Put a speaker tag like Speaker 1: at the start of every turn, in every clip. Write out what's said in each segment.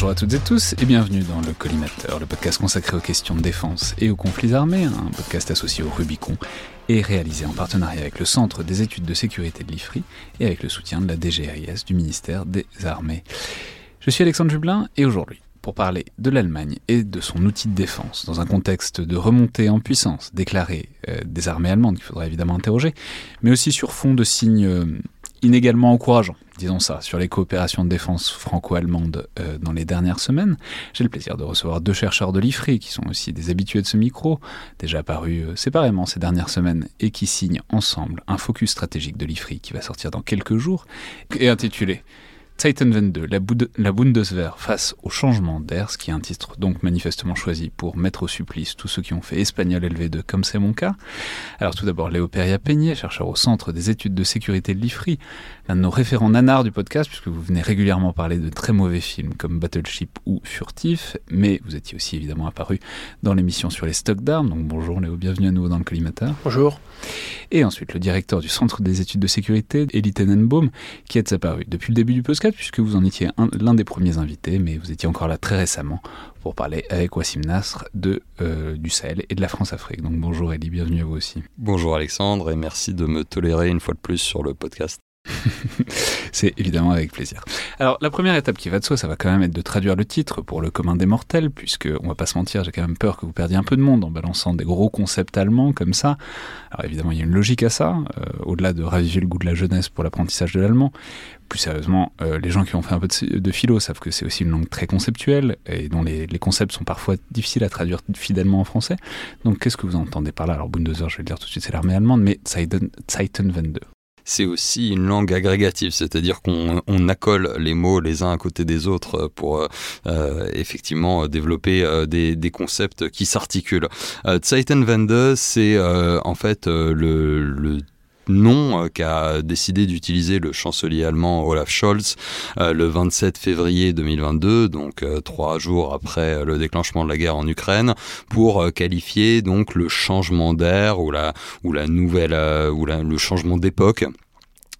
Speaker 1: Bonjour à toutes et tous et bienvenue dans le Collimateur, le podcast consacré aux questions de défense et aux conflits armés, un podcast associé au Rubicon et réalisé en partenariat avec le Centre des études de sécurité de l'IFRI et avec le soutien de la DGRIS du ministère des Armées. Je suis Alexandre Jublin et aujourd'hui, pour parler de l'Allemagne et de son outil de défense dans un contexte de remontée en puissance déclarée euh, des armées allemandes qu'il faudra évidemment interroger, mais aussi sur fond de signes euh, inégalement encourageants disons ça, sur les coopérations de défense franco-allemandes euh, dans les dernières semaines. J'ai le plaisir de recevoir deux chercheurs de l'IFRI qui sont aussi des habitués de ce micro, déjà apparus euh, séparément ces dernières semaines et qui signent ensemble un focus stratégique de l'IFRI qui va sortir dans quelques jours et intitulé Zeitenwende, la, la Bundeswehr face au changement d'air, ce qui est un titre donc manifestement choisi pour mettre au supplice tous ceux qui ont fait espagnol LV2 comme c'est mon cas. Alors tout d'abord Léo Peria-Peigné, chercheur au Centre des études de sécurité de l'IFRI, l'un de nos référents nanars du podcast, puisque vous venez régulièrement parler de très mauvais films comme Battleship ou Furtif, mais vous étiez aussi évidemment apparu dans l'émission sur les stocks d'armes, donc bonjour Léo, bienvenue à nouveau dans le collimateur.
Speaker 2: Bonjour.
Speaker 1: Et ensuite le directeur du Centre des études de sécurité, Elie Tenenbaum, qui est apparu depuis le début du podcast puisque vous en étiez l'un des premiers invités, mais vous étiez encore là très récemment pour parler avec Wassim Nasr de, euh, du Sahel et de la France-Afrique. Donc bonjour Elie, bienvenue à vous aussi.
Speaker 3: Bonjour Alexandre et merci de me tolérer une fois de plus sur le podcast.
Speaker 1: C'est évidemment avec plaisir. Alors, la première étape qui va de soi, ça va quand même être de traduire le titre pour le commun des mortels, puisque, on va pas se mentir, j'ai quand même peur que vous perdiez un peu de monde en balançant des gros concepts allemands comme ça. Alors, évidemment, il y a une logique à ça, euh, au-delà de raviver le goût de la jeunesse pour l'apprentissage de l'allemand. Plus sérieusement, euh, les gens qui ont fait un peu de, philo savent que c'est aussi une langue très conceptuelle et dont les, concepts sont parfois difficiles à traduire fidèlement en français. Donc, qu'est-ce que vous entendez par là? Alors, Bundeswehr, je vais le dire tout de suite, c'est l'armée allemande, mais
Speaker 3: c'est aussi une langue agrégative, c'est-à-dire qu'on on accole les mots les uns à côté des autres pour euh, effectivement développer euh, des, concepts qui s'articulent. Euh, Zeitenwende, c'est euh, en fait le nom euh, qu'a décidé d'utiliser le chancelier allemand Olaf Scholz euh, le 27 février 2022, donc euh, trois jours après le déclenchement de la guerre en Ukraine, pour qualifier donc le changement d'air ou la ou la nouvelle ou le changement d'époque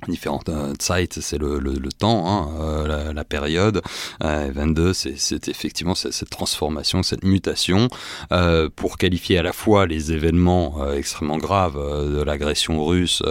Speaker 3: différentes euh, Zeit, c'est le, le, le, temps, hein, euh, la, la, période. Euh, 22, c'est effectivement cette, transformation, cette mutation, euh, pour qualifier à la fois les événements euh, extrêmement graves euh, de l'agression russe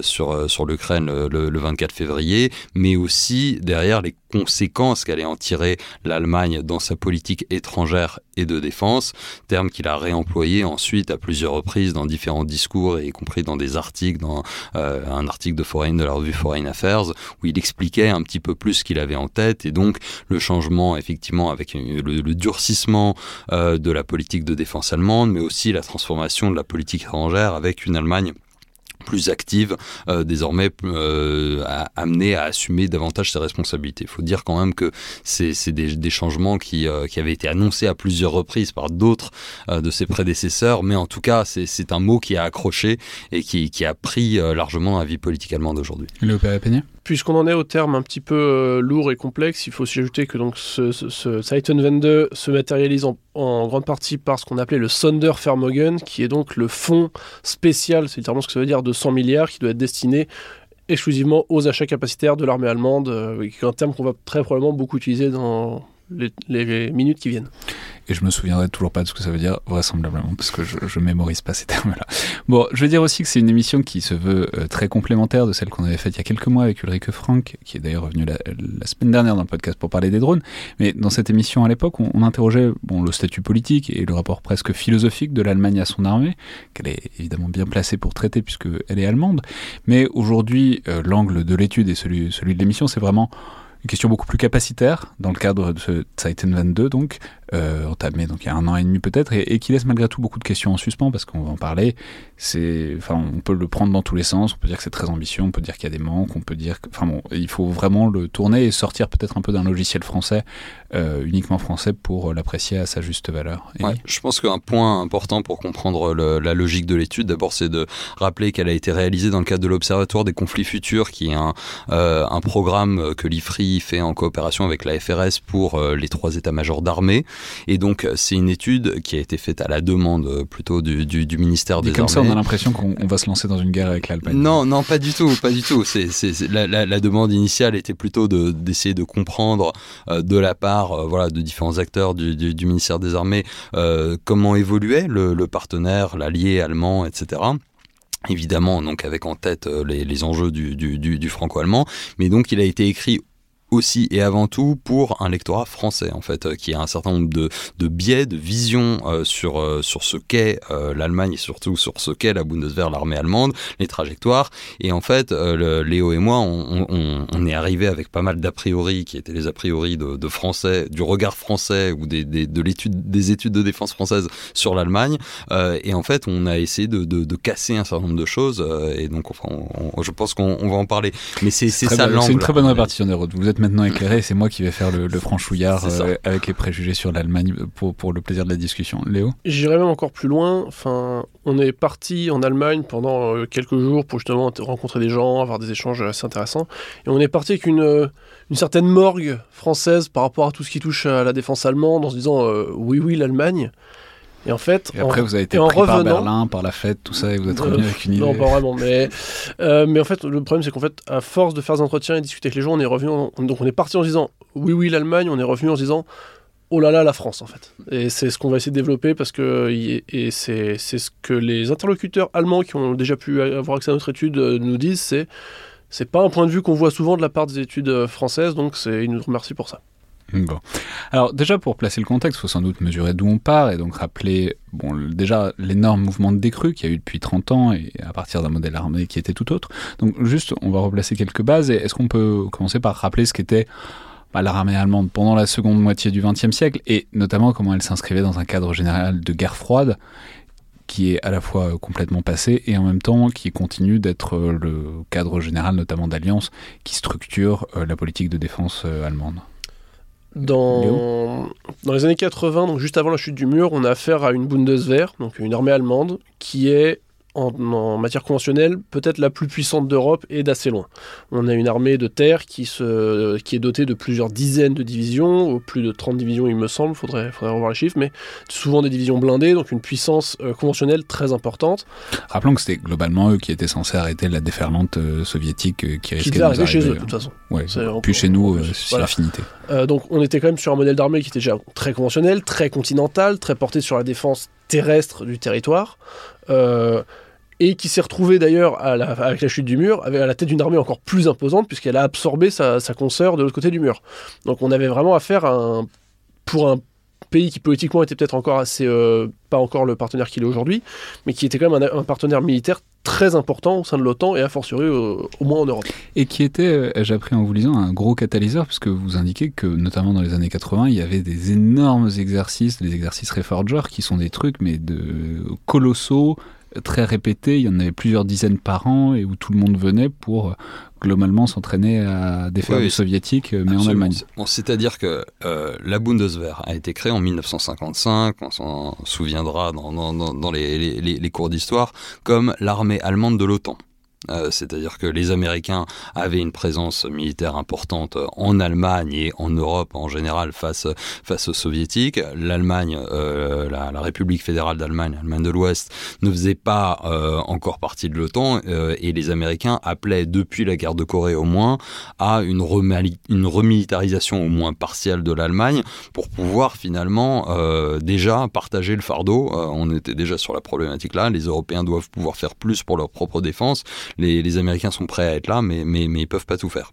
Speaker 3: sur, sur l'Ukraine le, le, 24 février, mais aussi derrière les conséquences qu'allait en tirer l'Allemagne dans sa politique étrangère et de défense, terme qu'il a réemployé ensuite à plusieurs reprises dans différents discours, y compris dans des articles, dans un article de Foreign de la revue Foreign Affairs, où il expliquait un petit peu plus ce qu'il avait en tête, et donc le changement, effectivement, avec le, le durcissement euh, de la politique de défense allemande, mais aussi la transformation de la politique étrangère avec une Allemagne plus active, euh, désormais euh, amenée à assumer davantage ses responsabilités. Il faut dire quand même que c'est des, changements qui, euh, qui avaient été annoncés à plusieurs reprises par d'autres euh, de ses prédécesseurs, mais en tout cas, c'est un mot qui a accroché et qui, a pris largement la vie politique allemande aujourd'hui.
Speaker 2: Puisqu'on en est au terme un petit peu euh, lourd et complexe, il faut aussi ajouter que donc ce, ce, se matérialise en, grande partie par ce qu'on appelait le Sondervermögen, qui est donc le fonds spécial, c'est littéralement ce que ça veut dire, de 100 milliards qui doit être destiné exclusivement aux achats capacitaires de l'armée allemande, euh, un terme qu'on va très probablement beaucoup utiliser dans les minutes qui viennent
Speaker 1: et je me souviendrai toujours pas de ce que ça veut dire, vraisemblablement, parce que je, je mémorise pas ces termes-là. Bon, je veux dire aussi que c'est une émission qui se veut euh, très complémentaire de celle qu'on avait faite il y a quelques mois avec Ulrike Frank, qui est d'ailleurs revenu la, semaine dernière dans le podcast pour parler des drones. Mais dans cette émission à l'époque, on, interrogeait le statut politique et le rapport presque philosophique de l'Allemagne à son armée, qu'elle est évidemment bien placée pour traiter puisqu'elle est allemande. Mais aujourd'hui, euh, l'angle de l'étude et celui de l'émission, c'est vraiment une question beaucoup plus capacitaire dans le cadre de ce Titan 22, donc, euh, entamé donc il y a un an et demi peut-être, et, qui laisse malgré tout beaucoup de questions en suspens parce qu'on va en parler. Enfin, on peut le prendre dans tous les sens. On peut dire que c'est très ambitieux, on peut dire qu'il y a des manques, on peut dire, que, enfin bon, il faut vraiment le tourner et sortir peut-être un peu d'un logiciel français, euh, uniquement français, pour l'apprécier à sa juste valeur.
Speaker 3: je pense qu'un point important pour comprendre la logique de l'étude, d'abord, c'est de rappeler qu'elle a été réalisée dans le cadre de l'Observatoire des conflits futurs, qui est un, euh, un programme que l'IFRI fait en coopération avec la FRS pour les trois états-majors d'armée. Et donc, euh, c'est une étude qui a été faite à la demande euh, plutôt du, du, ministère des
Speaker 1: Armées. Comme ça, on a l'impression qu'on va se lancer dans une guerre avec l'Allemagne.
Speaker 3: Non, non, pas du tout, pas du tout. C'est, la, la, demande initiale était plutôt de, d'essayer de comprendre euh, de la part voilà, de différents acteurs du, ministère des Armées comment évoluait le, partenaire, l'allié allemand, etc évidemment donc avec en tête les, les enjeux du franco-allemand, mais donc il a été écrit aussi et avant tout pour un lectorat français en fait, euh, qui a un certain nombre de, de biais, de visions euh, sur euh, sur ce qu'est l'Allemagne et surtout sur ce qu'est la Bundeswehr, l'armée allemande, les trajectoires. Et en fait, Léo et moi, on, on, on, est arrivé avec pas mal d'a priori qui étaient les a priori de, de français, du regard français ou des, des de l'étude des études de défense française sur l'Allemagne. et en fait, on a essayé de, de, de, casser un certain nombre de choses. et donc, enfin, je pense qu'on va en parler. Mais c'est ça l'angle.
Speaker 1: C'est une très bonne répartition des routes. Vous êtes maintenant éclairé, c'est moi qui vais faire le, franchouillard euh, avec les préjugés sur l'Allemagne pour, pour le plaisir de la discussion. Léo?
Speaker 2: J'irai même encore plus loin. Enfin, on est parti en Allemagne pendant euh, quelques jours pour justement rencontrer des gens, avoir des échanges assez intéressants. Et on est parti avec une, euh, une certaine morgue française par rapport à tout ce qui touche à la défense allemande en se disant oui, oui, l'Allemagne. Et en fait,
Speaker 1: et après, vous avez été pris revenant, par Berlin, par la fête, tout ça, et vous êtes revenu avec une idée.
Speaker 2: Non, pas vraiment. Mais, euh, mais en fait, le problème, c'est qu'en fait, à force de faire des entretiens et discuter avec les gens, on est revenu. donc, on est parti en se disant oui, oui, l'Allemagne. On est revenu en se disant oh là là, la France, en fait. Et c'est ce qu'on va essayer de développer parce que et c'est ce que les interlocuteurs allemands qui ont déjà pu avoir accès à notre étude euh, nous disent c'est c'est pas un point de vue qu'on voit souvent de la part des études euh, françaises, donc ils nous remercient pour ça.
Speaker 1: Bon. Alors déjà pour placer le contexte, il faut sans doute mesurer d'où on part et donc rappeler bon, déjà l'énorme mouvement de décrue qu'il y a eu depuis 30 ans et à partir d'un modèle armé qui était tout autre. Donc juste, on va replacer quelques bases et est-ce qu'on peut commencer par rappeler ce qu'était bah, l'armée allemande pendant la seconde moitié du XXe siècle et notamment comment elle s'inscrivait dans un cadre général de guerre froide qui est à la fois complètement passé et en même temps qui continue d'être le cadre général notamment d'alliance qui structure euh, la politique de défense euh, allemande.
Speaker 2: Dans, dans, les années 80, donc juste avant la chute du mur, on a affaire à une Bundeswehr, donc une armée allemande, qui est en, matière conventionnelle peut-être la plus puissante d'Europe et d'assez loin. On a une armée de terre qui, se, qui est dotée de plusieurs dizaines de divisions, plus de 30 divisions il me semble, il faudrait, faudrait revoir les chiffres, mais souvent des divisions blindées, donc une puissance euh, conventionnelle très importante.
Speaker 1: Rappelons que c'était globalement eux qui étaient censés arrêter la déferlante euh, soviétique euh, qui risquait
Speaker 2: qui de nous chez eux de toute façon.
Speaker 1: Ouais, puis chez nous, c'est l'affinité.
Speaker 2: donc on était quand même sur un modèle d'armée qui était déjà très conventionnel, très continental, très porté sur la défense terrestre du territoire. Euh, et qui s'est retrouvé d'ailleurs avec la chute du mur, à la tête d'une armée encore plus imposante, puisqu'elle a absorbé sa, sa consoeur de l'autre côté du mur. Donc on avait vraiment affaire à un, pour un pays qui politiquement était peut-être encore assez, euh, pas encore le partenaire qu'il est aujourd'hui, mais qui était quand même un, partenaire militaire très important au sein de l'OTAN et a fortiori au moins en Europe.
Speaker 1: Et qui était, euh, j'ai appris en vous lisant, un gros catalyseur, puisque vous indiquez que notamment dans les années 80, il y avait des énormes exercices, des exercices Reforger, qui sont des trucs mais de colossaux, très répété, il y en avait plusieurs dizaines par an et où tout le monde venait pour globalement s'entraîner à défaire les soviétiques, euh, mais en Allemagne.
Speaker 3: C'est-à-dire que euh, la Bundeswehr a été créée en 1955, on s'en souviendra dans, dans, dans les, les, les, cours d'histoire, comme l'armée allemande de l'OTAN. Euh, c'est-à-dire que les Américains avaient une présence militaire importante en Allemagne et en Europe en général face, face aux Soviétiques. L'Allemagne, euh, la, République fédérale d'Allemagne, l'Allemagne de l'Ouest, ne faisait pas euh, encore partie de l'OTAN et les Américains appelaient depuis la guerre de Corée au moins à une remilitarisation au moins partielle de l'Allemagne pour pouvoir finalement déjà partager le fardeau. on était déjà sur la problématique là. Les Européens doivent pouvoir faire plus pour leur propre défense les, les Américains sont prêts à être là, mais, mais, mais ils peuvent pas tout faire.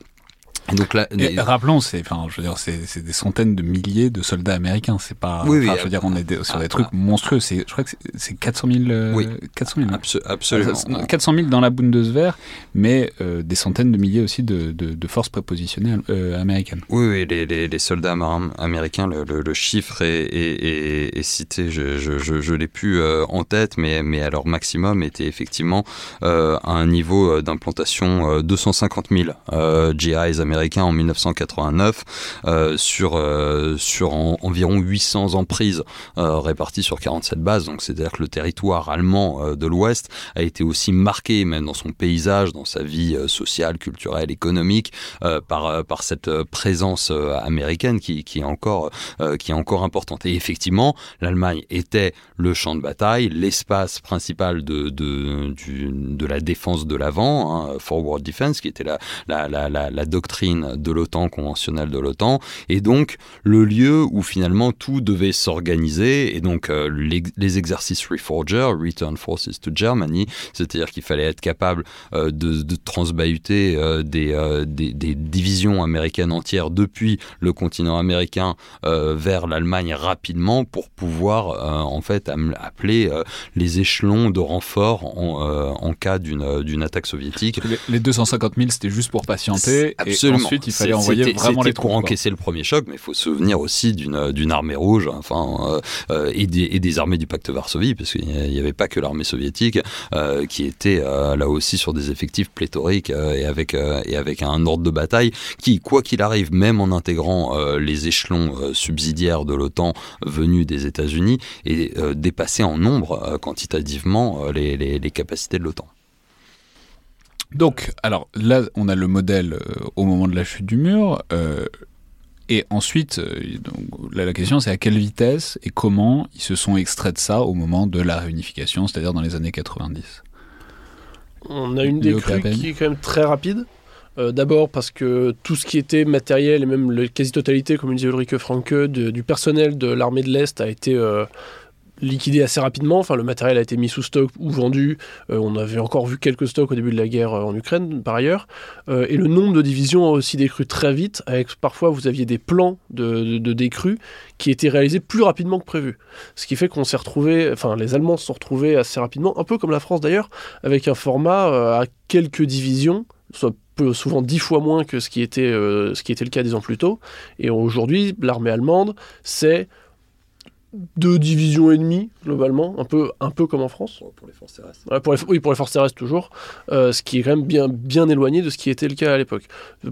Speaker 1: Donc là, rappelons, c'est, enfin, je veux dire, c'est, des centaines de milliers de soldats américains. C'est pas,
Speaker 3: oui, oui,
Speaker 1: je veux dire, on est sur des trucs monstrueux. C'est, je crois que c'est 400 000, oui, 400 000.
Speaker 3: absolument.
Speaker 1: 400 000 dans la Bundeswehr, mais euh, des centaines de milliers aussi de, de, de forces prépositionnées euh, américaines.
Speaker 3: Oui, oui, les, les, les soldats américains, le, le, le chiffre est, est, est, cité. Je, je, je, je l'ai plus euh, en tête, mais, mais à leur maximum était effectivement euh, à un niveau d'implantation 250 000 GIs américains en 1989 euh, sur, euh, sur environ 800 emprises euh, réparties sur 47 bases. Donc c'est-à-dire que le territoire allemand de l'Ouest a été aussi marqué, même dans son paysage, dans sa vie sociale, culturelle, économique, par, par cette présence américaine qui, qui, est encore, qui est encore importante. Et effectivement, l'Allemagne était le champ de bataille, l'espace principal de, de, de la défense de l'avant, hein, forward defense, qui était la, la, la, la doctrine de l'OTAN, conventionnelle de l'OTAN, et donc le lieu où finalement tout devait s'organiser, et donc euh, les, exercices Reforger, Return Forces to Germany, c'est-à-dire qu'il fallait être capable euh, de, de, transbahuter euh, des, des, des, divisions américaines entières depuis le continent américain vers l'Allemagne rapidement pour pouvoir en fait appeler les échelons de renfort en, en cas d'une attaque soviétique.
Speaker 1: Les, les 250 000, c'était juste pour patienter. Absolument ensuite, il fallait envoyer vraiment les troupes.
Speaker 3: pour encaisser le premier choc, mais il faut se souvenir aussi d'une d'une armée rouge, enfin, euh, et, des, et, des, armées du pacte Varsovie, parce qu'il n'y avait pas que l'armée soviétique euh, qui était euh, là aussi sur des effectifs pléthoriques et avec et avec un ordre de bataille qui, quoi qu'il arrive, même en intégrant les échelons subsidiaires de l'OTAN venus des États-Unis, et dépassait en nombre quantitativement les, les, les capacités de l'OTAN.
Speaker 1: Donc, alors là, on a le modèle euh, au moment de la chute du mur. Euh, et ensuite, euh, donc, là, la question c'est à quelle vitesse et comment ils se sont extraits de ça au moment de la réunification, c'est-à-dire dans les années 90.
Speaker 2: On a une décrue qui est quand même très rapide. D'abord parce que tout ce qui était matériel et même la quasi-totalité, comme disait Ulrike Franke, du personnel de l'armée de l'Est a été liquidé assez rapidement. Enfin, le matériel a été mis sous stock ou vendu. Euh, on avait encore vu quelques stocks au début de la guerre euh, en Ukraine, par ailleurs. Euh, et le nombre de divisions a aussi décru très vite. Avec parfois, vous aviez des plans de, de, décrue qui étaient réalisés plus rapidement que prévu. Ce qui fait qu'on s'est retrouvé, enfin, les Allemands se sont retrouvés assez rapidement, un peu comme la France d'ailleurs, avec un format à quelques divisions, soit souvent dix fois moins que ce qui était, ce qui était le cas dix ans plus tôt. Et aujourd'hui, l'armée allemande, c'est deux divisions et demie globalement, un peu, un peu comme en France.
Speaker 3: Pour les forces terrestres.
Speaker 2: oui, pour les forces terrestres toujours, euh, ce qui est quand même bien, bien éloigné de ce qui était le cas à l'époque.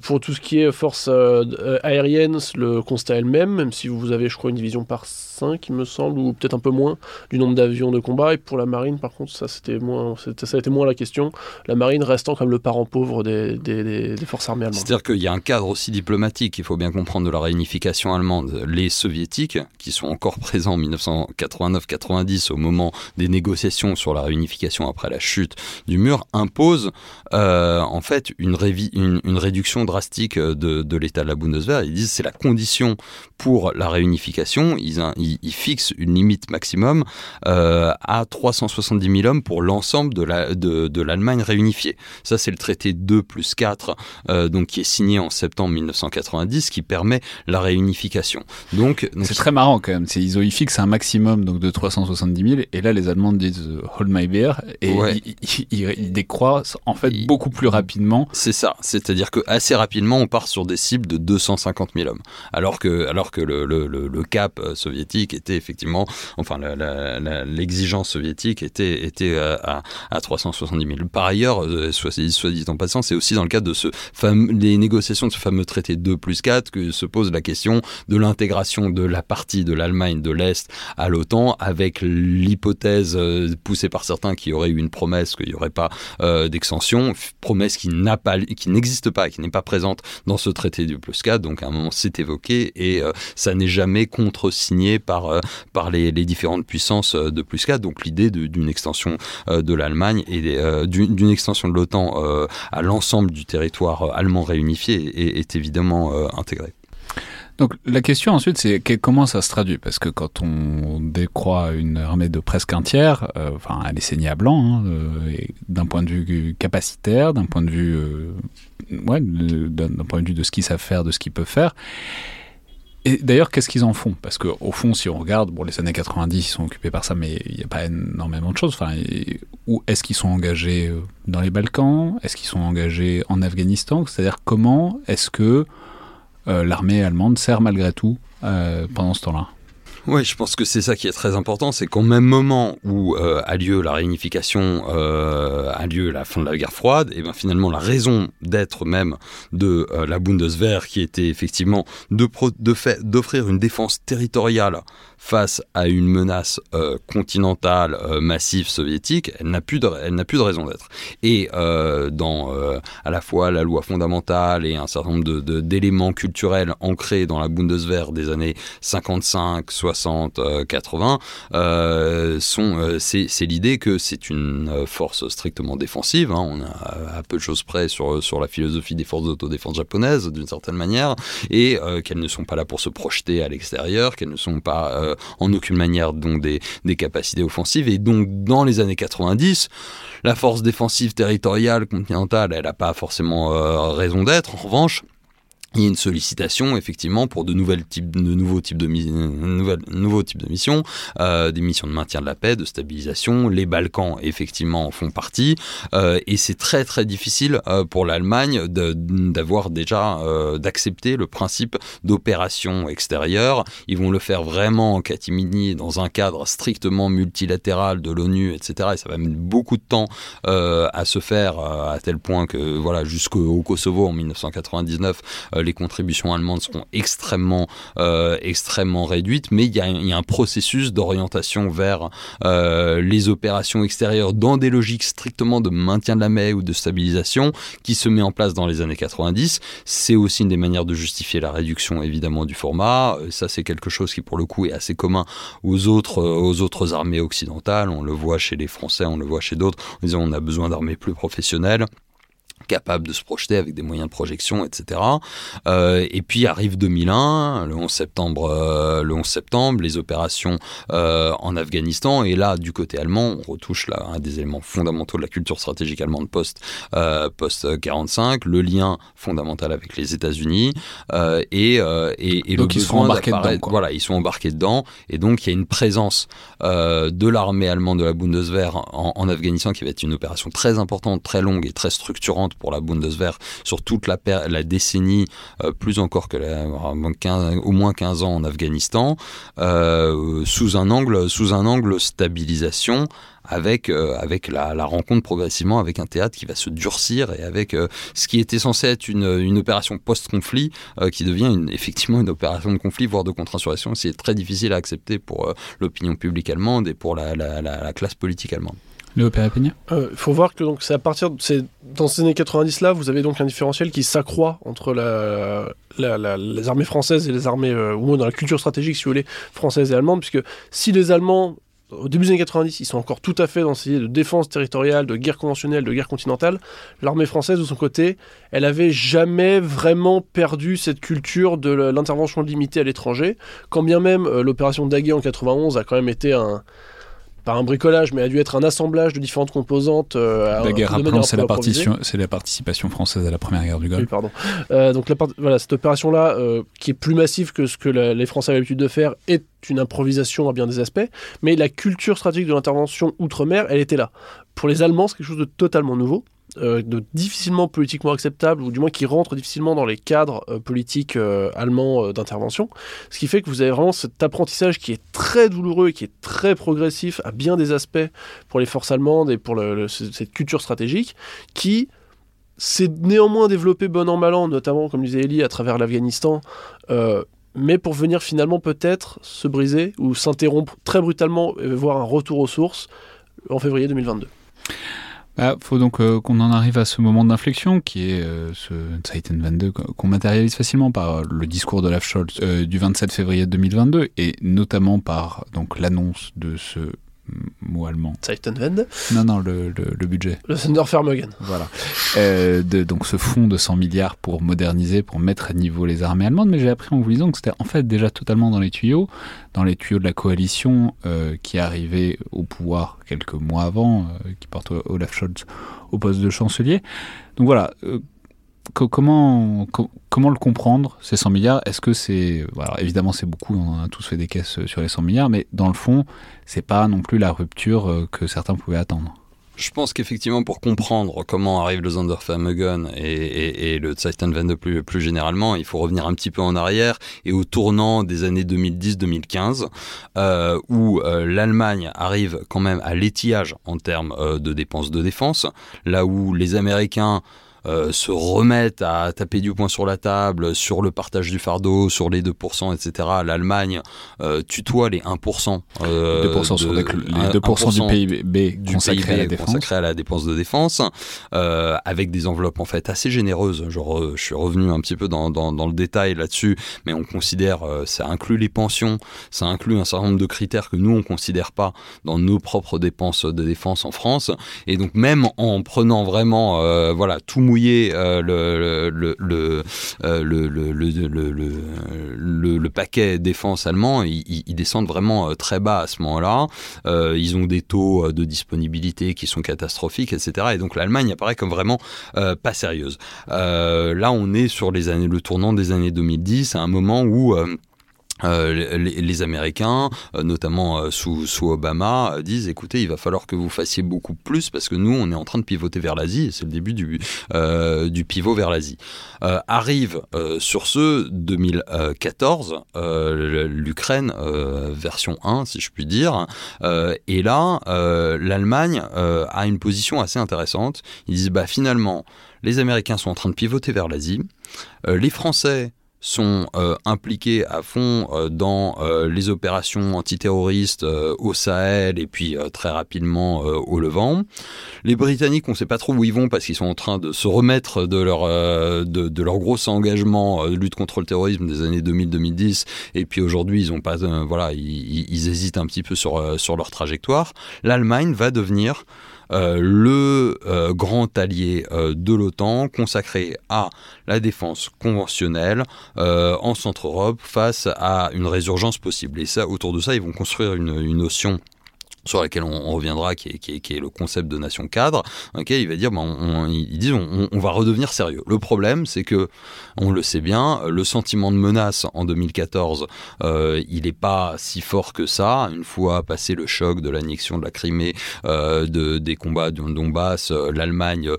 Speaker 2: Pour tout ce qui est forces euh, aériennes, le constat est le même, même si vous avez, je crois, une division par 5, il me semble, ou peut-être un peu moins du nombre d'avions de combat. Et pour la marine, par contre, ça, c'était moins, ça a été moins la question. La marine restant comme le parent pauvre des, des, des forces armées allemandes.
Speaker 3: C'est-à-dire qu'il y a un cadre aussi diplomatique, il faut bien comprendre, de la réunification allemande. Les soviétiques, qui sont encore présents en 1989-90 au moment des négociations sur la réunification après la chute du mur, imposent euh, en fait une, une, une, réduction drastique de, de l'état de la Bundeswehr. Ils disent c'est la condition pour la réunification. Ils, ils, fixent une limite maximum euh, à 370 000 hommes pour l'ensemble de l'Allemagne la, de, de réunifiée. Ça, c'est le traité 2 plus 4, euh, donc qui est signé en septembre 1990, qui permet la réunification. Donc,
Speaker 1: donc c'est très marrant quand même. Ils, ils fixent un maximum donc de 370 000, et là, les Allemands disent euh, hold my beer, et ils, ils, décroissent en fait beaucoup plus rapidement.
Speaker 3: C'est ça. C'est-à-dire que assez rapidement, on part sur des cibles de 250 000 hommes, alors que alors que le, le, le cap soviétique était effectivement, enfin l'exigence soviétique était, était à, à, 370 000. Par ailleurs, euh, soit, soit dit en passant, c'est aussi dans le cadre de ce fameux, les négociations de ce fameux traité 2 plus 4 que se pose la question de l'intégration de la partie de l'Allemagne de l'Est à l'OTAN, avec l'hypothèse poussée par certains qu'il y aurait eu une promesse qu'il n'y aurait pas d'extension, promesse qui n'a pas, n'existe pas, qui n'est pas présente dans ce traité du plus 4. Donc à un moment c'est évoqué et ça n'est jamais contre-signé par par les, différentes puissances de plus 4. Donc l'idée d'une extension de l'Allemagne et d'une extension de l'OTAN à l'ensemble du territoire allemand réunifié est, évidemment intégrée.
Speaker 1: Donc la question ensuite, c'est comment ça se traduit? Parce que quand on décroît une armée de presque un tiers, euh, enfin elle est saignée à blanc, hein, euh, d'un point de vue capacitaire, d'un point de vue, euh, d'un point de vue de ce qu'ils savent faire, de ce qu'ils peuvent faire. Et d'ailleurs, qu'est-ce qu'ils en font? Parce qu'au fond, si on regarde, bon, les années 90, ils sont occupés par ça, mais il n'y a pas énormément de choses. Enfin, est-ce qu'ils sont engagés? Dans les Balkans? Est-ce qu'ils sont engagés en Afghanistan? C'est-à-dire, comment est-ce que euh, l'armée allemande sert malgré tout euh, pendant ce temps-là?
Speaker 3: Oui, je pense que c'est ça qui est très important, c'est qu'au même moment où euh, a lieu la réunification, a lieu la fin de la guerre froide, et bien finalement la raison d'être même de la Bundeswehr, qui était effectivement de, de d'offrir une défense territoriale face à une menace euh, continentale euh, massive soviétique, elle n'a plus de, de raison d'être. Et euh, dans à la fois la loi fondamentale et un certain nombre de, d'éléments culturels ancrés dans la Bundeswehr des années 55, 60, 80, sont, c'est, c'est l'idée que c'est une force strictement défensive. Hein. On a à peu de choses près sur, sur la philosophie des forces d'autodéfense japonaises, d'une certaine manière, et qu'elles ne sont pas là pour se projeter à l'extérieur, qu'elles ne sont pas euh, en aucune manière des, des capacités offensives. Et donc dans les années 90, la force défensive territoriale continentale, elle n'a pas forcément euh, raison d'être. En revanche, il y a une sollicitation effectivement pour de nouvelles types de nouveaux types de nouveaux types de missions euh, des missions de maintien de la paix de stabilisation. Les Balkans effectivement en font partie. Euh, et c'est très très difficile euh, pour l'Allemagne d'avoir déjà euh, d'accepter le principe d'opération extérieure. Ils vont le faire vraiment en catimini dans un cadre strictement multilatéral de l'ONU etc et ça va mettre beaucoup de temps euh, à se faire à tel point que voilà jusqu'au Kosovo en 1999 les contributions allemandes seront extrêmement, euh, extrêmement réduites, mais il y, a, un processus d'orientation vers euh, les opérations extérieures dans des logiques strictement de maintien de la paix ou de stabilisation qui se met en place dans les années 90. C'est aussi une des manières de justifier la réduction évidemment du format. Euh, ça, c'est quelque chose qui pour le coup est assez commun aux autres, aux autres armées occidentales. On le voit chez les Français, on le voit chez d'autres, on a besoin d'armées plus professionnelles capable de se projeter avec des moyens de projection, etc. Euh, et puis arrive 2001, le 11 septembre, euh, le 11 septembre, les opérations euh, en Afghanistan. Et là, du côté allemand, on retouche là un des éléments fondamentaux de la culture stratégique allemande post post 45, le lien fondamental avec les États-Unis et, et,
Speaker 1: donc ils sont embarqués dedans.
Speaker 3: Voilà, ils sont embarqués dedans. Et donc il y a une présence de l'armée allemande de la Bundeswehr en, en Afghanistan qui va être une opération très importante, très longue et très structurante pour la Bundeswehr sur toute la, décennie, euh, plus encore que la, 15, au moins 15 ans en Afghanistan, euh, sous, un angle, sous un angle stabilisation avec, euh, avec la, rencontre progressivement avec un théâtre qui va se durcir et avec ce qui était censé être une, opération post-conflit qui devient effectivement une opération de conflit, voire de contre-insurrection. C'est très difficile à accepter pour l'opinion publique allemande et pour la classe politique allemande.
Speaker 1: Il
Speaker 2: euh, faut voir que c'est à partir de, dans ces années 90 là, vous avez donc un différentiel qui s'accroît entre les armées françaises et les armées euh, ou dans la culture stratégique si vous voulez française et allemande, puisque si les Allemands au début des années 90, ils sont encore tout à fait dans ces idées de défense territoriale, de guerre conventionnelle, de guerre continentale. L'armée française, de son côté, elle avait jamais vraiment perdu cette culture de l'intervention limitée à l'étranger, quand bien même euh, l'opération Daguet en 91 a quand même été un, pas un bricolage, mais a dû être un assemblage de différentes composantes.
Speaker 1: Euh, la guerre, rappelons, c'est la, c'est la participation française à la première guerre du Golfe.
Speaker 2: Oui, pardon. Euh, donc la voilà, cette opération-là, euh, qui est plus massive que ce que les Français avaient l'habitude de faire, est une improvisation à bien des aspects, mais la culture stratégique de l'intervention outre-mer, elle était là. Pour les Allemands, c'est quelque chose de totalement nouveau. Euh, de difficilement politiquement acceptable, ou du moins qui rentre difficilement dans les cadres euh, politiques euh, allemands d'intervention. Ce qui fait que vous avez vraiment cet apprentissage qui est très douloureux et qui est très progressif à bien des aspects pour les forces allemandes et pour cette culture stratégique, qui s'est néanmoins développé bon an mal an, notamment, comme disait Elie, à travers l'Afghanistan, mais pour venir finalement peut-être se briser ou s'interrompre très brutalement et voir un retour aux sources en février 2022.
Speaker 1: Bah, faut donc euh, qu'on en arrive à ce moment d'inflexion qui est euh, ce Titan 22 qu'on matérialise facilement par le discours de Olaf Scholz euh, du 27 février 2022 et notamment par donc l'annonce de ce mot allemand.
Speaker 2: Zeitenwende
Speaker 1: Non, non, le, le, budget.
Speaker 2: Le Sondervermögen.
Speaker 1: Voilà. Euh, de, donc ce fonds de 100 milliards pour moderniser, pour mettre à niveau les armées allemandes, mais j'ai appris en vous lisant que c'était en fait déjà totalement dans les tuyaux, dans les tuyaux de la coalition euh, qui arrivait au pouvoir quelques mois avant, euh, qui porte Olaf Scholz au poste de chancelier. Donc voilà, comment, le comprendre, ces 100 milliards? Est-ce que c'est. Alors évidemment, c'est beaucoup, on a tous fait des caisses sur les 100 milliards, mais dans le fond, c'est pas non plus la rupture euh, que certains pouvaient attendre.
Speaker 3: Je pense qu'effectivement, pour comprendre comment arrive le Sondervermögen et, et, et le Zeitenwende plus, plus généralement, il faut revenir un petit peu en arrière et au tournant des années 2010-2015, euh, où euh, l'Allemagne arrive quand même à l'étiage en termes de dépenses de défense, là où les Américains euh, se remettent à taper du poing sur la table sur le partage du fardeau, sur les 2%, etc. L'Allemagne euh, tutoie les 1%.
Speaker 1: Euh, 2% sur les 2% du PIB consacré, à la défense.
Speaker 3: consacré à la dépense de défense, euh, avec des enveloppes en fait assez généreuses. Genre, je suis revenu un petit peu dans, dans, dans le détail là-dessus, mais on considère, ça inclut les pensions, ça inclut un certain nombre de critères que nous on considère pas dans nos propres dépenses de défense en France. Et donc même en prenant vraiment, voilà, tout le, le, paquet défense allemand, ils, descendent vraiment très bas à ce moment-là. ils ont des taux de disponibilité qui sont catastrophiques, etc. Et donc l'Allemagne apparaît comme vraiment pas sérieuse. là, on est sur les années, le tournant des années 2010, à un moment où euh, les, Américains, euh, notamment euh, sous, Obama, disent écoutez, il va falloir que vous fassiez beaucoup plus parce que nous, on est en train de pivoter vers l'Asie et c'est le début du, du pivot vers l'Asie. arrive sur ce 2014 l'Ukraine version 1, si je puis dire, et là, l'Allemagne a une position assez intéressante. Ils disent bah finalement, les Américains sont en train de pivoter vers l'Asie, les Français sont euh, impliqués à fond euh, dans euh, les opérations antiterroristes au Sahel et puis très rapidement au Levant. Les Britanniques, on ne sait pas trop où ils vont parce qu'ils sont en train de se remettre de leur, de, de, leur gros engagement de lutte contre le terrorisme des années 2000-2010 et puis aujourd'hui ils ont pas, voilà, ils, ils, hésitent un petit peu sur, sur leur trajectoire. L'Allemagne va devenir euh, le euh, grand allié euh, de l'OTAN consacré à la défense conventionnelle en Centre-Europe face à une résurgence possible. Et ça, autour de ça, ils vont construire une, une notion sur laquelle on, reviendra, qui est, qui, est, qui est, le concept de nation cadre, okay, il va dire, ben, on, ils disent, on, on, va redevenir sérieux. Le problème, c'est que, on le sait bien, le sentiment de menace en 2014, euh, il n'est pas si fort que ça. Une fois passé le choc de l'annexion de la Crimée, euh, de, des combats du Donbass, euh, l'Allemagne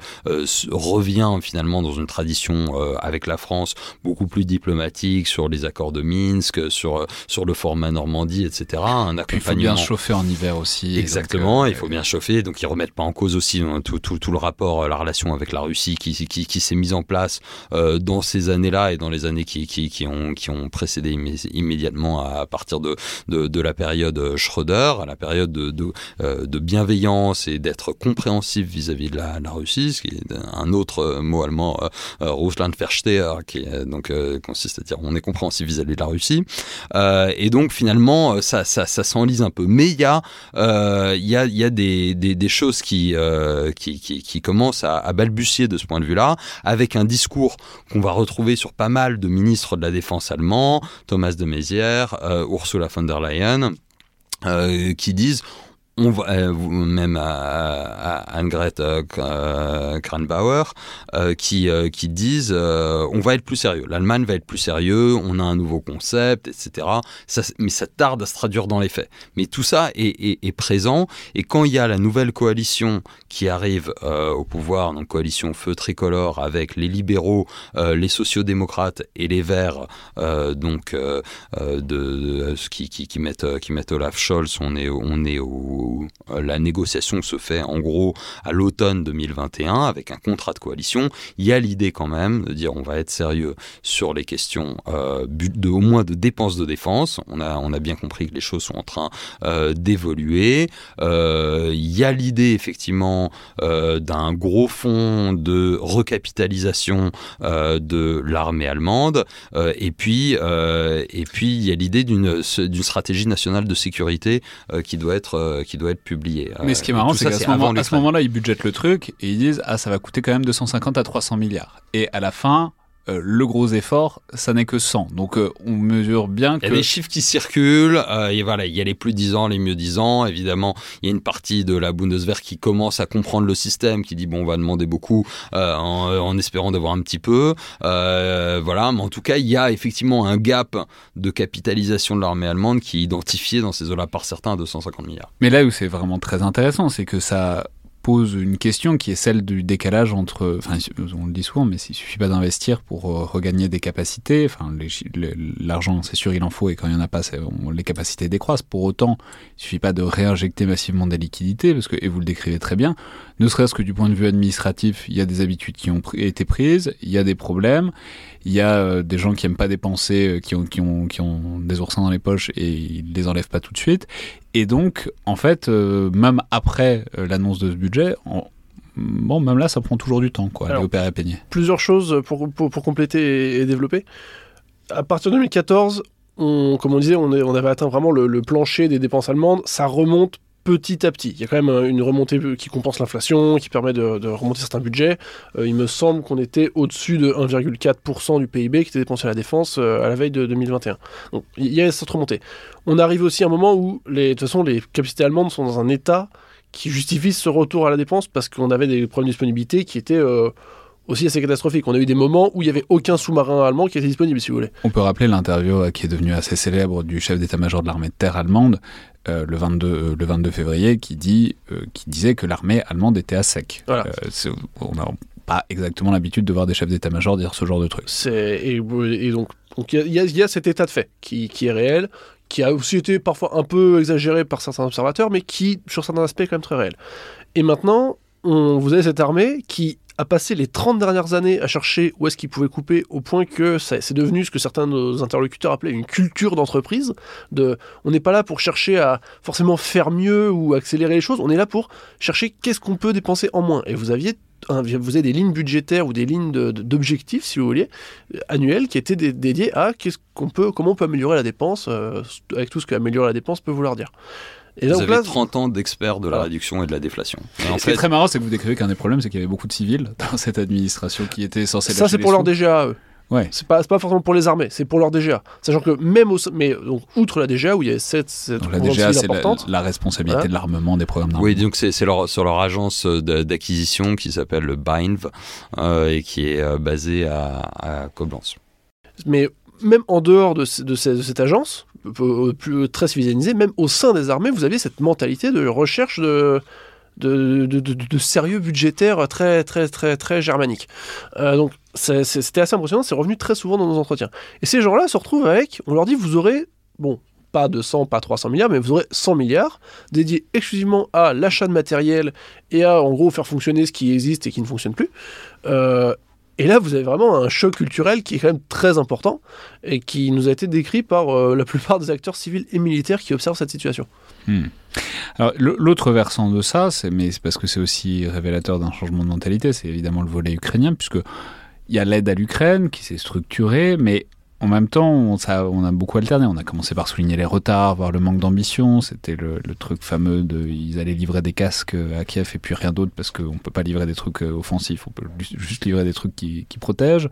Speaker 3: revient finalement dans une tradition avec la France beaucoup plus diplomatique sur les accords de Minsk, sur, sur le format Normandie, etc.
Speaker 1: Un accompagnement. il faut bien chauffer en hiver aussi
Speaker 3: Exactement, euh, il faut bien chauffer. Donc ils remettent pas en cause aussi hein, tout, tout, tout, le rapport, euh, la relation avec la Russie qui, qui, qui s'est mise en place euh, dans ces années-là et dans les années qui, qui, qui, ont, qui ont précédé immédiatement à partir de, de, de la période Schröder, à la période de, de, de bienveillance et d'être compréhensif vis-à-vis de la, la, Russie, ce qui est un autre mot allemand, euh, Russlandversteher, qui donc consiste à dire on est compréhensif vis-à-vis de la Russie. et donc finalement ça, ça, ça s'enlise un peu. Mais il y a euh, il y a, y a des, des, choses qui, euh, qui, qui, qui, commencent à, à, balbutier de ce point de vue-là, avec un discours qu'on va retrouver sur pas mal de ministres de la Défense allemands, Thomas de Maizière, euh, Ursula von der Leyen, euh, qui disent on va, euh, même à, à Annegret euh, Kranbauer, euh, qui, qui disent on va être plus sérieux, l'Allemagne va être plus sérieux, on a un nouveau concept, etc. Mais ça tarde à se traduire dans les faits. Mais tout ça est, présent, et quand il y a la nouvelle coalition qui arrive au pouvoir, donc coalition feu tricolore avec les libéraux, les sociodémocrates et les verts, donc de, de, qui, qui, qui, mettent, qui mettent Olaf Scholz, on est, on est au où la négociation se fait en gros à l'automne 2021 avec un contrat de coalition, il y a l'idée quand même de dire on va être sérieux sur les questions de au moins de dépenses de défense. On a, bien compris que les choses sont en train d'évoluer. Il y a l'idée effectivement d'un gros fonds de recapitalisation de l'armée allemande. et puis, il y a l'idée d'une stratégie nationale de sécurité euh, qui doit être euh, qui doit être publiée.
Speaker 1: Mais ce qui est marrant, c'est qu'à ce, moment, ce moment-là, ils budgètent le truc et ils disent ah ça va coûter quand même 250 à 300 milliards. Et à la fin, euh, le gros effort, ça n'est que 100. Donc euh, on mesure bien que...
Speaker 3: Il y a des chiffres qui circulent, euh, et voilà, il y a les plus 10 ans, les mieux 10 ans. Évidemment, il y a une partie de la Bundeswehr qui commence à comprendre le système, qui dit bon, on va demander beaucoup en, espérant d'avoir un petit peu. voilà, mais en tout cas, il y a effectivement un gap de capitalisation de l'armée allemande qui est identifié dans ces eaux-là par certains à 250 milliards.
Speaker 1: Mais là où c'est vraiment très intéressant, c'est que ça pose une question qui est celle du décalage entre, enfin, on le dit souvent, mais il suffit pas d'investir pour euh, regagner des capacités. Enfin, l'argent, c'est sûr, il en faut, et quand il y en a pas, les capacités décroissent. Pour autant, il suffit pas de réinjecter massivement des liquidités, parce que, et vous le décrivez très bien, ne serait-ce que du point de vue administratif, il y a des habitudes qui ont été prises, il y a des problèmes, il y a euh, des gens qui aiment pas dépenser, euh, qui ont, des oursins dans les poches et ils les enlèvent pas tout de suite. Et donc, en fait, euh, même après l'annonce de ce budget, bon, même là, ça prend toujours du temps, quoi, aller opérer peigner.
Speaker 2: Plusieurs choses pour, pour, pour compléter et, développer. À partir de 2014, on, comme on disait, on, est, on avait atteint vraiment le, le, plancher des dépenses allemandes. Ça remonte petit à petit. Il y a quand même euh, une remontée qui compense l'inflation, qui permet de, remonter certains budgets. Euh, il me semble qu'on était au-dessus de 1,4% du PIB qui était dépensé à la défense euh, à la veille de 2021. Donc il y a cette remontée. On arrive aussi à un moment où, les, de toute façon, les capacités allemandes sont dans un état qui justifie ce retour à la dépense parce qu'on avait des problèmes de disponibilité qui étaient aussi assez catastrophique. On a eu des moments où il n'y avait aucun sous-marin allemand qui était disponible, si vous voulez.
Speaker 1: On peut rappeler l'interview euh, qui est devenue assez célèbre du chef d'état-major de l'armée de terre allemande euh, le, 22, euh, le 22 février qui, dit, qui disait que l'armée allemande était à sec. on n'a pas exactement l'habitude de voir des chefs d'état-major dire ce genre de trucs.
Speaker 2: Et, et, donc il y, y, a cet état de fait qui, qui est réel, qui a aussi été parfois un peu exagéré par certains observateurs, mais qui, sur certains aspects, est quand même très réel. Et maintenant, on, vous avez cette armée qui a passé les 30 dernières années à chercher où est-ce qu'il pouvait couper au point que c'est devenu ce que certains de nos interlocuteurs appelaient une culture d'entreprise. De, on n'est pas là pour chercher à forcément faire mieux ou accélérer les choses, on est là pour chercher qu'est-ce qu'on peut dépenser en moins. Et vous aviez vous avez des lignes budgétaires ou des lignes d'objectifs, si vous voulez, annuelles, qui étaient dédiées à qu'est-ce qu'on peut, comment on peut améliorer la dépense, euh, avec tout ce que améliorer la dépense peut vouloir dire.
Speaker 3: Et vous avez 30 ans d'experts de la réduction et de la déflation.
Speaker 1: en ce qui est très marrant, c'est que vous décrivez qu'un des problèmes, c'est qu'il y avait beaucoup de civils dans cette administration qui était censée.
Speaker 2: Ça, c'est pour leur DGA, eux. Ouais. C'est pas, pas forcément pour les armées, c'est pour leur DGA. Sachant que même au, mais donc, outre la DGA où il y a cette, cette
Speaker 1: donc la DGA c'est la, la, responsabilité de l'armement des programmes d'armement.
Speaker 3: Oui, donc c'est leur, sur leur agence d'acquisition qui s'appelle le BINV euh, et qui est euh, basée à, à Koblenz.
Speaker 2: Mais même en dehors de, de, cette agence, plus, très civilisée, même au sein des armées, vous aviez cette mentalité de recherche de, de, de, sérieux budgétaire très très très très germanique. Euh, donc c'était assez impressionnant, c'est revenu très souvent dans nos entretiens. Et ces gens-là se retrouvent avec, on leur dit vous aurez, bon, pas 200, pas 300 milliards, mais vous aurez 100 milliards dédiés exclusivement à l'achat de matériel et à en gros faire fonctionner ce qui existe et qui ne fonctionne plus. Euh, et là, vous avez vraiment un choc culturel qui est quand même très important et qui nous a été décrit par euh, la plupart des acteurs civils et militaires qui observent cette situation.
Speaker 1: Hmm. Alors l'autre versant de ça, mais c'est parce que c'est aussi révélateur d'un changement de mentalité, c'est évidemment le volet ukrainien, puisque il y a l'aide à l'Ukraine qui s'est structurée, mais en même temps, on, a beaucoup alterné. On a commencé par souligner les retards, voir le manque d'ambition. C'était le, truc fameux de ils allaient livrer des casques à Kiev et puis rien d'autre parce qu'on ne peut pas livrer des trucs euh, offensifs, on peut juste livrer des trucs qui protègent.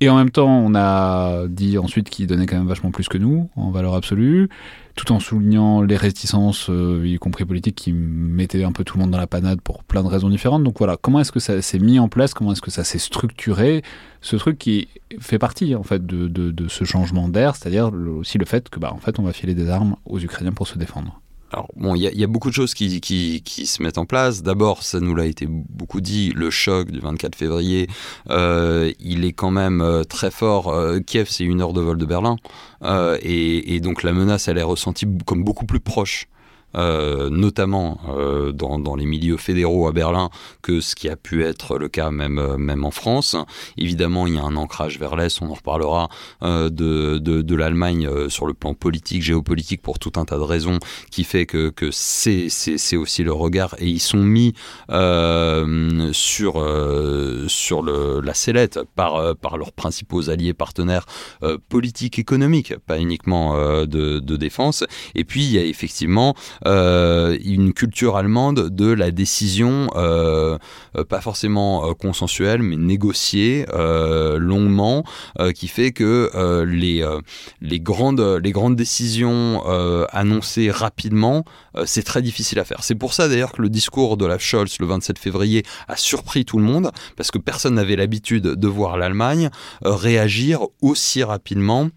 Speaker 1: Et en même temps, on a dit ensuite qu'ils donnaient quand même vachement plus que nous, en valeur absolue, tout en soulignant les réticences, euh, y compris politiques, qui mettaient un peu tout le monde dans la panade pour plein de raisons différentes. Donc voilà, comment est-ce que ça s'est mis en place, comment est-ce que ça s'est structuré, ce truc qui fait partie en fait de, de, de ce changement d'air, c'est-à-dire aussi le fait que bah, en fait on va filer des armes aux Ukrainiens pour se défendre.
Speaker 3: Alors bon, il y, a beaucoup de choses qui, qui, qui se mettent en place. D'abord, ça nous l'a été beaucoup dit, le choc du 24 février, euh, il est quand même euh, très fort. Euh, Kiev, c'est une heure de vol de Berlin, et, et, donc la menace, elle est ressentie comme beaucoup plus proche notamment dans, dans, les milieux fédéraux à Berlin, que ce qui a pu être le cas même, même en France. Évidemment, il y a un ancrage vers l'Est, on en reparlera, de, de, l'Allemagne sur le plan politique, géopolitique, pour tout un tas de raisons, qui fait que, que c'est aussi le regard, et ils sont mis sur, sur le, la sellette par, par leurs principaux alliés partenaires politiques, économiques, pas uniquement de, défense. Et puis, il y a effectivement une culture allemande de la décision, pas forcément consensuelle, mais négociée longuement, qui fait que les, les, grandes, les grandes décisions annoncées rapidement, c'est très difficile à faire. C'est pour ça d'ailleurs que le discours de la Scholz le 27 février a surpris tout le monde, parce que personne n'avait l'habitude de voir l'Allemagne réagir aussi rapidement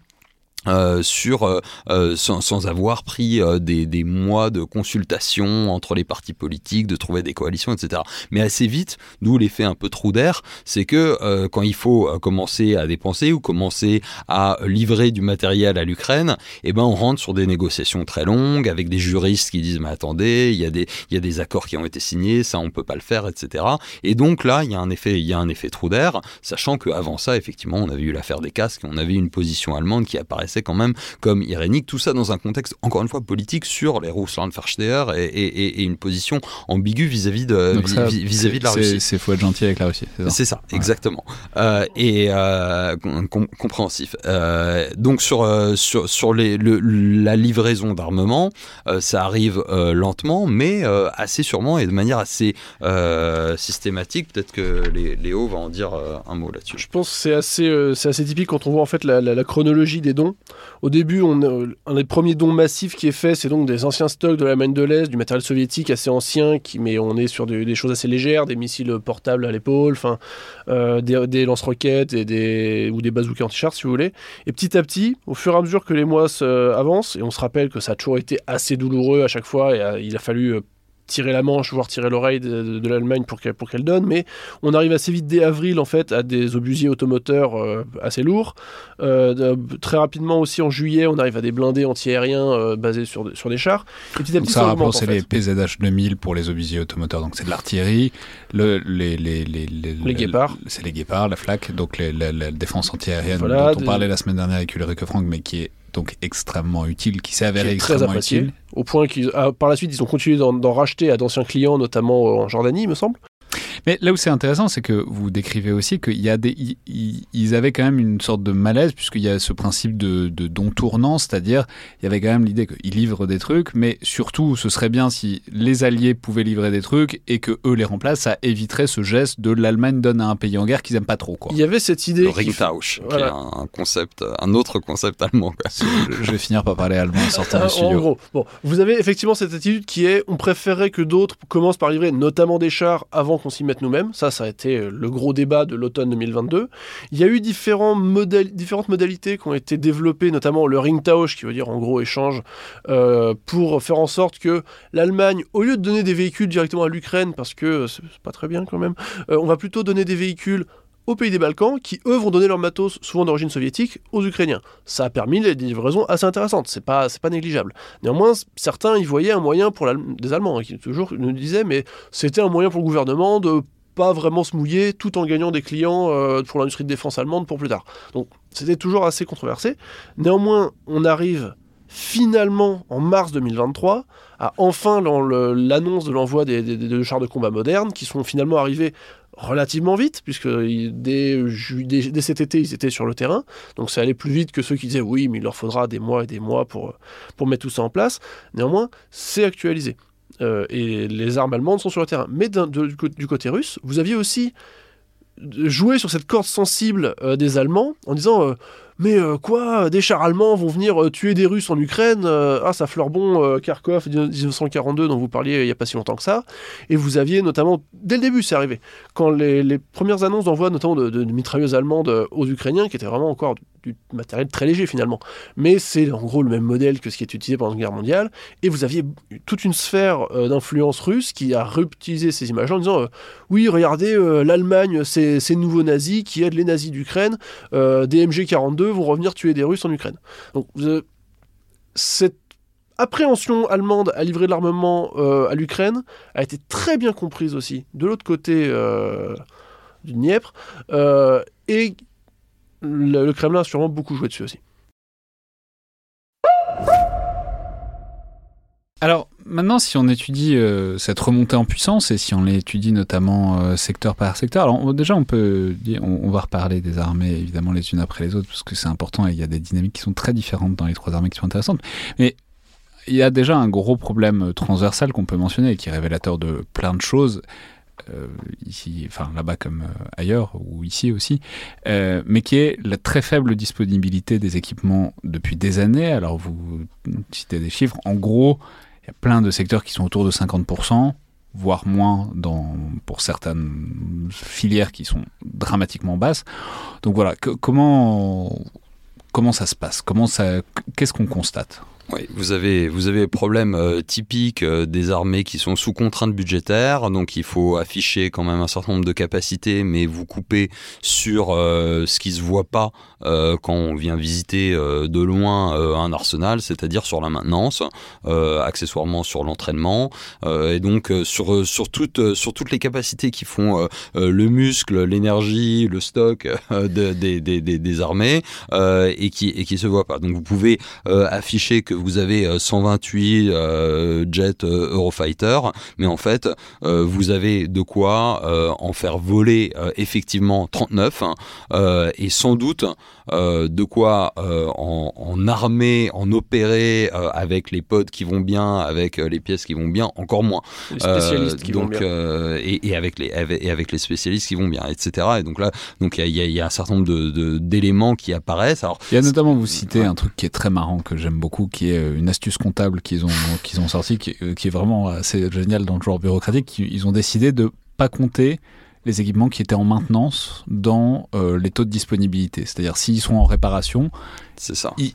Speaker 3: euh, sur euh, euh, sans, avoir pris des, des, mois de consultation entre les partis politiques, de trouver des coalitions, etc. Mais assez vite, d'où l'effet un peu trou d'air, c'est que quand il faut commencer à dépenser ou commencer à livrer du matériel à l'Ukraine, eh ben on rentre sur des négociations très longues avec des juristes qui disent mais attendez, il y a des il y a des accords qui ont été signés, ça on peut pas le faire, etc. Et donc là, il y a un effet il y a un effet trou d'air, sachant qu'avant ça, effectivement, on avait eu l'affaire des casques, on avait une position allemande qui apparaissait quand même comme irénique. Tout ça dans un contexte, encore une fois, politique sur les Russland-Versteher et, et, et, une position ambiguë vis-à-vis de, vis-à-vis de la Russie.
Speaker 1: C'est faut être gentil avec la Russie.
Speaker 3: C'est ça, exactement. Euh, et euh, compréhensif. Euh, donc sur, sur, sur les, le, la livraison d'armement, euh, ça arrive euh, lentement, mais assez sûrement et de manière assez systématique. Peut-être que Léo va en dire un mot là-dessus.
Speaker 2: Je pense que c'est assez, c'est assez typique quand on voit en fait la, la, la chronologie des dons. Au début, on, un des premiers dons massifs qui est fait, c'est donc des anciens stocks de la Maine de l'Est, du matériel soviétique assez ancien, qui, mais on est sur des, choses assez légères, des missiles portables à l'épaule, euh, des, lance-roquettes et des, ou des bazookas anti-chars, si vous voulez. Et petit à petit, au fur et à mesure que les mois avancent, et on se rappelle que ça a toujours été assez douloureux à chaque fois, et euh, il a fallu euh, tirer la manche, voire tirer l'oreille de, l'Allemagne pour qu'elle pour qu'elle donne, mais on arrive assez vite dès avril en fait à des obusiers automoteurs euh, assez lourds. Euh, très rapidement aussi en juillet, on arrive à des blindés antiaériens euh, basés sur, sur des chars.
Speaker 1: Et petit à petit, ça, ça c'est les PZH 2000 pour les obusiers automoteurs, donc c'est de l'artillerie. Le, les, les, les,
Speaker 2: les, guépards.
Speaker 1: C'est les guépards, la FLAC, donc la défense antiaérienne dont on parlait la semaine dernière avec Ulrich Frank, mais qui est donc extrêmement utile, qui s'est avéré extrêmement utile.
Speaker 2: Au point qu'ils, ah, par la suite, ils ont continué d'en racheter à d'anciens clients, notamment en Jordanie, il me semble.
Speaker 1: Mais là où c'est intéressant, c'est que vous décrivez aussi qu'il y a des, ils, avaient quand même une sorte de malaise puisqu'il y a ce principe de, de don tournant, c'est-à-dire il y avait quand même l'idée qu'ils livrent des trucs, mais surtout ce serait bien si les alliés pouvaient livrer des trucs et que eux les remplacent, ça éviterait ce geste de l'Allemagne donne à un pays en guerre qu'ils aiment pas trop. Quoi.
Speaker 2: Il y avait cette idée. Le
Speaker 3: Ringtausch, qui est un concept, un autre concept allemand.
Speaker 1: Je vais finir par parler allemand en sortant du studio.
Speaker 2: En gros, bon, vous avez effectivement cette attitude qui est, on préférerait que d'autres commencent par livrer notamment des chars avant qu'on s'y mette nous-mêmes. Ça, ça a été euh, le gros débat de l'automne 2022. Il y a eu différentes modalités qui ont été développées, notamment le Ringtausch, qui veut dire en gros échange, euh, pour faire en sorte que l'Allemagne, au lieu de donner des véhicules directement à l'Ukraine, parce que c'est pas très bien quand même, euh, on va plutôt donner des véhicules aux pays des Balkans, qui eux vont donner leur matos, souvent d'origine soviétique, aux Ukrainiens. Ça a permis des livraisons assez intéressantes, c'est pas, pas négligeable. Néanmoins, certains y voyaient un moyen pour des Allemands, hein, qui toujours nous disaient, mais c'était un moyen pour le gouvernement de pas vraiment se mouiller tout en gagnant des clients euh, pour l'industrie de défense allemande pour plus tard. Donc c'était toujours assez controversé. Néanmoins, on arrive finalement en mars 2023 à enfin l'annonce de l'envoi des, chars de combat modernes qui sont finalement arrivés relativement vite, puisque dès, cet été, ils étaient sur le terrain. Donc ça allait plus vite que ceux qui disaient oui, mais il leur faudra des mois et des mois pour, pour mettre tout ça en place. Néanmoins, c'est actualisé. Euh, et les armes allemandes sont sur le terrain. Mais du, côté russe, vous aviez aussi joué sur cette corde sensible euh, des Allemands en disant euh, mais quoi, des chars allemands vont venir tuer des Russes en Ukraine Ah, ça fleure bon, Kharkov 1942 dont vous parliez il n'y a pas si longtemps que ça. Et vous aviez notamment, dès le début, c'est arrivé, quand les, premières annonces d'envoi notamment de, mitrailleuses allemandes aux Ukrainiens, qui étaient vraiment encore du matériel très léger finalement. Mais c'est en gros le même modèle que ce qui est utilisé pendant la guerre mondiale. Et vous aviez toute une sphère euh, d'influence russe qui a réutilisé ces images en disant euh, Oui, regardez, euh, l'Allemagne, c'est ces nouveaux nazis qui aident les nazis d'Ukraine. des MG42 vont revenir tuer des Russes en Ukraine. Donc cette appréhension allemande à livrer de l'armement à l'Ukraine a été très bien comprise aussi de l'autre côté du Dniepr. et le Kremlin a sûrement beaucoup joué dessus aussi.
Speaker 1: Alors maintenant, si on étudie euh, cette remontée en puissance et si on l'étudie notamment euh, secteur par secteur, alors déjà on peut dire, on, va reparler des armées évidemment les unes après les autres parce que c'est important et il y a des dynamiques qui sont très différentes dans les trois armées qui sont intéressantes. Mais il y a déjà un gros problème transversal qu'on peut mentionner et qui est révélateur de plein de choses. Euh, ici, enfin là-bas comme ailleurs, ou ici aussi, mais qui est la très faible disponibilité des équipements depuis des années. Alors vous citez des chiffres, en gros, il y a plein de secteurs qui sont autour de 50%, voire moins dans, pour certaines filières qui sont dramatiquement basses. Donc voilà, comment, comment ça se passe? Qu'est-ce qu'on constate?
Speaker 3: Oui, vous avez vous avez problème euh, typique euh, des armées qui sont sous contrainte budgétaire, donc il faut afficher quand même un certain nombre de capacités, mais vous coupez sur euh, ce qui se voit pas quand on vient visiter de loin un arsenal, c'est-à-dire sur la maintenance, accessoirement sur l'entraînement, et donc sur sur toutes sur toutes les capacités qui font le muscle, l'énergie, le stock des, des, des, des, armées et qui et qui se voit pas. Donc vous pouvez afficher que vous avez 128 euh, euh, jets euh, Eurofighter, mais en fait, vous avez de quoi en faire voler effectivement 39 hein, et sans doute de quoi en, en, armer, en opérer avec les pods qui vont bien, avec les pièces qui vont bien, encore moins.
Speaker 2: Les spécialistes qui donc, vont bien.
Speaker 3: Et, avec les, et avec les spécialistes qui vont bien, etc. Et donc là, donc il y, y, a un certain nombre d'éléments de, qui apparaissent. Alors,
Speaker 1: il y a notamment, vous citez un truc qui est très marrant que j'aime beaucoup, qui est euh, une astuce comptable qu'ils ont, qu'ils ont sorti, euh, qui, est vraiment assez génial dans le genre bureaucratique. Ils ont décidé de pas compter les équipements qui étaient en maintenance dans euh, les taux de disponibilité. C'est-à-dire s'ils sont en réparation,
Speaker 3: c'est ça
Speaker 1: ils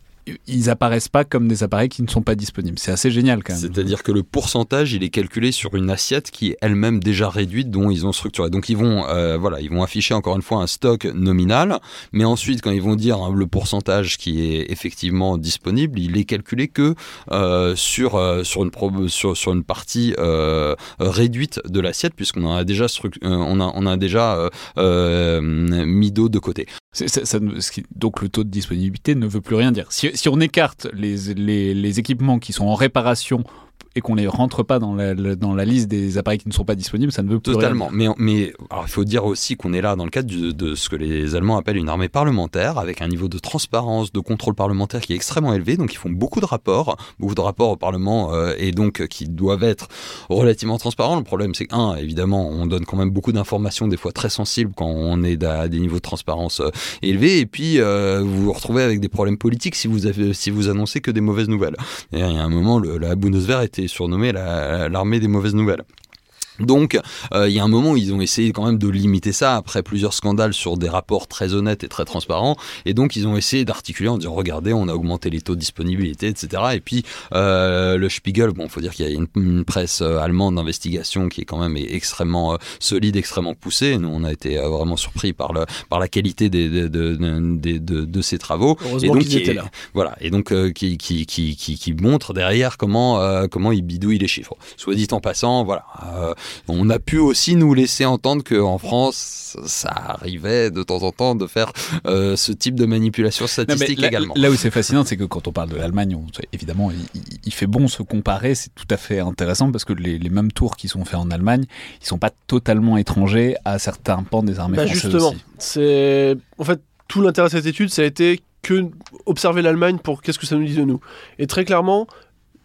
Speaker 1: apparaissent pas comme des appareils qui ne sont pas disponibles. C'est assez génial quand même.
Speaker 3: C'est-à-dire que le pourcentage, il est calculé sur une assiette qui est elle-même déjà réduite, dont ils ont structuré. Donc ils vont, euh, voilà, ils vont afficher encore une fois un stock nominal, mais ensuite quand ils vont dire hein, le pourcentage qui est effectivement disponible, il est calculé que euh, sur euh, sur une sur, sur une partie réduite de l'assiette, puisqu'on en a déjà on a on a déjà mis d'eau de côté.
Speaker 1: Ça, donc le taux de disponibilité ne veut plus rien dire. Si, si on écarte les, les, les, équipements qui sont en réparation et qu'on les rentre pas dans la, dans la liste des appareils qui ne sont pas disponibles, ça ne veut plus
Speaker 3: Totalement. Mais, mais alors, il faut dire aussi qu'on est là dans le cadre de ce que les Allemands appellent une armée parlementaire, avec un niveau de transparence, de contrôle parlementaire qui est extrêmement élevé. Donc ils font beaucoup de rapports, beaucoup de rapports au Parlement, euh, et donc qui doivent être relativement transparents. Le problème, c'est qu'un, évidemment, on donne quand même beaucoup d'informations, des fois très sensibles, quand on est à des niveaux de transparence euh, élevés. Et puis euh, vous vous retrouvez avec des problèmes politiques si vous avez, si vous annoncez que des mauvaises nouvelles. Et il y a un moment, le, la Bundeswehr était surnommé l'armée des mauvaises nouvelles. Donc, euh, il y a un moment où ils ont essayé quand même de limiter ça après plusieurs scandales sur des rapports très honnêtes et très transparents. Et donc, ils ont essayé d'articuler en disant regardez, on a augmenté les taux de disponibilité, etc. Et puis, euh, le Spiegel, bon, faut dire qu'il y a une, presse euh, allemande d'investigation qui est quand même extrêmement solide, extrêmement poussée. Nous, on a été vraiment surpris par, le, par la qualité des, de, de, de, ces travaux.
Speaker 2: et donc, qui, étaient là.
Speaker 3: Voilà. Et donc, qui, qui, qui, qui, montre derrière comment, comment ils bidouillent les chiffres. Soit dit en passant, voilà on a pu aussi nous laisser entendre qu'en France, ça arrivait de temps en temps de faire euh, ce type de manipulation statistique également.
Speaker 1: Là où c'est fascinant, c'est que quand on parle de l'Allemagne, évidemment, il, fait bon se comparer, c'est tout à fait intéressant parce que les, mêmes tours qui sont faits en Allemagne, ils sont pas totalement étrangers à certains pans des armées bah, françaises
Speaker 2: justement, c'est en fait tout l'intérêt de cette étude, ça a été que observer l'Allemagne pour qu'est-ce que ça nous dit de nous. Et très clairement,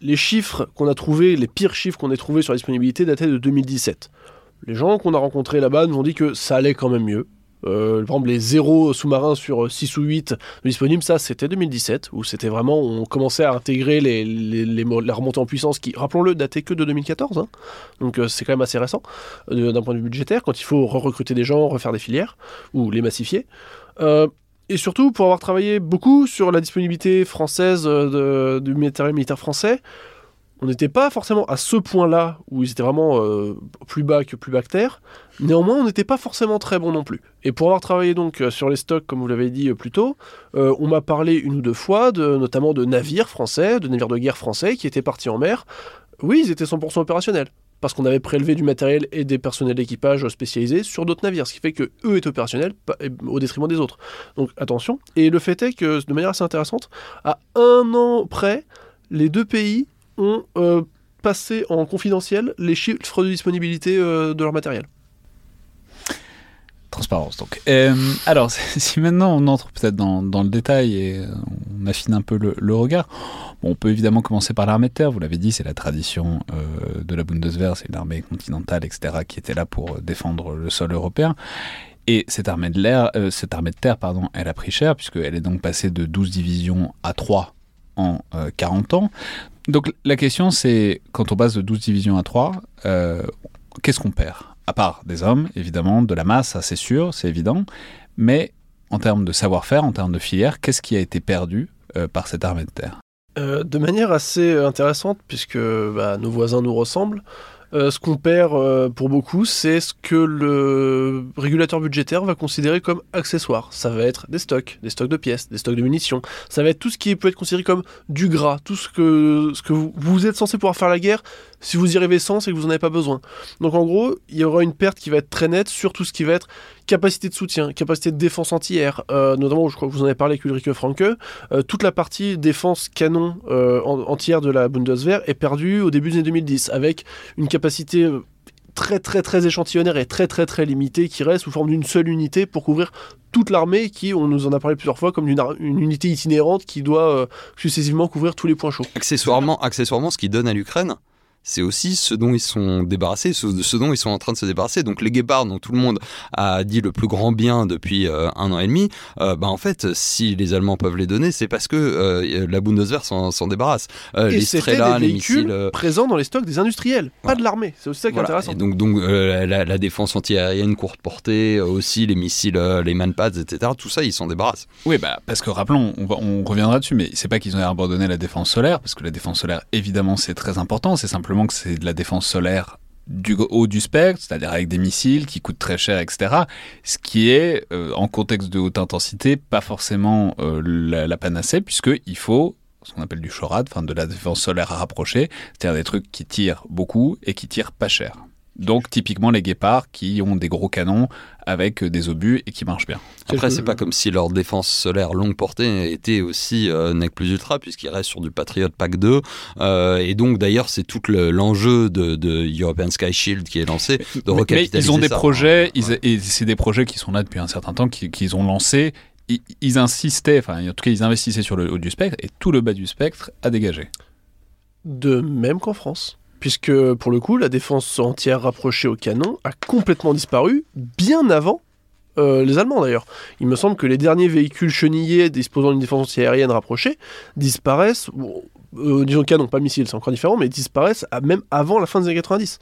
Speaker 2: les chiffres qu'on a trouvés, les pires chiffres qu'on a trouvés sur la disponibilité dataient de 2017. Les gens qu'on a rencontrés là-bas nous ont dit que ça allait quand même mieux. Euh, par exemple, les zéros sous-marins sur 6 ou 8 disponibles, ça c'était 2017, où c'était vraiment, on commençait à intégrer les, la remontée en puissance qui, rappelons-le, datait que de 2014. Hein. Donc euh, c'est quand même assez récent euh, d'un point de vue budgétaire, quand il faut recruter des gens, refaire des filières, ou les massifier. Et surtout, pour avoir travaillé beaucoup sur la disponibilité française du matériel militaire français, on n'était pas forcément à ce point-là où ils étaient vraiment euh, plus bas que plus bactères. Néanmoins, on n'était pas forcément très bon non plus. Et pour avoir travaillé donc euh, sur les stocks, comme vous l'avez dit euh, plus tôt, on m'a parlé une ou deux fois, de, notamment de navires français, de navires de guerre français qui étaient partis en mer. Oui, ils étaient 100% opérationnels parce qu'on avait prélevé du matériel et des personnels d'équipage spécialisés sur d'autres navires, ce qui fait que eux étaient opérationnels au détriment des autres. Donc attention. Et le fait est que, de manière assez intéressante, à un an près, les deux pays ont euh, passé en confidentiel les chiffres de disponibilité euh, de leur matériel.
Speaker 1: Transparence donc. Euh, alors, si maintenant on entre peut-être dans, le détail et on affine un peu le, regard, on peut évidemment commencer par l'armée de terre, vous l'avez dit, c'est la tradition de la Bundeswehr, c'est une armée continentale, etc., qui était là pour défendre le sol européen. Et cette armée de l'air, cette armée de terre, pardon, elle a pris cher puisqu'elle est donc passée de 12 divisions à 3 en 40 ans. Donc la question c'est, quand on passe de 12 divisions à 3, euh, qu'est-ce qu'on perd? À part des hommes, évidemment, de la masse, c'est sûr, c'est évident, mais en termes de savoir-faire, en termes de filière, qu'est-ce qui a été perdu euh, par cette armée de terre?
Speaker 2: Euh, De manière assez intéressante, puisque bah, nos voisins nous ressemblent, ce qu'on perd pour beaucoup, c'est ce que le régulateur budgétaire va considérer comme accessoire. Ça va être des stocks, des stocks de pièces, des stocks de munitions. Ça va être tout ce qui peut être considéré comme du gras, tout ce que, ce que vous, vous êtes censé pouvoir faire la guerre. Si vous y arrivez sans, c'est que vous n'en avez pas besoin. Donc en gros, il y aura une perte qui va être très nette sur tout ce qui va être capacité de soutien, capacité de défense anti-air, euh, notamment, je crois que vous en avez parlé avec Ulrike Franke, euh, toute la partie défense canon euh, anti-air de la Bundeswehr est perdue au début des années 2010, avec une capacité très très très échantillonnaire et très très très limitée qui reste sous forme d'une seule unité pour couvrir toute l'armée qui, on nous en a parlé plusieurs fois, comme une, une unité itinérante qui doit successivement couvrir tous les points chauds.
Speaker 3: Accessoirement, accessoirement ce qui donne à l'Ukraine, c'est aussi ce dont ils sont débarrassés, ce, ce, dont ils sont en train de se débarrasser. Donc les guépards dont tout le monde a dit le plus grand bien depuis euh, un an et demi, euh, bah en fait, si les Allemands peuvent les donner, c'est parce que euh, la Bundeswehr s'en débarrasse.
Speaker 2: les Strela, les missiles présents dans les stocks des industriels, pas de l'armée. C'est aussi ça qui est intéressant.
Speaker 3: donc, donc la, défense antiaérienne courte portée, aussi les missiles, les manpads, etc. Tout ça, ils s'en débarrassent.
Speaker 1: Oui, bah parce que rappelons, on, on reviendra dessus, mais c'est pas qu'ils ont abandonné la défense solaire, parce que la défense solaire, évidemment, c'est très important. C'est simplement que c'est de la défense solaire du haut du spectre, c'est-à-dire avec des missiles qui coûtent très cher, etc. Ce qui est, euh, en contexte de haute intensité, pas forcément euh, la, panacée, puisqu'il faut ce qu'on appelle du chorad, enfin de la défense solaire rapprochée, c'est-à-dire des trucs qui tirent beaucoup et qui tirent pas cher. Donc typiquement les guépards qui ont des gros canons avec des obus et qui marchent bien.
Speaker 3: Après, c'est pas comme si leur défense solaire longue portée était aussi euh, NEC plus ultra, puisqu'ils restent sur du Patriot Pack 2. Euh, et donc, d'ailleurs, c'est tout l'enjeu de, European Sky Shield qui est lancé, de recapitaliser
Speaker 1: mais ils ont des projets, et c'est des projets qui sont là depuis un certain temps, qu'ils ont lancés. Ils, insistaient, enfin, en tout cas, ils investissaient sur le haut du spectre, et tout le bas du spectre a dégagé.
Speaker 2: De même qu'en France puisque pour le coup, la défense entière rapprochée au canon a complètement disparu bien avant euh, les Allemands d'ailleurs. Il me semble que les derniers véhicules chenillés disposant d'une défense anti-aérienne rapprochée disparaissent, euh, disons canon, pas missile, c'est encore différent, mais disparaissent même avant la fin des années 90.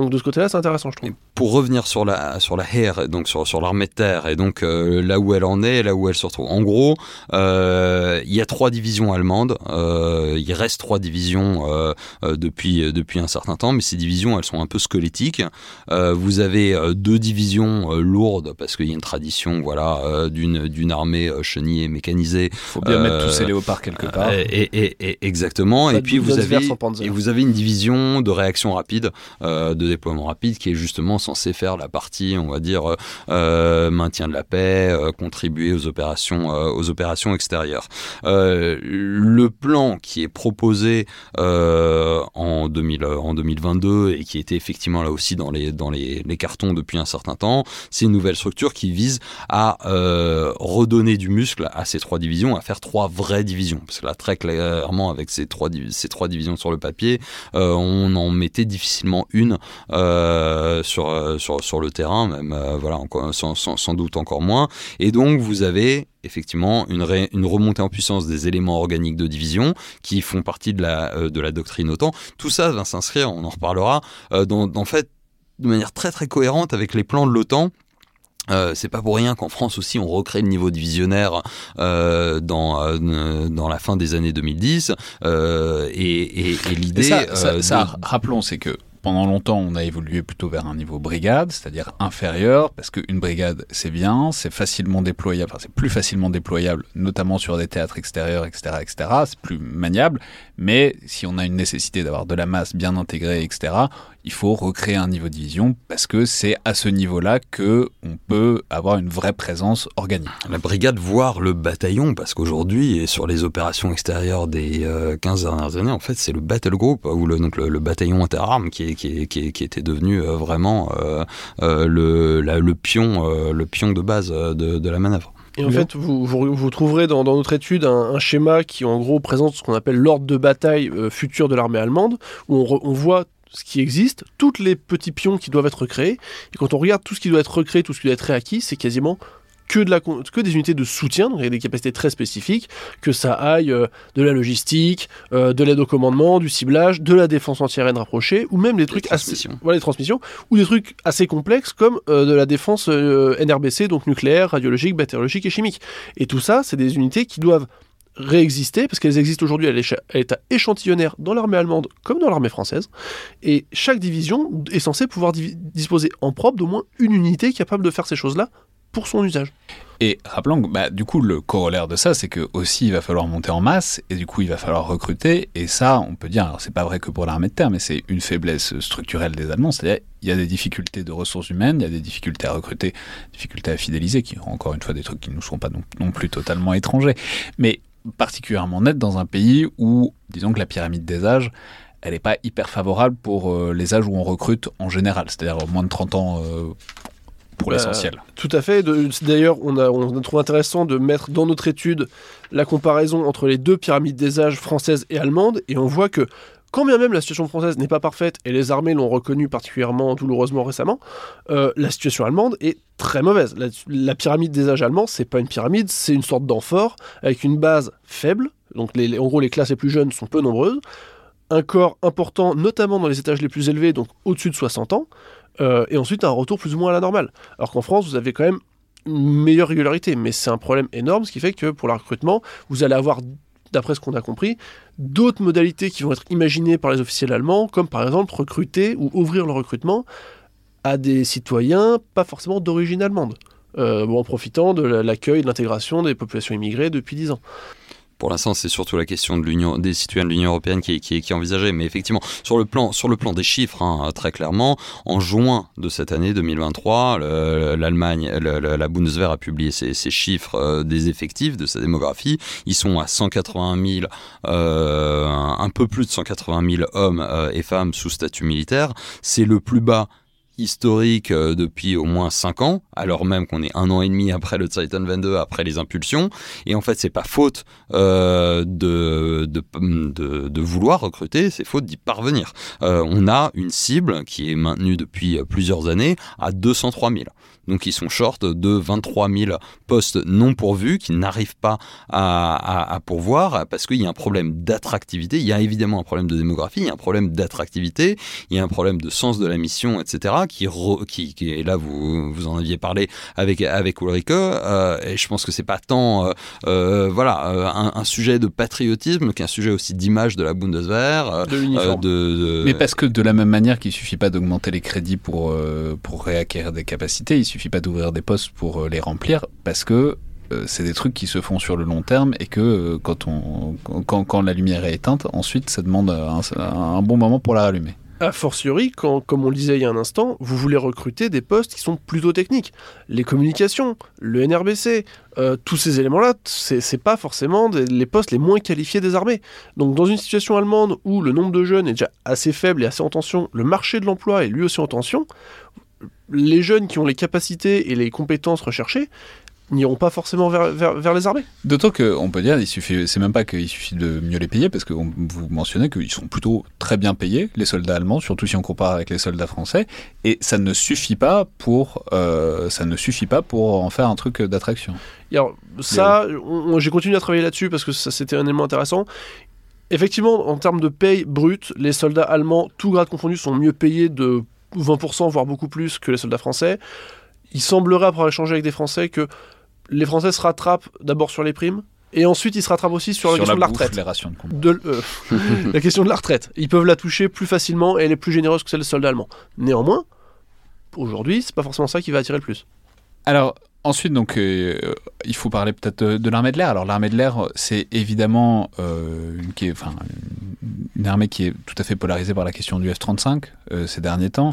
Speaker 2: Donc de ce côté-là, c'est intéressant, je trouve.
Speaker 3: pour revenir sur la sur la Air, donc sur, sur l'armée de terre, et donc euh, là où elle en est, là où elle se retrouve. En gros, euh, il y a trois divisions allemandes. il reste trois divisions depuis depuis un certain temps, mais ces divisions, elles sont un peu squelettiques. vous avez deux divisions lourdes parce qu'il y a une tradition, voilà, d'une d'une armée chenillée mécanisée.
Speaker 1: Faut bien mettre tous ces léopards quelque part.
Speaker 3: Et, et, et, exactement. et puis vous avez et vous avez une division de réaction rapide, euh, de déploiement rapide, qui est justement censée faire la partie, on va dire, euh, maintien de la paix, euh, contribuer aux opérations, aux opérations extérieures. le plan qui est proposé en 2000, en 2022 et qui était effectivement là aussi dans les dans les, cartons depuis un certain temps, c'est une nouvelle structure qui vise à redonner du muscle à ces trois divisions, à faire trois vraies divisions. Parce que là, très clairement, avec ces trois, ces trois divisions sur le papier, euh, on en mettait difficilement une euh, sur, euh, sur, sur le terrain, même voilà, encore, sans, sans, doute encore moins. Et donc vous avez effectivement une, une, remontée en puissance des éléments organiques de division qui font partie de la, de la doctrine OTAN. Tout ça va s'inscrire, on en reparlera, dans, en fait de manière très très cohérente avec les plans de l'OTAN Euh, c'est pas pour rien qu'en France aussi on recrée le niveau divisionnaire euh, dans euh, dans la fin des années 2010 euh, et, et, et l'idée
Speaker 1: ça, ça,
Speaker 3: euh,
Speaker 1: ça,
Speaker 3: de-
Speaker 1: rappelons, c'est que pendant longtemps, on a évolué plutôt vers un niveau brigade, c'est-à-dire inférieur, parce qu'une brigade, c'est bien, c'est facilement déployable, enfin, c'est plus facilement déployable, notamment sur des théâtres extérieurs, etc., etc., c'est plus maniable, mais si on a une nécessité d'avoir de la masse bien intégrée, etc., il faut recréer un niveau de division, parce que c'est à ce niveau-là que on peut avoir une vraie présence organique.
Speaker 3: la brigade voire le bataillon parce qu'aujourd'hui et sur les opérations extérieures des euh, 15 dernières années en fait c'est le battle group ou le donc le, le bataillon interarmes qui est, qui, est, qui, est- qui était devenu euh, vraiment euh, euh, le la- le pion euh, le pion de base euh, de, de la manœuvre
Speaker 2: Et en fait, vous, vous, vous trouverez dans, dans notre étude un, un schéma qui, en gros, présente ce qu'on appelle l'ordre de bataille euh, futur de l'armée allemande, où on, re- on voit ce qui existe, tous les petits pions qui doivent être recréés. Et quand on regarde tout ce qui doit être recréé, tout ce qui doit être réacquis, c'est quasiment que, de la, con- que des unités de soutien, donc avec des capacités très spécifiques, que ça aille euh, de la logistique, euh, de l'aide au commandement, du ciblage, de la défense antiaérienne rapprochée, ou même des trucs assez,
Speaker 3: transmissions.
Speaker 2: voilà, les transmissions, ou des trucs assez complexes comme euh, de la défense NRBC, donc nucléaire, radiologique, bactériologique et chimique. Et tout ça, c'est des unités qui doivent réexister, parce qu'elles existent aujourd'hui à l'état échantillonnaire dans l'armée allemande comme dans l'armée française. Et chaque division est censée pouvoir disposer en propre d'au moins une unité capable de faire ces choses-là pour son usage.
Speaker 1: Et rappelons que bah, du coup le corollaire de ça, c'est que aussi il va falloir monter en masse et du coup il va falloir recruter. Et ça, on peut dire, alors c'est pas vrai que pour l'armée de terre, mais c'est une faiblesse structurelle des Allemands. C'est-à-dire il y a des difficultés de ressources humaines, il y a des difficultés à recruter, difficultés à fidéliser, qui encore une fois des trucs qui nous sont pas non, non plus totalement étrangers, mais particulièrement net dans un pays où, disons que la pyramide des âges, elle n'est pas hyper favorable pour euh, les âges où on recrute en général, c'est-à-dire moins de 30 ans euh, pour
Speaker 2: Bah,
Speaker 1: l'essentiel.
Speaker 2: Tout à fait. D'ailleurs, on a, on a trouvé intéressant de mettre dans notre étude la comparaison entre les deux pyramides des âges françaises et allemandes, et on voit que quand bien même la situation française n'est pas parfaite, et les armées l'ont reconnu particulièrement douloureusement récemment, euh, la situation allemande est très mauvaise. La, pyramide des âges allemands, c'est pas une pyramide, c'est une sorte d'amphore avec une base faible. Donc, en gros, les classes les plus jeunes sont peu nombreuses. Un corps important, notamment dans les étages les plus élevés, donc au-dessus de 60 ans, euh, et ensuite un retour plus ou moins à la normale. Alors qu'en France, vous avez quand même une meilleure régularité, mais c'est un problème énorme, ce qui fait que pour le recrutement, vous allez avoir, d'après ce qu'on a compris, d'autres modalités qui vont être imaginées par les officiels allemands, comme par exemple recruter ou ouvrir le recrutement à des citoyens pas forcément d'origine allemande, euh, en profitant de la- l'accueil et de l'intégration des populations immigrées depuis 10 ans.
Speaker 3: Pour l'instant, c'est surtout la question de l'union, des citoyens de l'Union européenne qui est, qui, qui est envisagée. Mais effectivement, sur le plan, sur le plan des chiffres, hein, très clairement, en juin de cette année 2023, le- l'Allemagne, le- le- la Bundeswehr a publié ses, chiffres euh, des effectifs de sa démographie. Ils sont à 180 000, euh, un, un peu plus de 180 000 hommes euh, et femmes sous statut militaire. C'est le plus bas historique euh, depuis au moins 5 ans, alors même qu'on est un an et demi après le Titan 22, après les impulsions. Et en fait, c'est pas faute euh, de, vouloir recruter, c'est faute d'y parvenir. Euh, on a une cible qui est maintenue depuis plusieurs années à 203 000. Donc ils sont short de 23 000 postes non pourvus qui n'arrivent pas à, à, à pourvoir parce qu'il y a un problème d'attractivité. Il y a évidemment un problème de démographie, il y a un problème d'attractivité, il y a un problème de sens de la mission, etc. Qui, re, qui, qui et là vous vous en aviez parlé avec avec Ulrike. Euh, et je pense que c'est pas tant euh, euh, voilà un, un, sujet de patriotisme qu'un sujet aussi d'image de la Bundeswehr, euh,
Speaker 2: de l'uniforme.
Speaker 3: de, de...
Speaker 1: Mais parce que de la même manière qu'il suffit pas d'augmenter les crédits pour pour réacquérir des capacités, il suffit pas d'ouvrir des postes pour les remplir parce que euh, c'est des trucs qui se font sur le long terme et que euh, quand, on, quand, quand, la lumière est éteinte, ensuite ça demande un, bon moment pour la rallumer.
Speaker 2: A fortiori, comme on le disait il y a un instant, vous voulez recruter des postes qui sont plutôt techniques. Les communications, le NRBC, euh, tous ces éléments-là, c'est pas forcément les postes les moins qualifiés des armées. Donc dans une situation allemande où le nombre de jeunes est déjà assez faible et assez en tension, le marché de l'emploi est lui aussi en tension, les jeunes qui ont les capacités et les compétences recherchées n'iront pas forcément vers, vers, vers les armées.
Speaker 1: D'autant qu'on peut dire, il suffit, c'est même pas qu'il suffit de mieux les payer, parce que vous mentionnez qu'ils sont plutôt très bien payés, les soldats allemands, surtout si on compare avec les soldats français, et ça ne suffit pas pour, euh, ça ne suffit pas pour en faire un truc d'attraction.
Speaker 2: Alors ça, j'ai continué à travailler là-dessus parce que ça c'était un élément intéressant. Effectivement, en termes de paye brute, les soldats allemands, tout grade confondu, sont mieux payés de 20%, voire beaucoup plus que les soldats français. il semblerait, après avoir échangé avec des Français, que les Français se rattrapent d'abord sur les primes, et ensuite ils se rattrapent aussi sur, la question de la retraite.
Speaker 1: les rations de,
Speaker 2: de euh, la question de la retraite. Ils peuvent la toucher plus facilement et elle est plus généreuse que celle des soldats allemands. Néanmoins, aujourd'hui, c'est pas forcément ça qui va attirer le plus.
Speaker 1: Alors, Ensuite, donc, euh, il faut parler peut-être de, l'armée de l'air. Alors, l'armée de l'air, c'est évidemment euh, une, qui une armée qui est tout à fait polarisée par la question du F-35 euh, ces derniers temps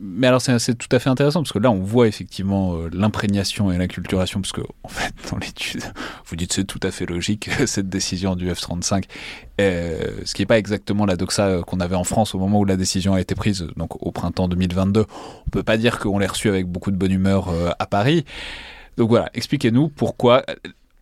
Speaker 1: mais alors c'est tout à fait intéressant parce que là on voit effectivement euh, l'imprégnation et l'inculturation parce que en fait dans l'étude vous dites c'est tout à fait logique cette décision du F-35 euh, ce qui n'est pas exactement la doxa euh, qu'on avait en France au moment où la décision a été prise donc au printemps 2022 on peut pas dire qu'on l'ait reçu avec beaucoup de bonne humeur à Paris. Donc voilà expliquez-nous pourquoi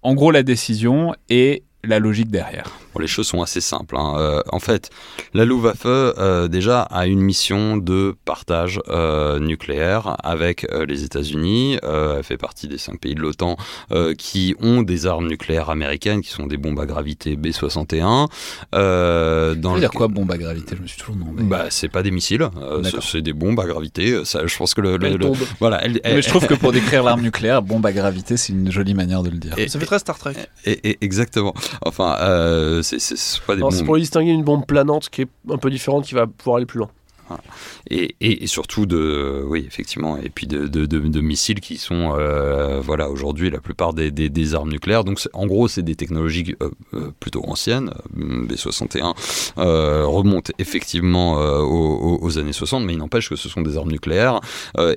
Speaker 1: en gros la décision est la logique derrière
Speaker 3: bon, Les choses sont assez simples. Hein. Euh, en fait, la Luftwaffe euh, déjà a une mission de partage euh, nucléaire avec euh, les États-Unis. elle fait partie des cinq pays de l'OTAN qui ont des armes nucléaires américaines, qui sont des bombes à gravité B-61.
Speaker 1: Euh, dans dire quoi bombe à gravité? Je me suis toujours demandé.
Speaker 3: Bah, c'est pas des missiles, c'est des bombes à gravité. Ça, je pense que le, le, voilà.
Speaker 1: Mais je trouve que pour décrire l'arme nucléaire, bombe à gravité, c'est une jolie manière de le dire.
Speaker 2: Et, ça fait très Star Trek.
Speaker 3: Et, et, exactement. Enfin, euh, c'est pas des
Speaker 2: C'est pour distinguer une bombe planante qui est un peu différente, qui va pouvoir aller plus loin.
Speaker 3: Et, et, surtout de, oui, effectivement, et puis de, de, de, missiles qui sont, euh, voilà, aujourd'hui la plupart des, des, des, armes nucléaires. Donc, en gros, c'est des technologies euh, euh, plutôt anciennes. B61 remonte effectivement aux, aux, années 60, mais il n'empêche que ce sont des armes nucléaires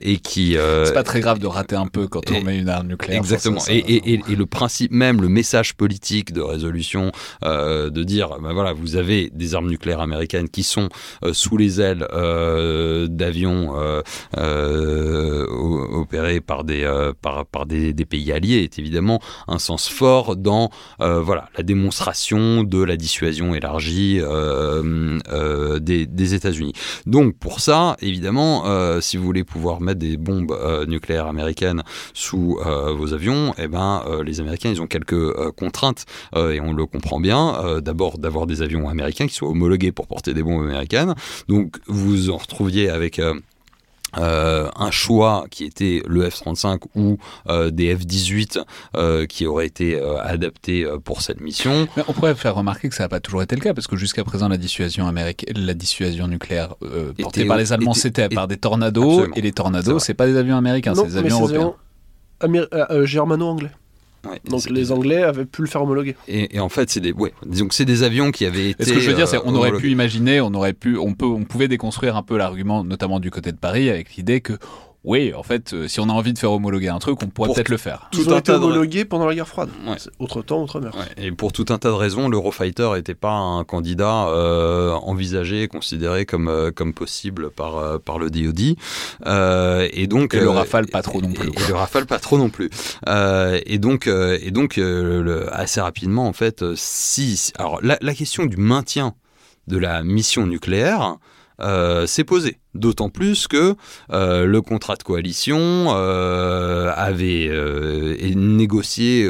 Speaker 3: et qui.
Speaker 1: c'est pas très grave de rater un peu quand on met une arme nucléaire.
Speaker 3: Exactement. et, et, le principe même, le message politique de résolution, de dire, ben voilà, vous avez des armes nucléaires américaines qui sont sous les ailes euh, d'avions euh, euh, opérés par des, par, par des, pays alliés est évidemment un sens fort dans voilà, la démonstration de la dissuasion élargie des, des États-Unis. Donc pour ça, évidemment, si vous voulez pouvoir mettre des bombes nucléaires américaines sous vos avions, eh ben, les Américains, ils ont quelques contraintes et on le comprend bien. D'abord, d'avoir des avions américains qui soient homologués pour porter des bombes américaines. Donc, vous vous en retrouviez avec euh, euh, un choix qui était le F-35 ou euh, des F-18 qui auraient été adaptés pour cette mission.
Speaker 1: Mais on pourrait faire remarquer que ça n'a pas toujours été le cas parce que jusqu'à présent la dissuasion américaine, la dissuasion nucléaire portée par les Allemands c'était par des tornados et les tornados c'est pas des avions américains, c'est des avions européens.
Speaker 2: germano-anglais. Donc les Anglais avaient pu le faire homologuer.
Speaker 3: Et, en fait, c'est des, ouais, disons que c'est des avions qui avaient été.
Speaker 1: ce que je veux dire, c'est on aurait pu imaginer, on aurait pu, on peut, on pouvait déconstruire un peu l'argument, notamment du côté de Paris, avec l'idée que oui, en fait, euh, si on a envie de faire homologuer un truc, on pourrait peut-être le faire.
Speaker 2: Tout Ils ont été homologués pendant la guerre froide. Autre temps, autre mer.
Speaker 3: Et pour tout un tas de raisons, l'Eurofighter n'était pas un candidat euh, envisagé, considéré comme, euh, comme possible par, par le DoD. et donc,
Speaker 1: et le Rafale pas trop non plus.
Speaker 3: Et, le Rafale pas trop non plus. et donc, et donc le, assez rapidement, en fait, si... Alors, la, la question du maintien de la mission nucléaire s'est posée. D'autant plus que euh, le contrat de coalition euh, avait euh, négocié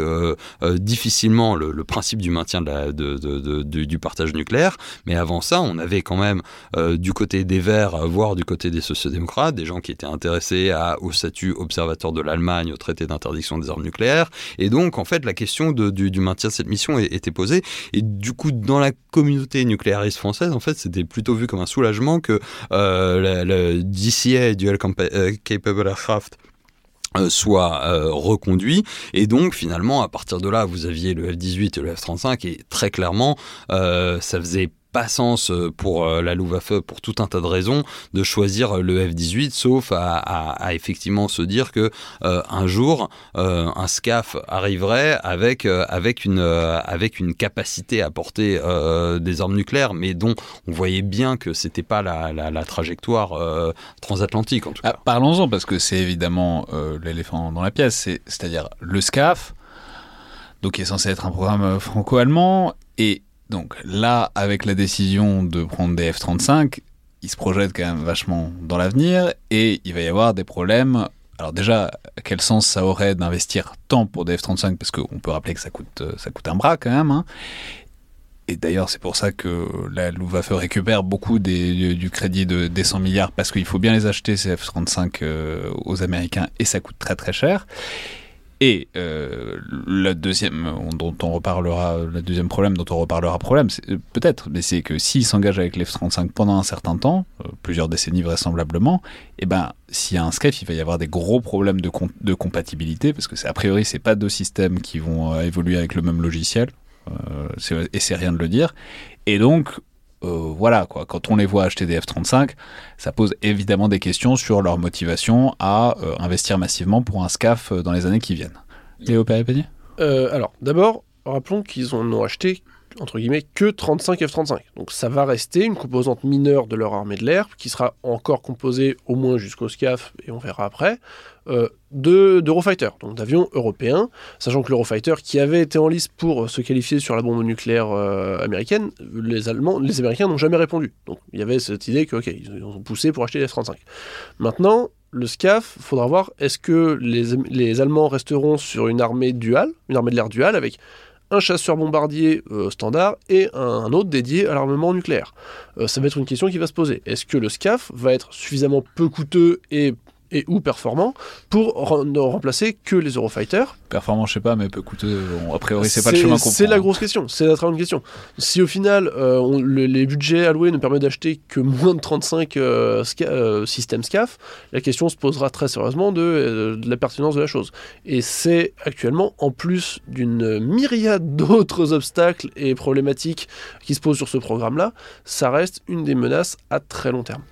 Speaker 3: difficilement le, principe du maintien du partage nucléaire, mais avant ça, on avait quand même du côté des Verts, voire du côté des sociodémocrates, des gens qui étaient intéressés au statut observateur de l'Allemagne, au traité d'interdiction des armes nucléaires, et donc en fait la question du, maintien de cette mission était posée, et du coup dans la communauté nucléariste française, en fait, c'était plutôt vu comme un soulagement que le DCA, Dual euh, Capable Aircraft, euh, soit euh, reconduit. Et donc finalement à partir de là vous aviez le F-18 et le F-35 et très clairement ça faisait pas sens euh, pour euh, la Luftwaffe pour tout un tas de raisons de choisir le F-18 sauf à, effectivement se dire que euh, un jour un SCAF arriverait avec avec une avec une capacité à porter des armes nucléaires mais dont on voyait bien que c'était pas la, la, trajectoire transatlantique en tout cas.
Speaker 1: Ah, parlons-en parce que c'est évidemment l'éléphant dans la pièce, c'est-à-dire le SCAF donc qui est censé être un programme franco-allemand et donc là, avec la décision de prendre des F-35, ils se projettent quand même vachement dans l'avenir et il va y avoir des problèmes. Alors déjà, quel sens ça aurait d'investir tant pour des F-35 parce qu'on peut rappeler que ça coûte, ça coûte un bras quand même. Hein. et d'ailleurs, c'est pour ça que la Luftwaffe récupère beaucoup des, du, crédit de, des 100 milliards, parce qu'il faut bien les acheter, ces F-35, euh, aux Américains, et ça coûte très très cher. Et euh, le deuxième, dont on reparlera, le deuxième problème dont on reparlera problème, euh, peut-être, mais c'est que s'ils s'engagent avec l'F-35 pendant un certain temps, euh, plusieurs décennies vraisemblablement, et eh ben s'il y a un SCAF, il va y avoir des gros problèmes de, de compatibilité, parce que c'est a priori c'est pas deux systèmes qui vont évoluer avec le même logiciel. Euh, et c'est rien de le dire. Et donc, euh, voilà, quoi. quand on les voit acheter des F-35, ça pose évidemment des questions sur leur motivation à euh, investir massivement pour un SCAF dans les années qui viennent. Léo Pérépénier
Speaker 2: Alors, d'abord, rappelons qu'ils en ont acheté entre guillemets que 35 F-35. Donc ça va rester une composante mineure de leur armée de l'air, qui sera encore composée au moins jusqu'au SCAF, et on verra après, euh, d'Eurofighter, donc d'avions européens, sachant que l'Eurofighter, qui avait été en lice pour se qualifier sur la bombe nucléaire euh, américaine, les Allemands, les Américains n'ont jamais répondu. Donc il y avait cette idée que, ok, ils ont poussé pour acheter les F-35. Maintenant, le SCAF, faudra voir, est-ce que les, les Allemands resteront sur une armée duale, une armée de l'air duale, avec un chasseur bombardier euh, standard et un, autre dédié à l'armement nucléaire? Ça va être une question qui va se poser. Est-ce que le SCAF va être suffisamment peu coûteux et et ou performant pour ne remplacer que les Eurofighters.
Speaker 1: Performant, je sais pas, mais peu coûteux. a priori, c'est pas le chemin qu'on
Speaker 2: C'est la grosse question. C'est la très grande question. Si au final, euh, les budgets alloués ne permettent d'acheter que moins de 35 euh, euh, systèmes SCAF, la question se posera très sérieusement de, de la pertinence de la chose. Et c'est actuellement, en plus d'une myriade d'autres obstacles et problématiques qui se posent sur ce programme-là, ça reste une des menaces à très long terme.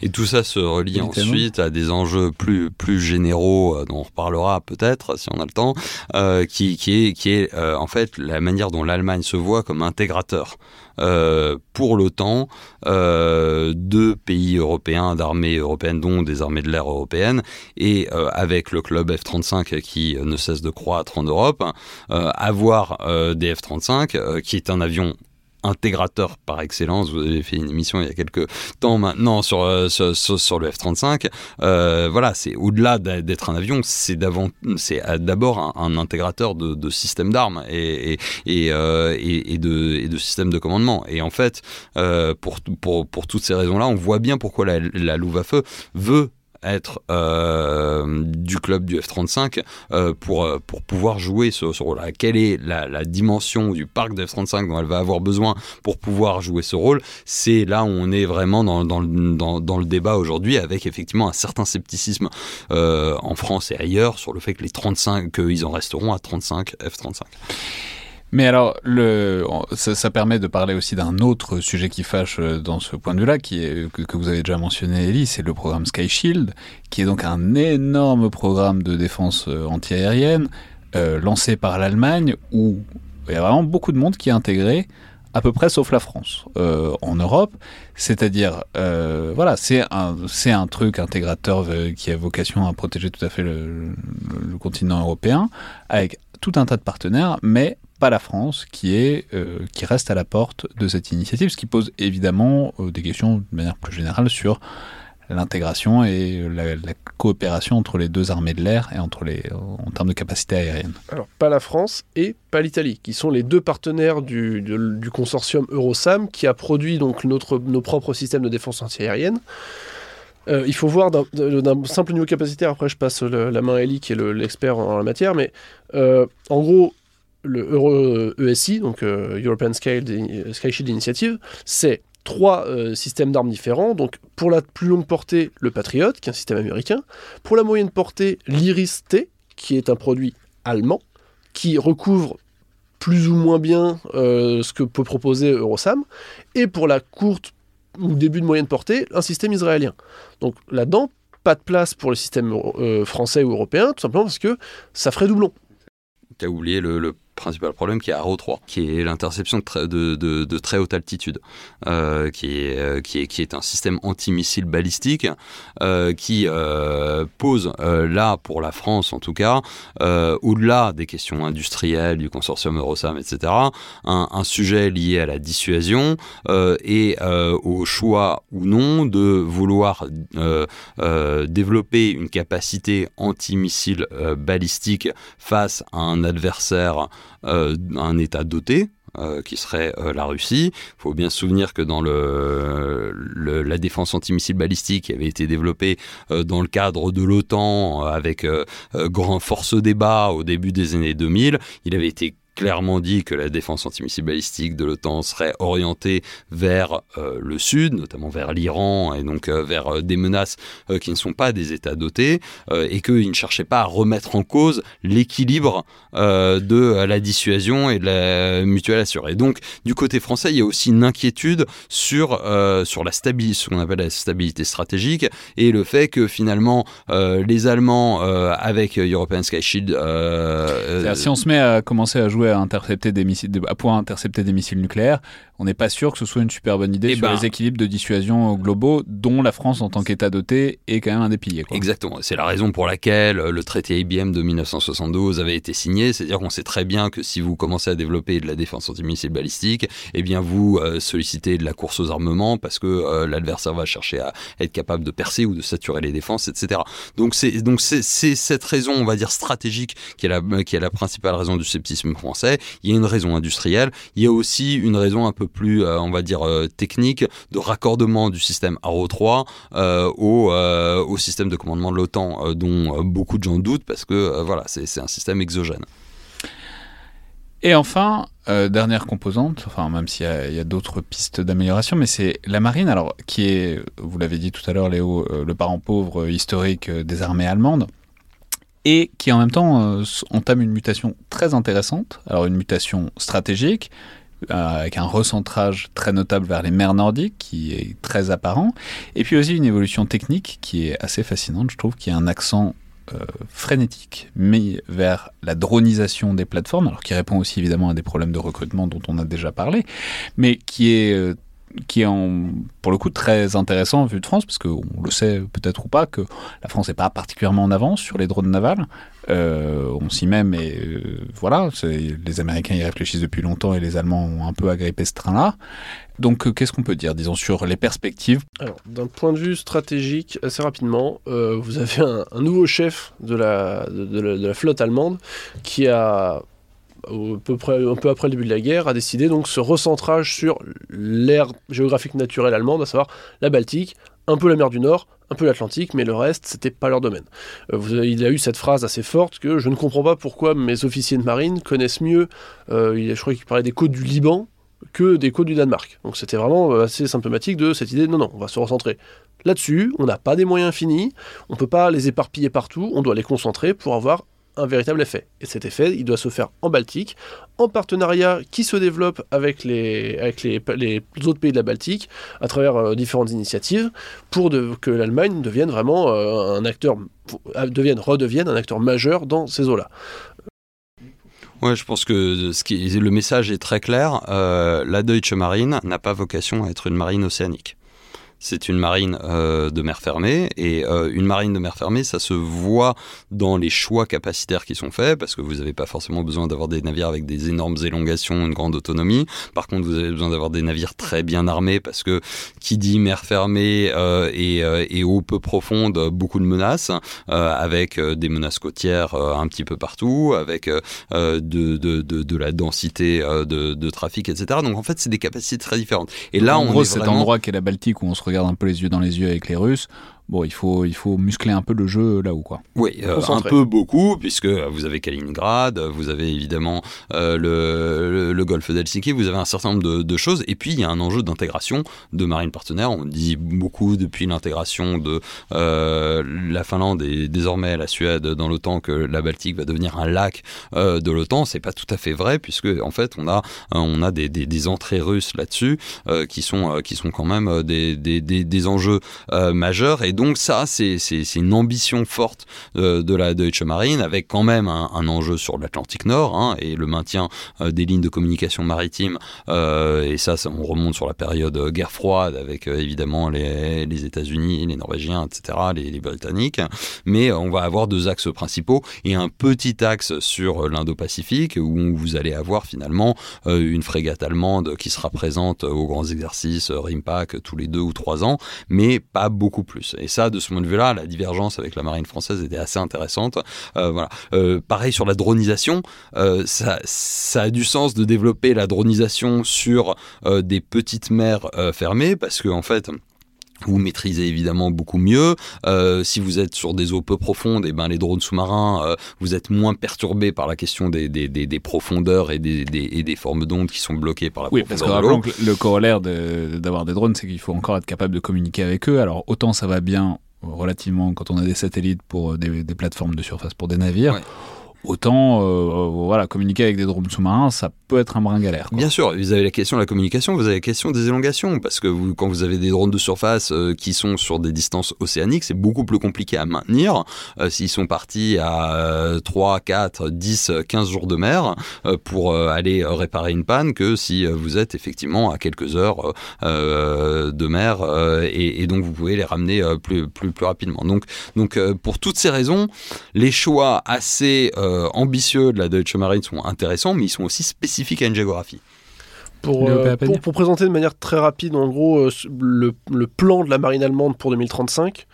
Speaker 3: Et tout ça se relie ensuite à des enjeux plus plus généraux euh, dont on reparlera peut-être si on a le temps, euh, qui, qui est qui est euh, en fait la manière dont l'Allemagne se voit comme intégrateur. Euh, pour l'OTAN, euh, deux pays européens d'armées européennes, dont des armées de l'air européennes, et euh, avec le club F-35 qui ne cesse de croître en Europe, avoir des F-35, qui est un avion intégrateur par excellence. Vous avez fait une émission il y a quelques temps maintenant sur, euh, sur, le F-35. Euh, voilà, c'est au-delà d'être un avion, c'est d'abord un, intégrateur de, de systèmes d'armes et, et, et, euh, de, de systèmes de commandement. Et en fait, pour, pour, pour toutes ces raisons-là, on voit bien pourquoi la, la Louvafe veut être euh, du club du F-35 euh, pour, euh, pour pouvoir jouer ce, rôle-là. Quelle est la, dimension du parc de F-35 dont elle va avoir besoin pour pouvoir jouer ce rôle? C'est là où on est vraiment dans, dans le débat aujourd'hui avec effectivement un certain scepticisme en France et ailleurs sur le fait que les 35, qu'ils en resteront à 35 F-35.
Speaker 1: Mais alors, ça, permet de parler aussi d'un autre sujet qui fâche euh, dans ce point de vue-là, qui est, que, vous avez déjà mentionné, Ellie, c'est le programme Sky Shield, qui est donc un énorme programme de défense euh, antiaérienne euh, lancé par l'Allemagne, où il y a vraiment beaucoup de monde qui est intégré, à peu près sauf la France, euh, en Europe. C'est-à-dire, voilà, c'est un, truc intégrateur qui a vocation à protéger tout à fait le continent européen, avec tout un tas de partenaires, mais pas la France qui, est, euh, qui reste à la porte de cette initiative, ce qui pose évidemment euh, des questions de manière plus générale sur l'intégration et la, coopération entre les deux armées de l'air et entre les, en termes de capacité aérienne.
Speaker 2: Alors, pas la France et pas l'Italie, qui sont les deux partenaires du, consortium Eurosam qui a produit donc notre, nos propres systèmes de défense antiaérienne. Euh, il faut voir d'un simple niveau capacitaire, après je passe la main à Ellie qui est l'expert en la matière, mais euh, en gros, le ESI, donc euh, European Sky, Sky Shield Initiative, c'est trois euh, systèmes d'armes différents. Donc pour la plus longue portée, le Patriot, qui est un système américain. Pour la moyenne portée, l'Iris-T, qui est un produit allemand, qui recouvre plus ou moins bien euh, ce que peut proposer Eurosam. Et pour la courte ou début de moyenne portée, un système israélien. Donc là-dedans, pas de place pour le système français ou européen, tout simplement parce que ça ferait doublon.
Speaker 3: Tu as oublié le principal problème qui est Arrow 3, qui est l'interception de, très haute altitude, euh, qui, est, euh, qui, est, un système antimissile balistique euh, qui euh, pose là, pour la France en tout cas, au-delà des questions industrielles du consortium Eurosam, etc., un, sujet lié à la dissuasion et au choix ou non de vouloir développer une capacité antimissile balistique face à un adversaire un État doté, qui serait la Russie. Il faut bien se souvenir que dans la défense antimissile balistique qui avait été développée dans le cadre de l'OTAN avec grand force débat au début des années 2000, il avait été clairement dit que la défense antimissile balistique de l'OTAN serait orientée vers euh, le sud, notamment vers l'Iran et donc euh, vers euh, des menaces qui ne sont pas des États dotés, et qu'il ne cherchait pas à remettre en cause l'équilibre de la dissuasion et de la mutuelle assurée. Donc, du côté français, il y a aussi une inquiétude sur, sur la stabilité, ce qu'on appelle la stabilité stratégique, et le fait que finalement, les Allemands, avec European Sky Shield...
Speaker 1: si on se met à commencer à jouer à intercepter des missiles, à pouvoir intercepter des missiles nucléaires, on n'est pas sûr que ce soit une super bonne idée eh sur ben, les équilibres de dissuasion globaux, dont la France en tant qu'État doté est quand même un des piliers.
Speaker 3: Exactement. C'est la raison pour laquelle le traité IBM de 1972 avait été signé. C'est-à-dire qu'on sait très bien que si vous commencez à développer de la défense antimissile balistique, eh bien vous euh, sollicitez de la course aux armements parce que euh, l'adversaire va chercher à être capable de percer ou de saturer les défenses, etc. Donc c'est donc c'est cette raison, on va dire stratégique, qui est la qui est la principale raison du scepticisme français. Il y a une raison industrielle. Il y a aussi une raison un peu plus, euh, on va dire, euh, technique de raccordement du système Arrow 3 euh, au, au, système de commandement de l'OTAN, dont beaucoup de gens doutent parce que voilà, c'est un système exogène.
Speaker 1: Et enfin, dernière composante, enfin même s'il y a, d'autres pistes d'amélioration, mais c'est la marine, alors qui est, vous l'avez dit tout à l'heure Léo, le parent pauvre historique des armées allemandes, et qui en même temps entame une mutation très intéressante, alors une mutation stratégique, avec un recentrage très notable vers les mers nordiques qui est très apparent, et puis aussi une évolution technique qui est assez fascinante, je trouve, qui a un accent euh, frénétique, mais vers la dronisation des plateformes, alors qui répond aussi évidemment à des problèmes de recrutement dont on a déjà parlé, mais qui est euh, qui est pour le coup très intéressant vu de France, parce qu'on le sait peut-être ou pas, que la France n'est pas particulièrement en avance sur les drones navals. Euh, on s'y met, mais euh, voilà, les Américains y réfléchissent depuis longtemps et les Allemands ont un peu agrippé ce train-là. Donc euh, qu'est-ce qu'on peut dire, disons, sur les perspectives?
Speaker 2: Alors, d'un point de vue stratégique, assez rapidement, vous avez un, nouveau chef de la flotte allemande qui a peu un peu après le début de la guerre, a décidé donc ce recentrage sur l'aire géographique naturelle allemande, à savoir la Baltique, un peu la mer du Nord, un peu l'Atlantique, mais le reste, c'était pas leur domaine. Euh, il a eu cette phrase assez forte que je ne comprends pas pourquoi mes officiers de marine connaissent mieux, euh, je crois qu'il parlait des côtes du Liban, que des côtes du Danemark. Donc c'était vraiment euh, assez symptomatique de cette idée, non, non, on va se recentrer là-dessus, on n'a pas des moyens finis, on ne peut pas les éparpiller partout, on doit les concentrer pour avoir un véritable effet. Et cet effet, il doit se faire en Baltique, en partenariat qui se développe avec les, autres pays de la Baltique, à travers euh, différentes initiatives, pour que l'Allemagne devienne vraiment euh, un acteur, devienne, redevienne un acteur majeur dans ces eaux-là.
Speaker 3: Ouais, je pense que le message est très clair. Euh, la Deutsche Marine n'a pas vocation à être une marine océanique c'est une marine euh, de mer fermée. Et euh, une marine de mer fermée, ça se voit dans les choix capacitaires qui sont faits, parce que vous n'avez pas forcément besoin d'avoir des navires avec des énormes élongations, une grande autonomie. Par contre, vous avez besoin d'avoir des navires très bien armés, parce que qui dit mer fermée euh, et, et, eau peu profonde, beaucoup de menaces, avec des menaces côtières un petit peu partout, avec de, de, de, de, la densité de, de, trafic, etc. Donc en fait, c'est des capacités très différentes.
Speaker 1: Et là, en on gros, cet endroit qui est la Baltique où on se regarde un peu les yeux dans les yeux avec les Russes, bon, il faut, il faut muscler un peu le jeu là-haut, quoi.
Speaker 3: Oui, euh, un peu beaucoup, puisque vous avez Kaliningrad, vous avez évidemment euh, le, le, golfe d'Helsinki, vous avez un certain nombre de, de, choses, et puis il y a un enjeu d'intégration de marines partenaires. On dit beaucoup depuis l'intégration de euh, la Finlande et désormais la Suède dans l'OTAN que la Baltique va devenir un lac de l'OTAN. C'est pas tout à fait vrai, puisque en fait on a, on a des, des, des entrées russes là-dessus qui sont, qui sont quand même des, des, des enjeux majeurs. Et donc ça, c'est une ambition forte euh, de la Deutsche Marine, avec quand même un, enjeu sur l'Atlantique Nord hein, et le maintien euh, des lignes de communication maritime. Euh, et ça, on remonte sur la période guerre froide, avec évidemment les, États-Unis, les Norvégiens, etc., les, Britanniques. Mais on va avoir deux axes principaux et un petit axe sur l'Indo-Pacifique, où vous allez avoir finalement une frégate allemande qui sera présente aux grands exercices RIMPAC tous les deux ou trois ans, mais pas beaucoup plus. Et ça, de ce point de vue-là, la divergence avec la marine française était assez intéressante. voilà. pareil sur la dronisation, ça, ça a du sens de développer la dronisation sur des petites mers fermées parce que en fait vous maîtrisez évidemment beaucoup mieux. Euh, si vous êtes sur des eaux peu profondes, et eh ben les drones sous-marins, euh, vous êtes moins perturbé par la question des, des, des, profondeurs et des, et des formes d'ondes qui sont bloquées par la
Speaker 1: oui, parce que, le corollaire d'avoir des drones, c'est qu'il faut encore être capable de communiquer avec eux. Alors autant ça va bien relativement quand on a des satellites pour des, plateformes de surface pour des navires. Autant euh, voilà, communiquer avec des drones sous-marins, ça peut être un brin galère.
Speaker 3: Bien sûr, vous avez la question de la communication, vous avez la question des élongations, parce que quand vous avez des drones de surface euh, qui sont sur des distances océaniques, c'est beaucoup plus compliqué à maintenir euh, s'ils sont partis à 3, 4, 10, 15 jours de mer pour aller réparer une panne que si vous êtes effectivement à quelques heures de mer et, donc vous pouvez les ramener plus, plus, rapidement. Donc, pour toutes ces raisons, les choix assez euh, ambitieux de la Deutsche Marine sont intéressants, mais ils sont aussi spécifiques à une géographie.
Speaker 2: Pour, euh, pour, présenter de manière très rapide, en gros, euh, le, le, plan de la marine allemande pour 2035,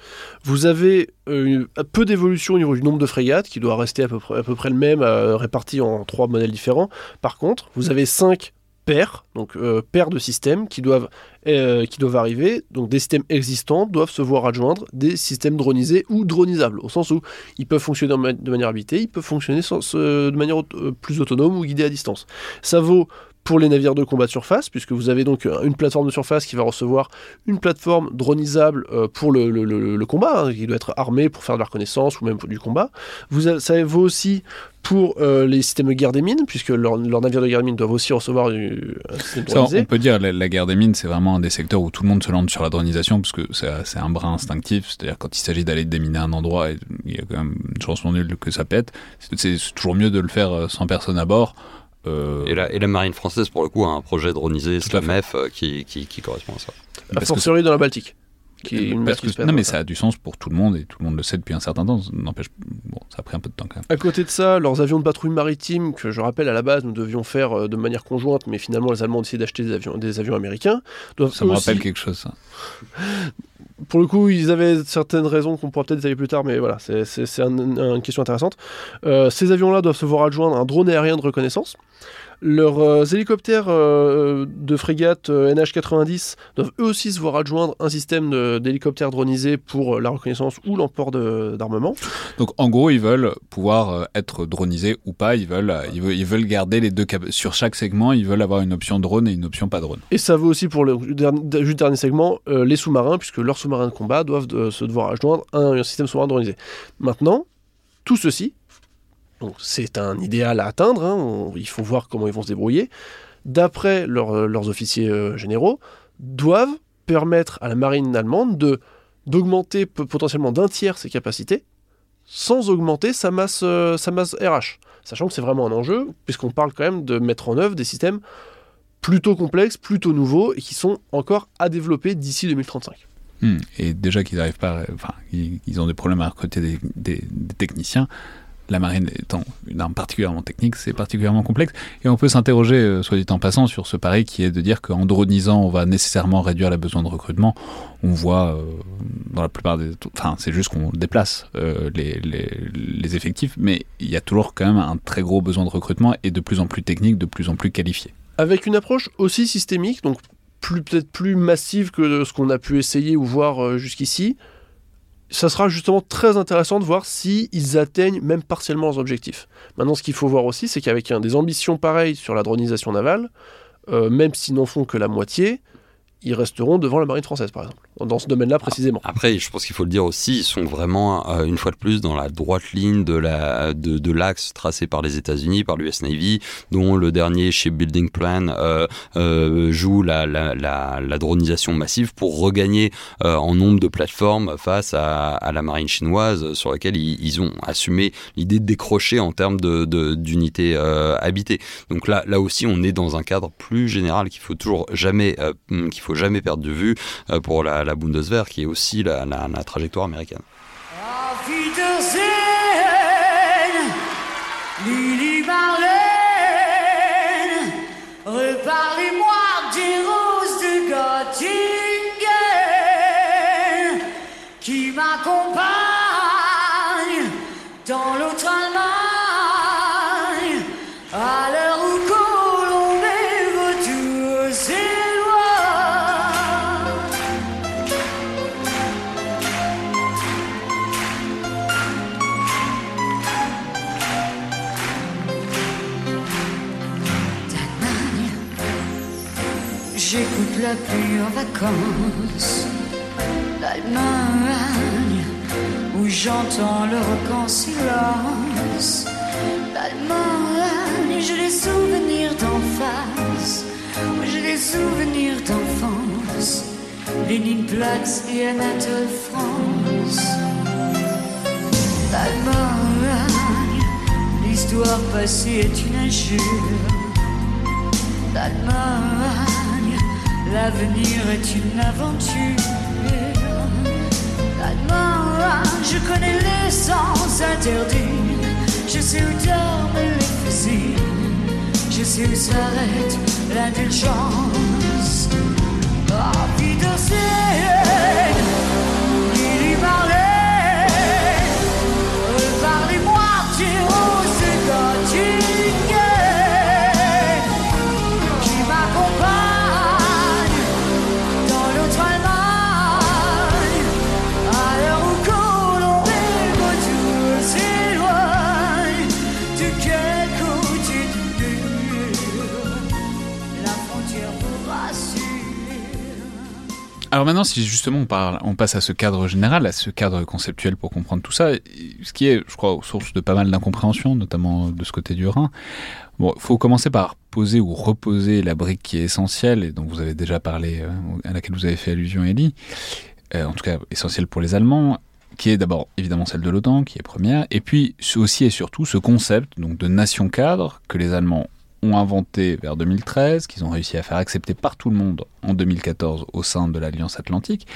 Speaker 2: vous avez peu d'évolution au niveau du nombre de frégates, qui doit rester à peu près, à peu près le même, réparti en trois modèles différents. Par contre, vous avez cinq paires, donc euh, paires de systèmes qui doivent, euh, qui doivent arriver. Donc des systèmes existants doivent se voir adjoindre des systèmes dronisés ou dronisables, au sens où ils peuvent fonctionner de manière habitée, ils peuvent fonctionner de manière euh, plus autonome ou guidée à distance. Ça vaut pour les navires de combat de surface, puisque vous avez donc une plateforme de surface qui va recevoir une plateforme dronisable pour le, combat, hein, qui doit être armée pour faire de la reconnaissance ou même pour du combat. Vous ça vaut aussi pour euh, les systèmes de guerre des mines, puisque leurs navires de guerre des mines doivent aussi recevoir du, un système
Speaker 1: Ça, On peut dire la, la guerre des mines, c'est vraiment un des secteurs où tout le monde se lance sur la dronisation, parce que c'est un brin instinctif, c'est-à-dire quand il s'agit d'aller déminer un endroit, il y a quand même une chance non nulle que ça pète, c'est toujours mieux de le faire euh, sans personne à bord.
Speaker 3: Euh... Et, la, et, la, marine française, pour le coup, a un projet dronisé, SLAMF, euh, qui, qui, qui, correspond à ça.
Speaker 2: A fortiori dans la Baltique
Speaker 1: non, mais ça a du sens pour tout le monde et tout le monde le sait depuis un certain temps. N'empêche, bon, ça a pris un peu de temps quand même.
Speaker 2: À côté de ça, leurs avions de patrouille maritime, que je rappelle à la base, nous devions faire euh, de manière conjointe, mais finalement les Allemands ont décidé d'acheter des avions, des avions américains.
Speaker 1: ça me rappelle quelque chose, ça.
Speaker 2: pour le coup, ils avaient certaines raisons qu'on pourra peut-être détailler plus tard, mais voilà, c'est une question intéressante. Euh, ces avions-là doivent se voir adjoindre un drone aérien de reconnaissance. Leurs euh, hélicoptères euh, de frégate euh, NH-90 doivent eux aussi se voir adjoindre un système d'hélicoptères dronisés pour la reconnaissance ou l'emport d'armement.
Speaker 1: Donc en gros, ils veulent pouvoir être dronisés ou pas. Ils veulent, ils veulent, garder les deux sur chaque segment. Ils veulent avoir une option drone et une option pas drone.
Speaker 2: Et ça vaut aussi pour le juste dernier segment, les sous-marins, puisque leurs sous-marins de combat doivent se devoir adjoindre un, un système sous-marin. Maintenant, tout ceci c'est un idéal à atteindre, hein. il faut voir comment ils vont se débrouiller. D'après leurs officiers euh, généraux, doivent permettre à la marine allemande de d'augmenter potentiellement d'un tiers ses capacités sans augmenter sa masse, euh, sa masse RH. Sachant que c'est vraiment un enjeu, puisqu'on parle quand même de mettre en œuvre des systèmes plutôt complexes, plutôt nouveaux, et qui sont encore à développer d'ici 2035.
Speaker 1: Hmm. Et déjà qu'ils n'arrivent pas, enfin, ils, ont des problèmes à recruter des techniciens la marine étant une arme particulièrement technique, c'est particulièrement complexe. Et on peut s'interroger, euh, soit dit en passant, sur ce pari qui est de dire qu'en dronisant, on va nécessairement réduire la besoin de recrutement. On voit euh, dans la plupart des... Enfin, c'est juste qu'on déplace euh, les, les, effectifs, mais il y a toujours quand même un très gros besoin de recrutement et de plus en plus technique, de plus en plus qualifié.
Speaker 2: Avec une approche aussi systémique, donc peut-être plus massive que ce qu'on a pu essayer ou voir jusqu'ici, ça sera justement très intéressant de voir s'ils ils atteignent même partiellement leurs objectifs. Maintenant, ce qu'il faut voir aussi, c'est qu'avec des ambitions pareilles sur la dronisation navale, euh, même s'ils n'en font que la moitié, ils resteront devant la marine française, par exemple, dans ce domaine-là précisément.
Speaker 3: Après, je pense qu'il faut le dire aussi, ils sont vraiment, euh, une fois de plus, dans la droite ligne de la de, de l'axe tracé par les États-Unis, par l'US Navy, dont le dernier Shipbuilding Plan euh, euh, joue la, la, la, la, dronisation massive pour regagner en nombre de plateformes face à, à la marine chinoise, sur laquelle ils, ils ont assumé l'idée de décrocher en termes de, d'unités habitées. Donc là, là aussi, on est dans un cadre plus général qu'il faut toujours jamais, qu'il faut jamais perdre de vue euh, pour la, Bundeswehr, qui est aussi la trajectoire américaine.
Speaker 4: Pluie en vacances, l'Allemagne, où j'entends le en silence. L'Allemagne, j'ai des souvenirs d'en face, j'ai des souvenirs d'enfance, Léninplatz et Anatole France. L'Allemagne, l'histoire passée est une injure. L'Allemagne, l'avenir est une aventure. L'Allemagne, je connais les sens interdits. Je sais où dorment les fusils. Je sais où s'arrête l'indulgence. Ah, Wiedersehen,
Speaker 1: Alors maintenant, si justement on, parle, on passe à ce cadre général, à ce cadre conceptuel pour comprendre tout ça, ce qui est, je crois, source de pas mal d'incompréhension, notamment de ce côté du Rhin. Bon, faut commencer par poser ou reposer la brique qui est essentielle et dont vous avez déjà parlé, euh, à laquelle vous avez fait allusion, Ellie, euh, en tout cas essentielle pour les Allemands, qui est d'abord évidemment celle de l'OTAN, qui est première, et puis aussi et surtout ce concept donc de nation cadre que les Allemands ont inventé vers 2013, qu'ils ont réussi à faire accepter par tout le monde en 2014 au sein de l'Alliance Atlantique,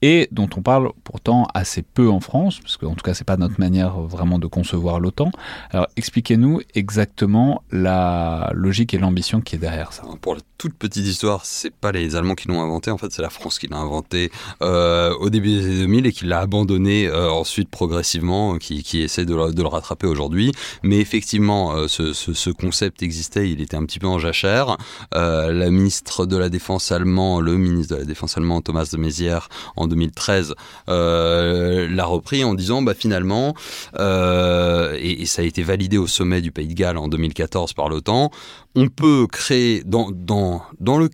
Speaker 1: et dont on parle pourtant assez peu en France, parce qu'en tout cas c'est pas notre manière vraiment de concevoir l'OTAN. Alors expliquez-nous exactement la logique et l'ambition qui est derrière ça.
Speaker 3: Pour la toute petite histoire, c'est pas les Allemands qui l'ont inventé, en fait c'est la France qui l'a inventé euh, au début des années 2000 et qui l'a abandonné euh, ensuite progressivement, qui, qui essaie de le, rattraper aujourd'hui. Mais effectivement, euh, ce, ce, concept existait, il était un petit peu en jachère. Euh, la ministre de la Défense allemand, le ministre de la Défense allemand Thomas de Maizière en 2013 euh, l'a repris en disant bah finalement euh, et, ça a été validé au sommet du Pays de Galles en 2014 par l'OTAN on peut créer dans le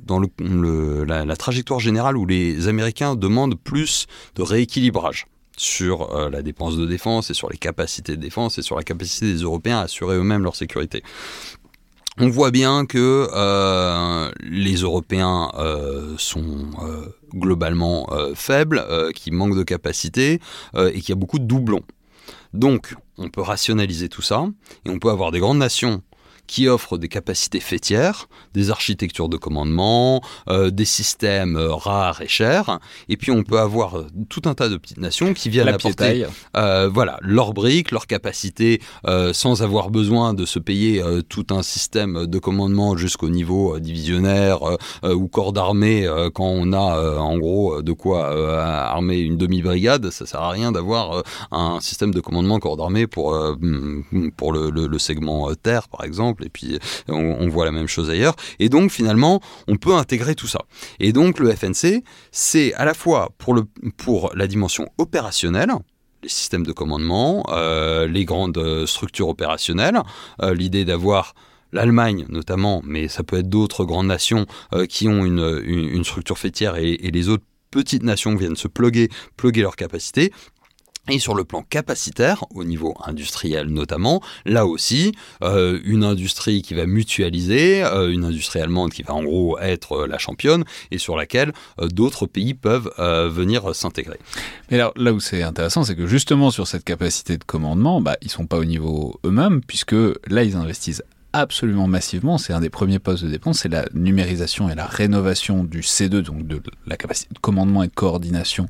Speaker 3: dans le, la, trajectoire générale où les Américains demandent plus de rééquilibrage sur la dépense de défense et sur les capacités de défense et sur la capacité des Européens à assurer eux-mêmes leur sécurité on voit bien que euh, les Européens euh, sont euh, globalement faibles, qui manquent de capacité et qu'il y a beaucoup de doublons. Donc, on peut rationaliser tout ça et on peut avoir des grandes nations qui offrent des capacités fêtières, des architectures de commandement, euh, des systèmes euh, rares et chers. Et puis on peut avoir tout un tas de petites nations qui viennent
Speaker 1: La
Speaker 3: apporter euh, voilà, leurs briques, leurs capacités, sans avoir besoin de se payer tout un système de commandement jusqu'au niveau divisionnaire ou corps d'armée quand on a en gros de quoi armer une demi-brigade. Ça sert à rien d'avoir un système de commandement corps d'armée pour, pour le, le, le segment terre par exemple et puis on, on, voit la même chose ailleurs. Et donc finalement, on peut intégrer tout ça. Et donc le FNC, c'est à la fois pour, le, pour la dimension opérationnelle, les systèmes de commandement, euh, les grandes structures opérationnelles, euh, l'idée d'avoir l'Allemagne notamment, mais ça peut être d'autres grandes nations euh, qui ont une, une, une structure fêtière et, et, les autres petites nations viennent se pluguer, pluguer leurs capacités. Et sur le plan capacitaire, au niveau industriel notamment, là aussi, euh, une industrie qui va mutualiser, euh, une industrie allemande qui va en gros être euh, la championne et sur laquelle d'autres pays peuvent venir s'intégrer.
Speaker 1: Mais alors, là où c'est intéressant, c'est que justement sur cette capacité de commandement, bah, ils sont pas au niveau eux-mêmes, puisque là, ils investissent absolument massivement. C'est un des premiers postes de dépense, c'est la numérisation et la rénovation du C2, donc de la capacité de commandement et de coordination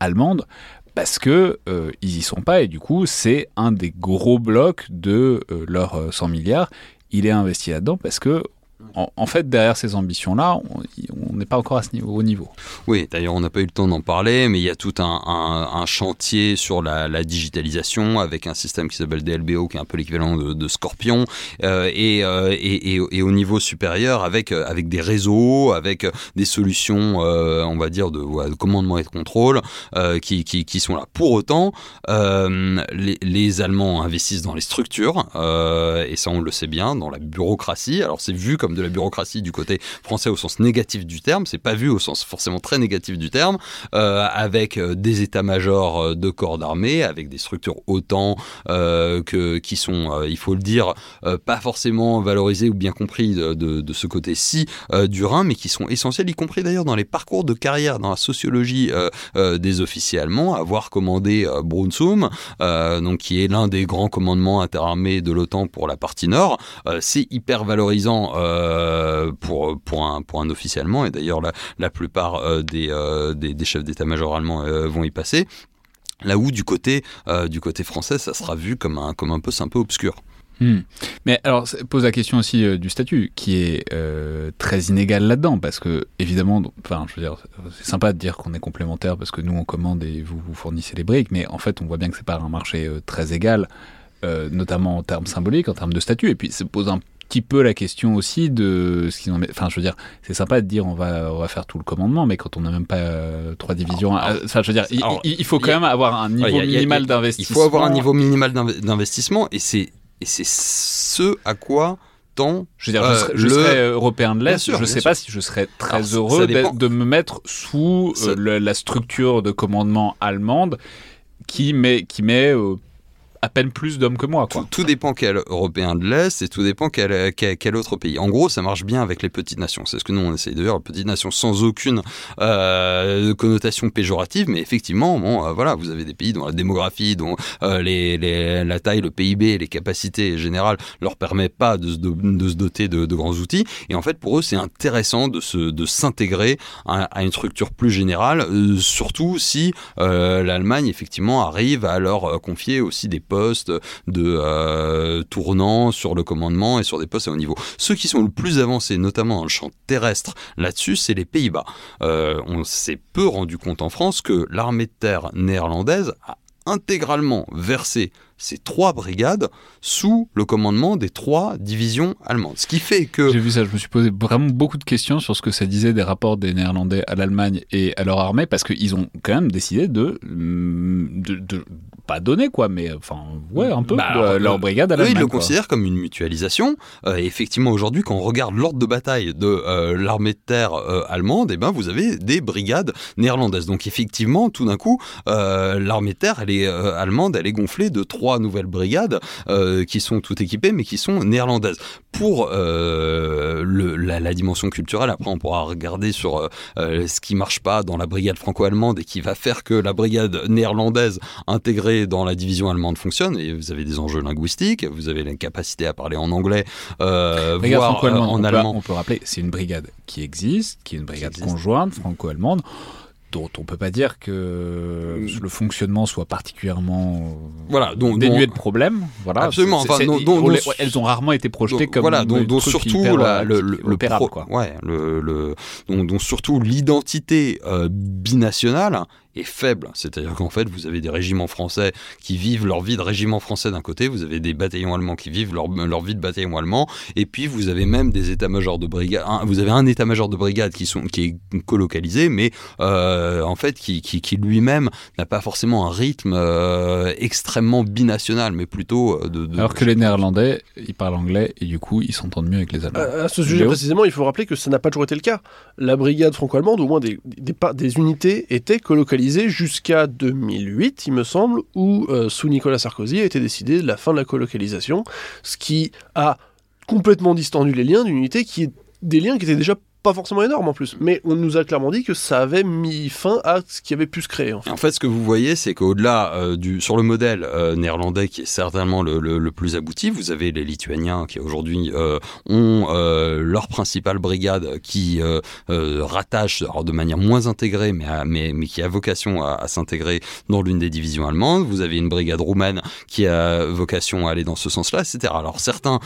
Speaker 1: allemande parce que euh, y sont pas et du coup c'est un des gros blocs de euh, leurs 100 milliards. Il est investi là-dedans parce que en, fait, derrière ces ambitions-là, on n'est pas encore à ce niveau, au niveau.
Speaker 3: Oui, d'ailleurs, on n'a pas eu le temps d'en parler, mais il y a tout un, chantier sur la, digitalisation avec un système qui s'appelle DLBO, qui est un peu l'équivalent de, Scorpion, euh, euh, et, au niveau supérieur avec, euh, avec des réseaux, avec des solutions, on va dire, de, commandement et de contrôle qui, sont là. Pour autant, les, les, Allemands investissent dans les structures, et ça on le sait bien, dans la bureaucratie. Alors c'est vu comme de la bureaucratie du côté français au sens négatif du terme, c'est pas vu au sens forcément très négatif du terme, euh, avec euh, des états-majors euh, de corps d'armée, avec des structures autant que, qui sont, il faut le dire, pas forcément valorisées ou bien compris de, ce côté-ci du Rhin, mais qui sont essentiels, y compris d'ailleurs dans les parcours de carrière, dans la sociologie des officiers allemands, avoir commandé Brunsum, donc qui est l'un des grands commandements interarmés de l'OTAN pour la partie nord, c'est hyper valorisant euh, pour, pour, un, pour un officier allemand, et d'ailleurs la, la plupart euh, des, euh, des, des, chefs d'état-major allemands vont y passer. Là où du côté, du côté français, ça sera vu comme un, comme un poste un peu obscur.
Speaker 1: Hmm. Mais alors, pose la question aussi du statut, qui est très inégal là-dedans, parce que évidemment, enfin, je veux dire, c'est sympa de dire qu'on est complémentaire parce que nous on commande et vous vous fournissez les briques, mais en fait, on voit bien que c'est pas un marché très égal, notamment en termes symboliques, en termes de statut, et puis ça pose un petit peu la question aussi de ce qu'ils ont. Enfin, je veux dire, c'est sympa de dire on va, on va faire tout le commandement, mais quand on n'a même pas euh, trois divisions. Euh, enfin, je veux dire, il, faut quand même avoir un niveau minimal d'investissement.
Speaker 3: Il faut avoir un niveau minimal d'investissement et c'est ce à quoi Tend,
Speaker 1: je veux dire, je, serais, euh, européen de l'Est, je ne sais pas si je serais très heureux de, me mettre sous la structure de commandement allemande qui met, qui met à peine plus d'hommes que moi.
Speaker 3: Quoi. Tout, dépend quel Européen de l'Est et tout dépend quel, quel, autre pays. En gros, ça marche bien avec les petites nations. C'est ce que nous, on essaye de faire, petites nations sans aucune euh, connotation péjorative, mais effectivement, bon, euh, voilà, vous avez des pays dont la démographie, dont euh, la taille, le PIB, les capacités générales leur permettent pas de de, se doter de, de, grands outils. Et en fait, pour eux, c'est intéressant de, s'intégrer à, une structure plus générale, surtout si l'Allemagne, effectivement, arrive à leur confier aussi des postes de euh, tournant sur le commandement et sur des postes à haut niveau. Ceux qui sont le plus avancés, notamment dans le champ terrestre là-dessus, c'est les Pays-Bas. Euh, on s'est peu rendu compte en France que l'armée de terre néerlandaise a intégralement versé ces trois brigades sous le commandement des trois divisions allemandes. Ce qui fait que...
Speaker 1: J'ai vu ça, je me suis posé vraiment beaucoup de questions sur ce que ça disait des rapports des Néerlandais à l'Allemagne et à leur armée, parce qu'ils ont quand même décidé de, de, pas donner quoi, mais enfin ouais un peu bah, leur brigade à l'Allemagne.
Speaker 3: Ils le considèrent comme une mutualisation. Euh, et effectivement aujourd'hui, quand on regarde l'ordre de bataille de euh, l'armée de terre euh, allemande, et eh ben vous avez des brigades néerlandaises. Donc effectivement, tout d'un coup, l'armée de terre elle est allemande, elle est gonflée de trois nouvelles brigades euh, qui sont toutes équipées mais qui sont néerlandaises. Pour euh, le, la, dimension culturelle, après on pourra regarder sur euh, ce qui marche pas dans la brigade franco-allemande et qui va faire que la brigade néerlandaise intégrée dans la division allemande fonctionne. Et vous avez des enjeux linguistiques, vous avez la capacité à parler en anglais, voire en allemand.
Speaker 1: on peut rappeler, c'est une brigade qui existe, qui est une brigade conjointe franco-allemande dont on peut pas dire que le fonctionnement soit particulièrement voilà, dénué de problèmes. Voilà,
Speaker 3: absolument. Enfin,
Speaker 1: elles ont rarement été projetées comme
Speaker 3: voilà, dont, surtout le, le, quoi. Ouais, le, le dont, surtout l'identité euh, binationale est faible. C'est-à-dire qu'en fait, vous avez des régiments français qui vivent leur vie de régiment français d'un côté, vous avez des bataillons allemands qui vivent leur, leur vie de bataillon allemand, et puis vous avez même des états-majors de brigade. vous avez un état-major de brigade qui, sont, qui est colocalisé, mais euh, en fait qui, qui, qui lui-même n'a pas forcément un rythme euh, extrêmement binational, mais plutôt euh, de,
Speaker 1: Alors que les Néerlandais, ils parlent anglais et du coup, ils s'entendent mieux avec les Allemands.
Speaker 2: À, ce sujet précisément, il faut rappeler que ça n'a pas toujours été le cas. La brigade franco-allemande, au moins des, des, des unités, étaient colocalisées jusqu'à 2008, il me semble, où euh, sous Nicolas Sarkozy a été décidé de la fin de la colocalisation, ce qui a complètement distendu les liens d'une unité qui est des liens qui étaient déjà pas forcément énorme en plus, mais on nous a clairement dit que ça avait mis fin à ce qui avait pu se créer. En fait,
Speaker 3: ce que vous voyez, c'est qu'au-delà euh, du, sur le modèle euh, néerlandais qui est certainement le, le, plus abouti, vous avez les Lituaniens qui aujourd'hui euh, ont leur principale brigade qui rattache alors de manière moins intégrée, mais, à, mais, mais qui a vocation à, à s'intégrer dans l'une des divisions allemandes. Vous avez une brigade roumaine qui a vocation à aller dans ce sens-là, etc. Alors certains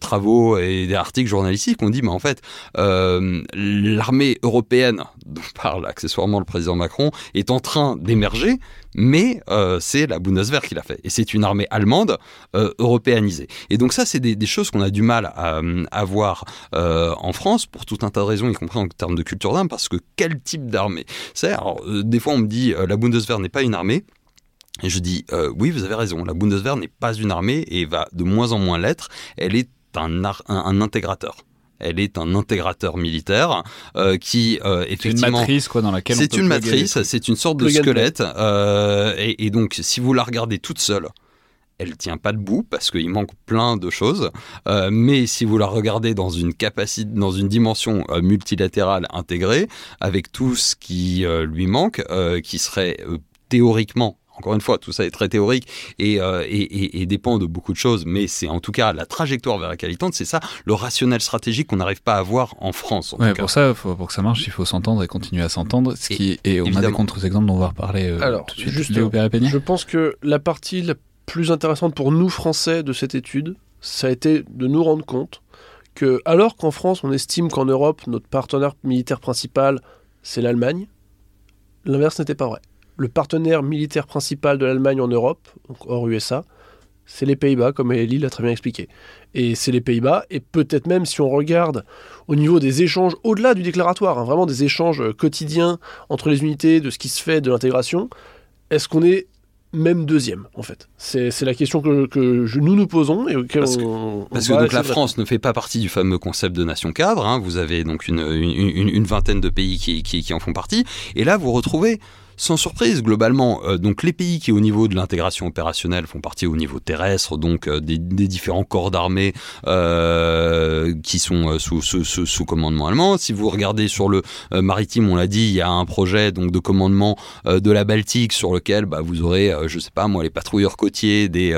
Speaker 3: travaux et des articles journalistiques ont dit, mais en fait, euh, l'armée européenne, dont parle accessoirement le président Macron, est en train d'émerger, mais euh, c'est la Bundeswehr qui l'a fait. Et c'est une armée allemande euh, européanisée. Et donc ça, c'est des, choses qu'on a du mal à, à voir euh, en France pour tout un tas de raisons, y compris en termes de culture d'armes, parce que quel type d'armée C'est? Des fois on me dit la Bundeswehr n'est pas une armée. Et je dis oui, vous avez raison. La Bundeswehr n'est pas une armée et va de moins en moins l'être. Elle est un intégrateur elle est un intégrateur militaire euh, qui euh, effectivement
Speaker 1: c'est une matrice quoi dans laquelle
Speaker 3: c'est une matrice c'est une sorte de squelette euh, et, et, donc si vous la regardez toute seule elle tient pas debout parce qu'il manque plein de choses euh, mais si vous la regardez dans une capacité dans une dimension multilatérale intégrée avec tout ce qui lui manque qui serait théoriquement encore une fois, tout ça est très théorique et, euh, et, et, et, dépend de beaucoup de choses, mais c'est en tout cas la trajectoire vers laquelle il tente, c'est ça le rationnel stratégique qu'on n'arrive pas à avoir en France. En
Speaker 1: ouais, pour ça, faut, pour que ça marche, il faut s'entendre et continuer à s'entendre. Ce qui, et, on évidemment. a des contre-exemples dont on va reparler euh,
Speaker 2: Alors,
Speaker 1: tout de suite.
Speaker 2: Juste,
Speaker 1: Léo
Speaker 2: je pense que la partie la plus intéressante pour nous Français de cette étude, ça a été de nous rendre compte que, alors qu'en France, on estime qu'en Europe, notre partenaire militaire principal, c'est l'Allemagne, l'inverse n'était pas vrai le partenaire militaire principal de l'Allemagne en Europe, donc hors USA, c'est les Pays-Bas, comme Elie l'a très bien expliqué. Et c'est les Pays-Bas, et peut-être même si on regarde au niveau des échanges, au-delà du déclaratoire, hein, vraiment des échanges quotidiens entre les unités, de ce qui se fait, de l'intégration, est-ce qu'on est même deuxième, en fait? C'est la question que, que je, nous nous posons et auquel
Speaker 3: parce que,
Speaker 2: on,
Speaker 3: parce que donc la France ne fait pas partie du fameux concept de nation cadre. Hein. Vous avez donc une, une, une, vingtaine de pays qui, qui, qui en font partie. Et là, vous retrouvez sans surprise, globalement, euh, donc les pays qui, au niveau de l'intégration opérationnelle, font partie au niveau terrestre, donc euh, des, différents corps d'armée euh, qui sont sous, sous, sous, sous, commandement allemand. Si vous regardez sur le maritime, on l'a dit, il y a un projet donc de commandement de la Baltique sur lequel bah, vous aurez, je sais pas moi, les patrouilleurs côtiers, des,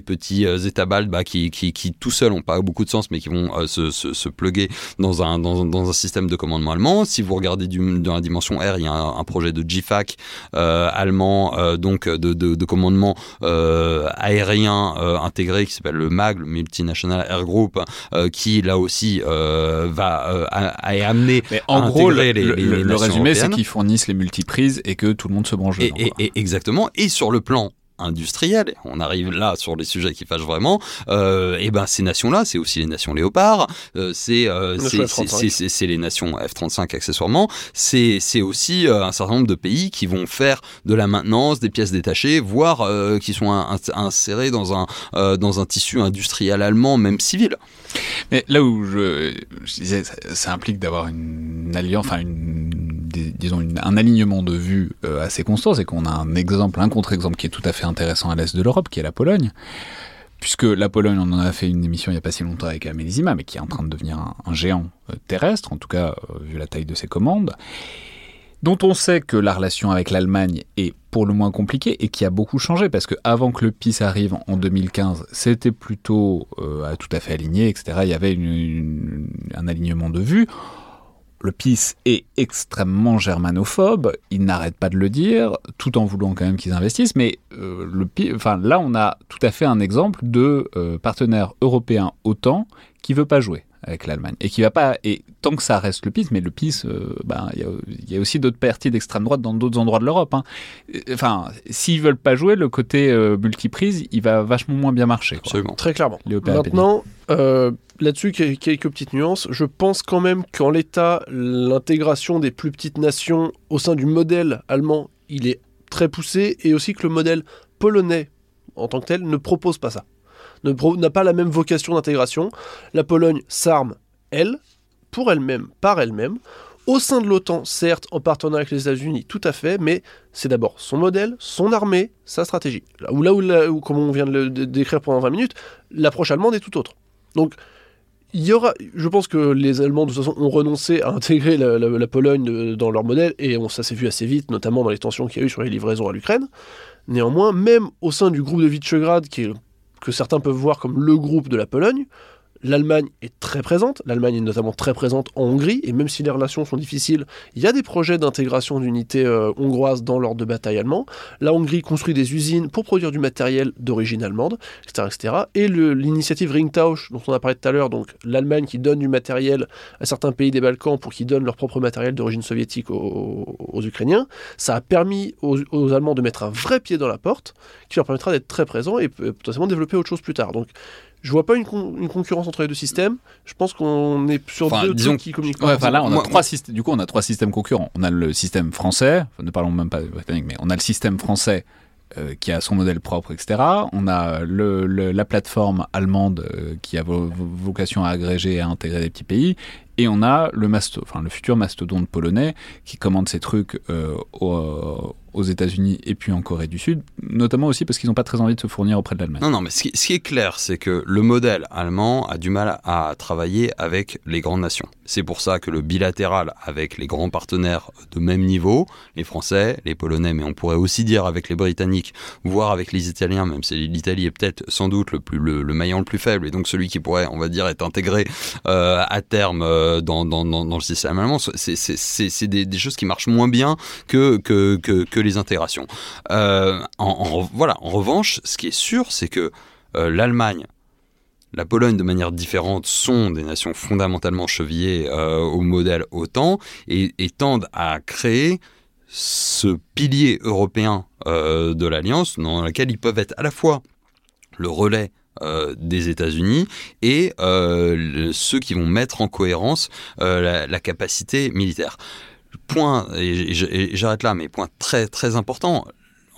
Speaker 3: petits états baltes bah, qui, qui, qui, tout seuls n'ont pas beaucoup de sens, mais qui vont se, se, pluguer dans un, système de commandement allemand. Si vous regardez du, dans la dimension R, il y a un, projet de GFAC allemand, euh, donc de, de, de commandement euh, aérien intégré qui s'appelle le MAG, le Multinational Air Group, qui là aussi va amener
Speaker 1: Mais en
Speaker 3: à
Speaker 1: gros, le,
Speaker 3: les, les,
Speaker 1: le, le résumé, c'est qu'ils fournissent les multiprises et que tout le monde se branche
Speaker 3: et,
Speaker 1: dedans.
Speaker 3: Et, et, exactement. Et sur le plan industrielle, on arrive là sur les sujets qui fâchent vraiment, euh, et ben ces nations-là, c'est aussi les nations léopards, euh, c'est euh, c'est les nations F-35 accessoirement, c'est aussi euh, un certain nombre de pays qui vont faire de la maintenance, des pièces détachées, voire euh, qui sont in insérés dans un, euh, dans un tissu industriel allemand, même civil.
Speaker 1: Mais là où je, disais, ça, ça implique d'avoir une alliance, enfin disons un alignement de vues euh, assez constant, c'est qu'on a un exemple, un contre-exemple qui est tout à fait intéressant à l'est de l'Europe, qui est la Pologne. Puisque la Pologne, on en a fait une émission il n'y a pas si longtemps avec Amélie Zima, mais qui est en train de devenir un, un géant euh, terrestre, en tout cas euh, vu la taille de ses commandes, dont on sait que la relation avec l'Allemagne est pour le moins compliquée et qui a beaucoup changé, parce que avant que le PIS arrive en 2015, c'était plutôt euh, tout à fait aligné, etc. Il y avait un alignement de vues le PIS est extrêmement germanophobe, il n'arrête pas de le dire, tout en voulant quand même qu'ils investissent, mais euh, là on a tout à fait un exemple de euh, partenaire européen OTAN qui veut pas jouer avec l'Allemagne. Et qui va pas et tant que ça reste le PIS mais le PIS euh, ben il y, y, a aussi d'autres partis d'extrême droite dans d'autres endroits de l'Europe hein. enfin s'ils veulent pas jouer le côté euh, multiprise il va vachement moins bien marcher quoi.
Speaker 3: absolument.
Speaker 2: Très clairement. Maintenant euh, là-dessus quelques petites nuances. Je pense quand même qu'en l'état l'intégration des plus petites nations au sein du modèle allemand il est très poussé et aussi que le modèle polonais en tant que tel ne propose pas ça n'a pas la même vocation d'intégration. La Pologne s'arme, elle, pour elle-même, par elle-même, au sein de l'OTAN, certes, en partenariat avec les États-Unis, tout à fait, mais c'est d'abord son modèle, son armée, sa stratégie. Là où, là où, comme on vient de le décrire pendant 20 minutes, l'approche allemande est tout autre. Donc, il y aura, je pense que les Allemands de toute façon ont renoncé à intégrer la, Pologne de- dans leur modèle et on, ça s'est vu assez vite, notamment dans les tensions qu'il y a eu sur les livraisons à l'Ukraine. Néanmoins, même au sein du groupe de Visegrad, qui est- que certains peuvent voir comme le groupe de la Pologne, l'Allemagne est très présente. L'Allemagne est notamment très présente en Hongrie et même si les relations sont difficiles, il y a des projets d'intégration d'unités euh, hongroises dans l'ordre de bataille allemand. La Hongrie construit des usines pour produire du matériel d'origine allemande etc. etc. Et l'initiative Ringtausch, dont on a parlé tout à l'heure, donc l'Allemagne qui donne du matériel à certains pays des Balkans pour qu'ils donnent leur propre matériel d'origine soviétique aux, Ukrainiens, ça a permis aux, aux Allemands de mettre un vrai pied dans la porte, qui leur permettra d'être très présents et peut- potentiellement développer autre chose plus tard. Donc, je vois pas une, con- une concurrence entre les deux systèmes. Je pense qu'on est sur
Speaker 3: Enfin,
Speaker 2: deux
Speaker 3: disons
Speaker 2: qui communiquent pas
Speaker 1: Ouais, enfin là, on a
Speaker 3: Moi-
Speaker 1: trois systèmes. Du coup, on a trois systèmes concurrents. On a le système français, enfin, ne parlons même pas britannique, mais on a le système français euh, qui a son modèle propre, etc. On a le, le- la plateforme allemande euh, qui a vo- vo- vocation à agréger et à intégrer des petits pays. Et on a le, futur mastodonte polonais qui commande ces trucs euh, aux, aux États-Unis et puis en Corée du Sud, notamment aussi parce qu'ils n'ont pas très envie de se fournir auprès de l'Allemagne.
Speaker 3: Non, non, mais ce qui, ce qui est clair, c'est que le modèle allemand a du mal à travailler avec les grandes nations. C'est pour ça que le bilatéral avec les grands partenaires de même niveau, les Français, les Polonais, mais on pourrait aussi dire avec les Britanniques, voire avec les Italiens, même si l'Italie est peut-être sans doute le, plus, le, le maillon le plus faible, et donc celui qui pourrait, on va dire, être intégré euh, à terme euh, dans, dans, le système allemand, c'est des, des choses qui marchent moins bien que, que, que, les intégrations. Euh, en, voilà, en revanche, ce qui est sûr, c'est que euh, l'Allemagne, la Pologne de manière différente sont des nations fondamentalement chevillées euh, au modèle OTAN et, tendent à créer ce pilier européen euh, de l'alliance dans lequel ils peuvent être à la fois le relais euh, des États-Unis et euh, ceux qui vont mettre en cohérence euh, la, capacité militaire. Point, et j'arrête là, mais point très très important.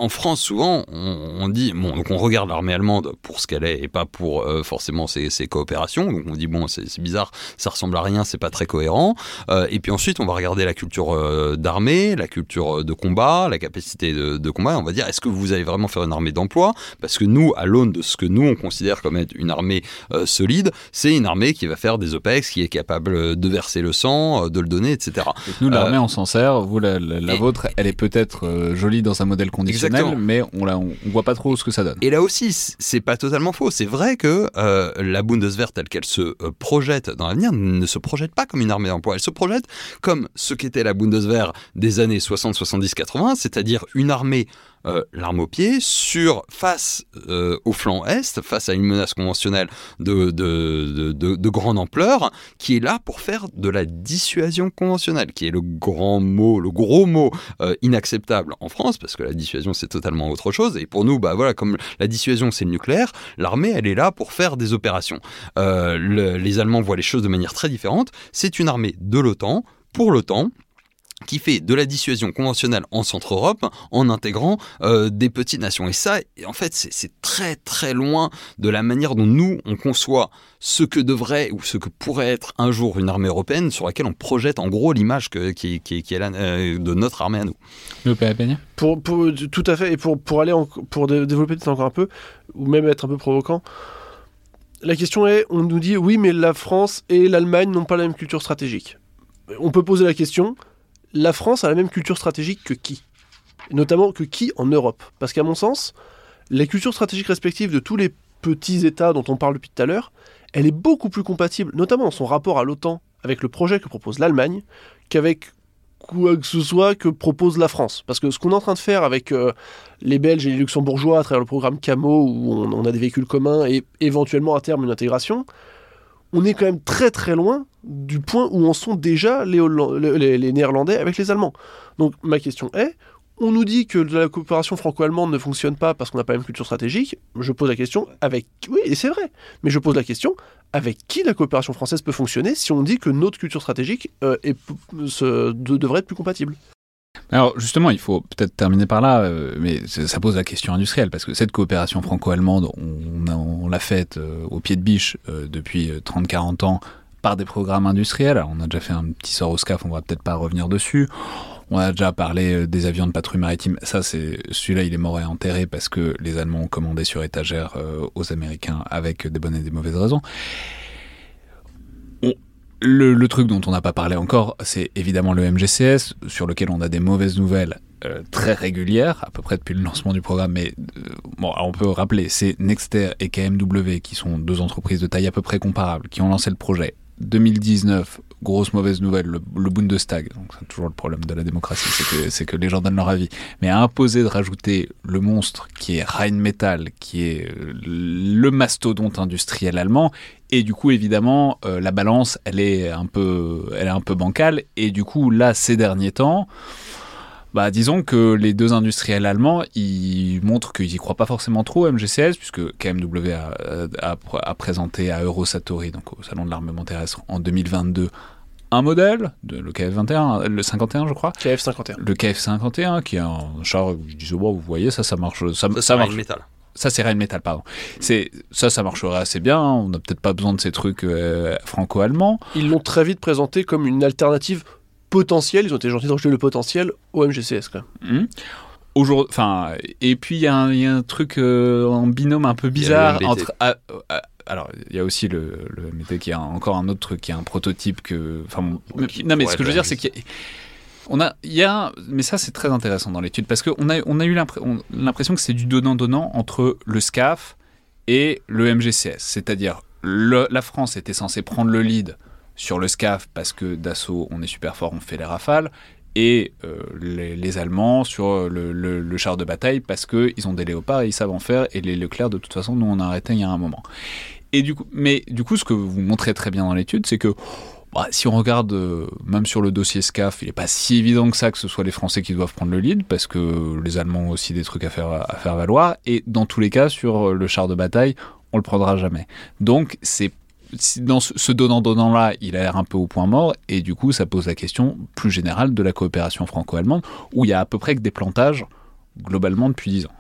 Speaker 3: En France, souvent, on, on dit, bon, donc on regarde l'armée allemande pour ce qu'elle est et pas pour euh, forcément ses, ses coopérations. Donc on dit, bon, c'est bizarre, ça ressemble à rien, c'est pas très cohérent. Euh, et puis ensuite, on va regarder la culture euh, d'armée, la culture de combat, la capacité de, de combat. Et on va dire, est-ce que vous allez vraiment faire une armée d'emploi? Parce que nous, à l'aune de ce que nous, on considère comme être une armée solide, c'est une armée qui va faire des OPEX, qui est capable de verser le sang, de le donner, etc.
Speaker 1: Donc nous, l'armée, on s'en sert. Vous, la, la- la
Speaker 3: et-
Speaker 1: vôtre, elle est peut-être jolie dans un modèle conditionnel,
Speaker 3: Exactement.
Speaker 1: mais on, on voit pas trop ce que ça donne.
Speaker 3: Et là aussi, c'est pas totalement faux. C'est vrai que euh, la Bundeswehr, telle qu'elle se euh, projette dans l'avenir, ne se projette pas comme une armée d'emploi. Elle se projette comme ce qu'était la Bundeswehr des années 60, 70, 80, c'est-à-dire une armée, euh, l'arme au pied, sur face euh, au flanc est, face à une menace conventionnelle de, de, de, de- de grande ampleur, qui est là pour faire de la dissuasion conventionnelle, qui est le grand mot, le gros mot euh, inacceptable en France, parce que la dissuasion c'est totalement autre chose. Et pour nous, bah voilà, comme la dissuasion c'est le nucléaire, l'armée elle est là pour faire des opérations. Le- les Allemands voient les choses de manière très différente. C'est une armée de l'OTAN pour l'OTAN qui fait de la dissuasion conventionnelle en Centre-Europe en intégrant euh, des petites nations. Et ça, en fait, c'est très très loin de la manière dont nous, on conçoit ce que devrait ou ce que pourrait être un jour une armée européenne sur laquelle on projette en gros l'image qui, qui- qui est la- euh, de notre armée à nous.
Speaker 2: Pour, pour- tout à fait, et pour, pour aller en- pour dé- développer peut-être encore un peu, ou même être un peu provoquant, la question est, on nous dit oui, mais la France et l'Allemagne n'ont pas la même culture stratégique. On peut poser la question, la France a la même culture stratégique que qui? Notamment que qui en Europe Parce qu'à mon sens, la culture stratégique respective de tous les petits États dont on parle depuis tout à l'heure, elle est beaucoup plus compatible, notamment dans son rapport à l'OTAN, avec le projet que propose l'Allemagne, qu'avec quoi que ce soit que propose la France. Parce que ce qu'on est en train de faire avec euh, les Belges et les Luxembourgeois à travers le programme CAMO, où on a des véhicules communs et éventuellement à terme une intégration, on est quand même très très loin du point où en sont déjà les, Néerlandais avec les Allemands. Donc ma question est, on nous dit que la coopération franco-allemande ne fonctionne pas parce qu'on n'a pas la même culture stratégique. Je pose la question avec... Oui, et c'est vrai. Mais je pose la question, avec qui la coopération française peut fonctionner si on dit que notre culture stratégique euh, devrait être plus compatible?
Speaker 1: Alors justement, il faut peut-être terminer par là, euh, mais ça pose la question industrielle, parce que cette coopération franco-allemande, on, l'a faite euh, au pied de biche euh, depuis 30-40 ans par des programmes industriels. On a déjà fait un petit sort au SCAF, on va peut-être pas revenir dessus. On a déjà parlé des avions de patrouille maritime. Ça, c'est celui-là, il est mort et enterré parce que les Allemands ont commandé sur étagère aux Américains avec des bonnes et des mauvaises raisons. Le, truc dont on n'a pas parlé encore, c'est évidemment le MGCS, sur lequel on a des mauvaises nouvelles euh, très régulières, à peu près depuis le lancement du programme. Mais euh, bon, on peut rappeler, c'est Nexter et KMW, qui sont deux entreprises de taille à peu près comparable, qui ont lancé le projet. 2019, grosse mauvaise nouvelle, le, Bundestag, donc c'est toujours le problème de la démocratie, c'est que, c'est que les gens donnent leur avis, mais a imposé de rajouter le monstre qui est Rheinmetall, qui est euh, le mastodonte industriel allemand, et du coup évidemment euh, la balance elle est un peu, elle est un peu bancale, et du coup là ces derniers temps, bah, disons que les deux industriels allemands, ils montrent qu'ils y croient pas forcément trop au MGCS, puisque KMW a, a, a présenté à Eurosatori, donc au Salon de l'armement terrestre, en 2022, un modèle, de, le KF-21, le 51 je crois.
Speaker 2: KF-51.
Speaker 1: Le KF-51, qui est un char, je disais, bon, vous voyez, ça, ça marche. Ça, ça, ça marche.
Speaker 3: métal.
Speaker 1: Ça, c'est Rheinmetall, pardon. C'est, ça, ça marcherait assez bien. On n'a peut-être pas besoin de ces trucs euh, franco-allemands.
Speaker 2: Ils l'ont très vite présenté comme une alternative potentielle. Ils ont été gentils de rejeter le potentiel au MGCS.
Speaker 1: Mmh. Aujourd'hui, enfin, et puis il y, y, a un truc euh, en binôme un peu bizarre entre. Ah, ah, alors, il y a aussi le, le MT qui a encore un autre truc, qui est un prototype que. Enfin, non, mais ce que je veux dire, c'est qu'il y a. On a, il y a, mais ça c'est très intéressant dans l'étude parce qu'on a, on a eu l'impression que c'est du donnant-donnant entre le SCAF et le MGCS. C'est-à-dire, la France était censée prendre le lead sur le SCAF parce que d'assaut on est super fort, on fait les rafales, et euh, les, Allemands sur le, char de bataille parce qu'ils ont des léopards et ils savent en faire, et les Leclerc de toute façon nous on a arrêté il y a un moment. Et du coup, mais du coup ce que vous montrez très bien dans l'étude c'est que bah, si on regarde euh, même sur le dossier SCAF, il n'est pas si évident que ça que ce soit les Français qui doivent prendre le lead, parce que les Allemands ont aussi des trucs à faire, à faire valoir, et dans tous les cas, sur le char de bataille, on le prendra jamais. Donc c'est dans ce donnant-donnant là, il a l'air un peu au point mort, et du coup, ça pose la question plus générale de la coopération franco-allemande, où il y a à peu près que des plantages globalement depuis 10 ans.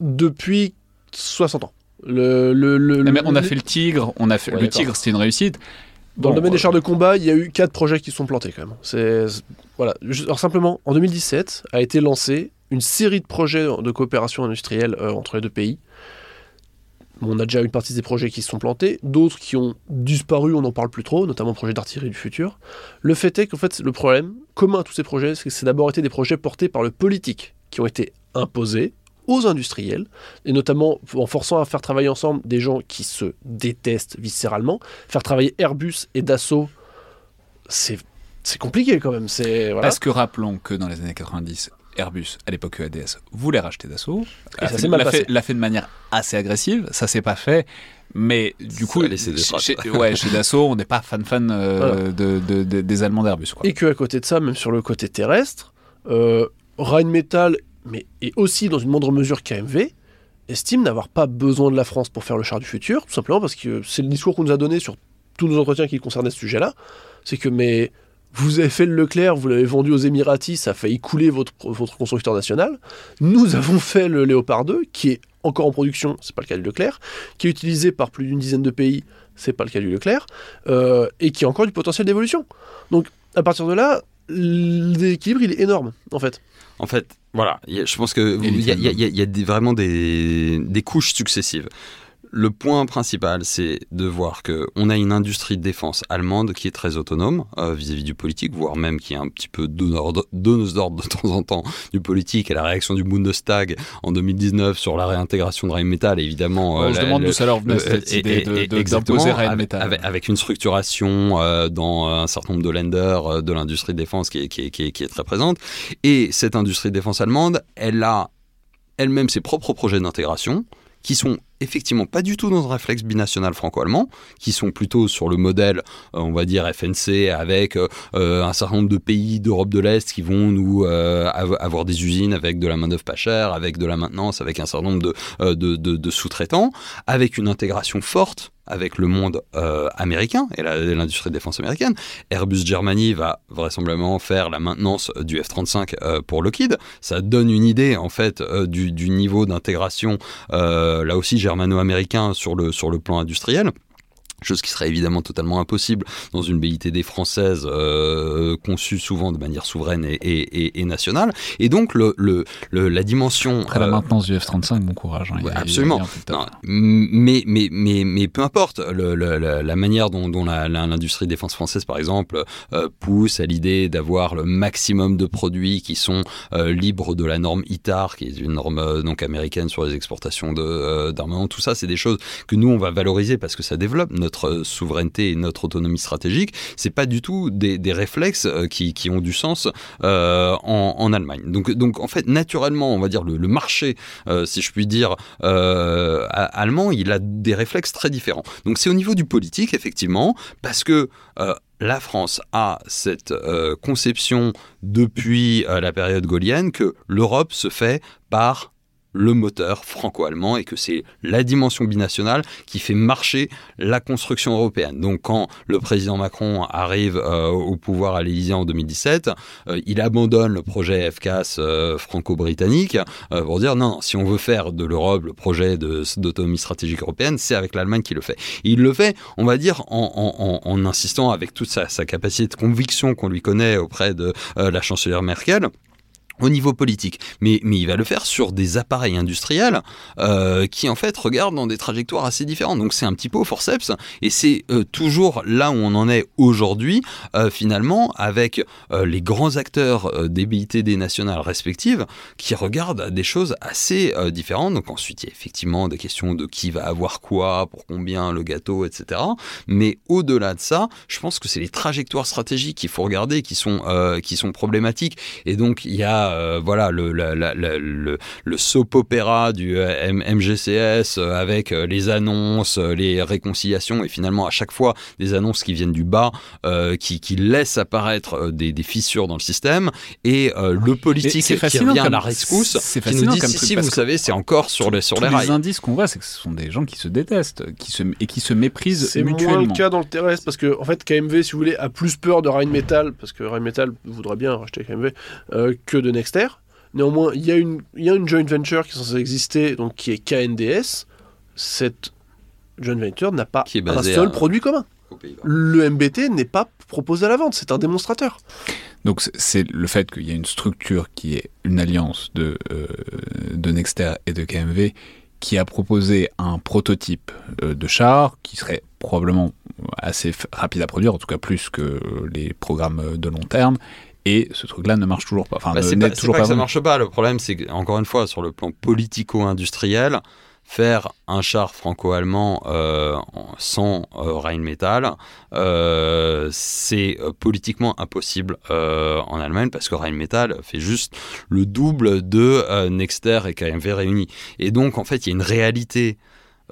Speaker 2: Depuis 60 ans. Le, le, le,
Speaker 1: mais on a fait le Tigre, on a fait ouais, le Tigre, c'était une réussite.
Speaker 2: Dans bon, le domaine des chars de combat, il y a eu quatre projets qui sont plantés quand même. C'est voilà. Alors simplement, en 2017 a été lancé une série de projets de coopération industrielle euh, entre les deux pays. On a déjà une partie des projets qui se sont plantés, d'autres qui ont disparu, on n'en parle plus trop, notamment le projet d'artillerie du futur. Le fait est qu'en fait, le problème commun à tous ces projets, c'est que c'est d'abord été des projets portés par le politique, qui ont été imposés aux industriels, et notamment en forçant à faire travailler ensemble des gens qui se détestent viscéralement. Faire travailler Airbus et Dassault, c'est compliqué quand même. Voilà.
Speaker 1: Parce que rappelons que dans les années 90, Airbus, à l'époque EADS, voulait racheter Dassault.
Speaker 2: Et ça s'est mal
Speaker 1: l'a
Speaker 2: passé.
Speaker 1: Fait, l'a fait de manière assez agressive, ça s'est pas fait. Mais du coup, chez, ouais, chez Dassault, on n'est pas fan-fan euh, voilà. de, de, de, des Allemands d'Airbus.
Speaker 2: Et qu'à côté de ça, même sur le côté terrestre, euh, Rheinmetall, mais et aussi dans une moindre mesure KMV, estime n'avoir pas besoin de la France pour faire le char du futur, tout simplement parce que c'est le discours qu'on nous a donné sur tous nos entretiens qui concernaient ce sujet-là. C'est que, mais vous avez fait le Leclerc, vous l'avez vendu aux Émiratis, ça a failli couler votre, votre constructeur national. Nous avons fait le Léopard 2, qui est encore en production, c'est pas le cas du Leclerc, qui est utilisé par plus d'une dizaine de pays, c'est pas le cas du Leclerc, euh, et qui a encore du potentiel d'évolution. Donc, à partir de là, l'équilibre, il est énorme, en fait.
Speaker 3: En fait, voilà, je pense qu'il y a, y a, y a des, vraiment des, des couches successives le point principal, c'est de voir qu'on a une industrie de défense allemande qui est très autonome euh, vis-à-vis du politique, voire même qui est un petit peu donneuse d'ordre de temps en temps du politique. Et la réaction du Bundestag en 2019 sur la réintégration de Rheinmetall, évidemment.
Speaker 1: On euh, se demande d'où ça leur venait cette et, idée d'imposer Rheinmetall.
Speaker 3: Avec, avec, une structuration euh, dans un certain nombre de lenders de l'industrie de défense qui est, qui, est, qui, est, qui est très présente. Et cette industrie de défense allemande, elle a elle-même ses propres projets d'intégration qui sont effectivement pas du tout dans un réflexe binational franco-allemand, qui sont plutôt sur le modèle, euh, on va dire, FNC, avec euh, un certain nombre de pays d'Europe de l'Est qui vont nous euh, avoir des usines avec de la main-d'œuvre pas chère, avec de la maintenance, avec un certain nombre de, sous-traitants, avec une intégration forte avec le monde américain et l'industrie de défense américaine. Airbus Germany va vraisemblablement faire la maintenance du F-35 euh, pour Lockheed. Ça donne une idée en fait du, du, niveau d'intégration, là aussi germano-américain sur le, sur le plan industriel. Chose qui serait évidemment totalement impossible dans une BITD française euh, conçue souvent de manière souveraine et, et, et nationale. Et donc le, le, la dimension...
Speaker 1: Après la euh, maintenance du F-35, bon courage. Hein,
Speaker 3: absolument. mais, mais, mais, mais peu importe, le, la manière dont, dont l'industrie défense française, par exemple, euh, pousse à l'idée d'avoir le maximum de produits qui sont libres de la norme ITAR, qui est une norme donc américaine sur les exportations d'armement, tout ça, c'est des choses que nous, on va valoriser parce que ça développe notre notre souveraineté et notre autonomie stratégique, c'est pas du tout des, réflexes euh, qui, ont du sens euh, en, Allemagne. Donc, donc en fait, naturellement, on va dire le, marché, euh, si je puis dire, euh, allemand, il a des réflexes très différents. Donc c'est au niveau du politique, effectivement, parce que euh, la France a cette euh, conception depuis la période gaulienne que l'Europe se fait par le moteur franco-allemand et que c'est la dimension binationale qui fait marcher la construction européenne. Donc quand le président Macron arrive euh, au pouvoir à l'Élysée en 2017, euh, il abandonne le projet FCAS euh, franco-britannique pour dire non, si on veut faire de l'Europe le projet d'autonomie stratégique européenne, c'est avec l'Allemagne qui le fait. Il le fait, on va dire, en, insistant avec toute sa capacité de conviction qu'on lui connaît auprès de la chancelière Merkel au niveau politique, mais, mais il va le faire sur des appareils industriels euh, qui en fait regardent dans des trajectoires assez différentes. Donc c'est un petit peu forceps et c'est euh, toujours là où on en est aujourd'hui euh, finalement avec les grands acteurs des BITD nationales respectives qui regardent des choses assez différentes. Donc ensuite il y a effectivement des questions de qui va avoir quoi, pour combien le gâteau, etc. Mais au-delà de ça, je pense que c'est les trajectoires stratégiques qu'il faut regarder qui sont qui sont problématiques et donc il y a euh, voilà le, le, le, soap opéra du euh, MGCS euh, avec les annonces, les réconciliations et finalement à chaque fois des annonces qui viennent du bas, qui, qui laissent apparaître des, des, fissures dans le système et le politique qui revient à la rescousse, qui nous dit si, si vous savez c'est encore sur les sur les rails.
Speaker 1: Les indices qu'on voit c'est que ce sont des gens qui se détestent, qui se et qui se méprisent
Speaker 2: C'est moins le cas dans le terrestre parce que en fait KMV si vous voulez a plus peur de Rheinmetall parce que Rheinmetall voudra bien racheter KMV que de Nexter. Néanmoins, il y, a une, il y a une joint venture qui est censée exister, donc qui est KNDS. Cette joint venture n'a pas un seul produit commun. Le MBT n'est pas proposé à la vente, c'est un démonstrateur.
Speaker 1: Donc c'est le fait qu'il y a une structure qui est une alliance de, euh, de Nexter et de KMV qui a proposé un prototype euh, de char qui serait probablement assez rapide à produire, en tout cas plus que les programmes de long terme, et ce truc-là ne marche toujours pas.
Speaker 3: Enfin, bah, c'est pas, toujours pas, pas que ça marche pas. Le problème, c'est qu'encore une fois, sur le plan politico-industriel, faire un char franco-allemand euh, sans euh, Rheinmetall, euh, c'est politiquement impossible en Allemagne parce que Rheinmetall fait juste le double de Nexter et KMV réunis. Et donc, en fait, il y a une réalité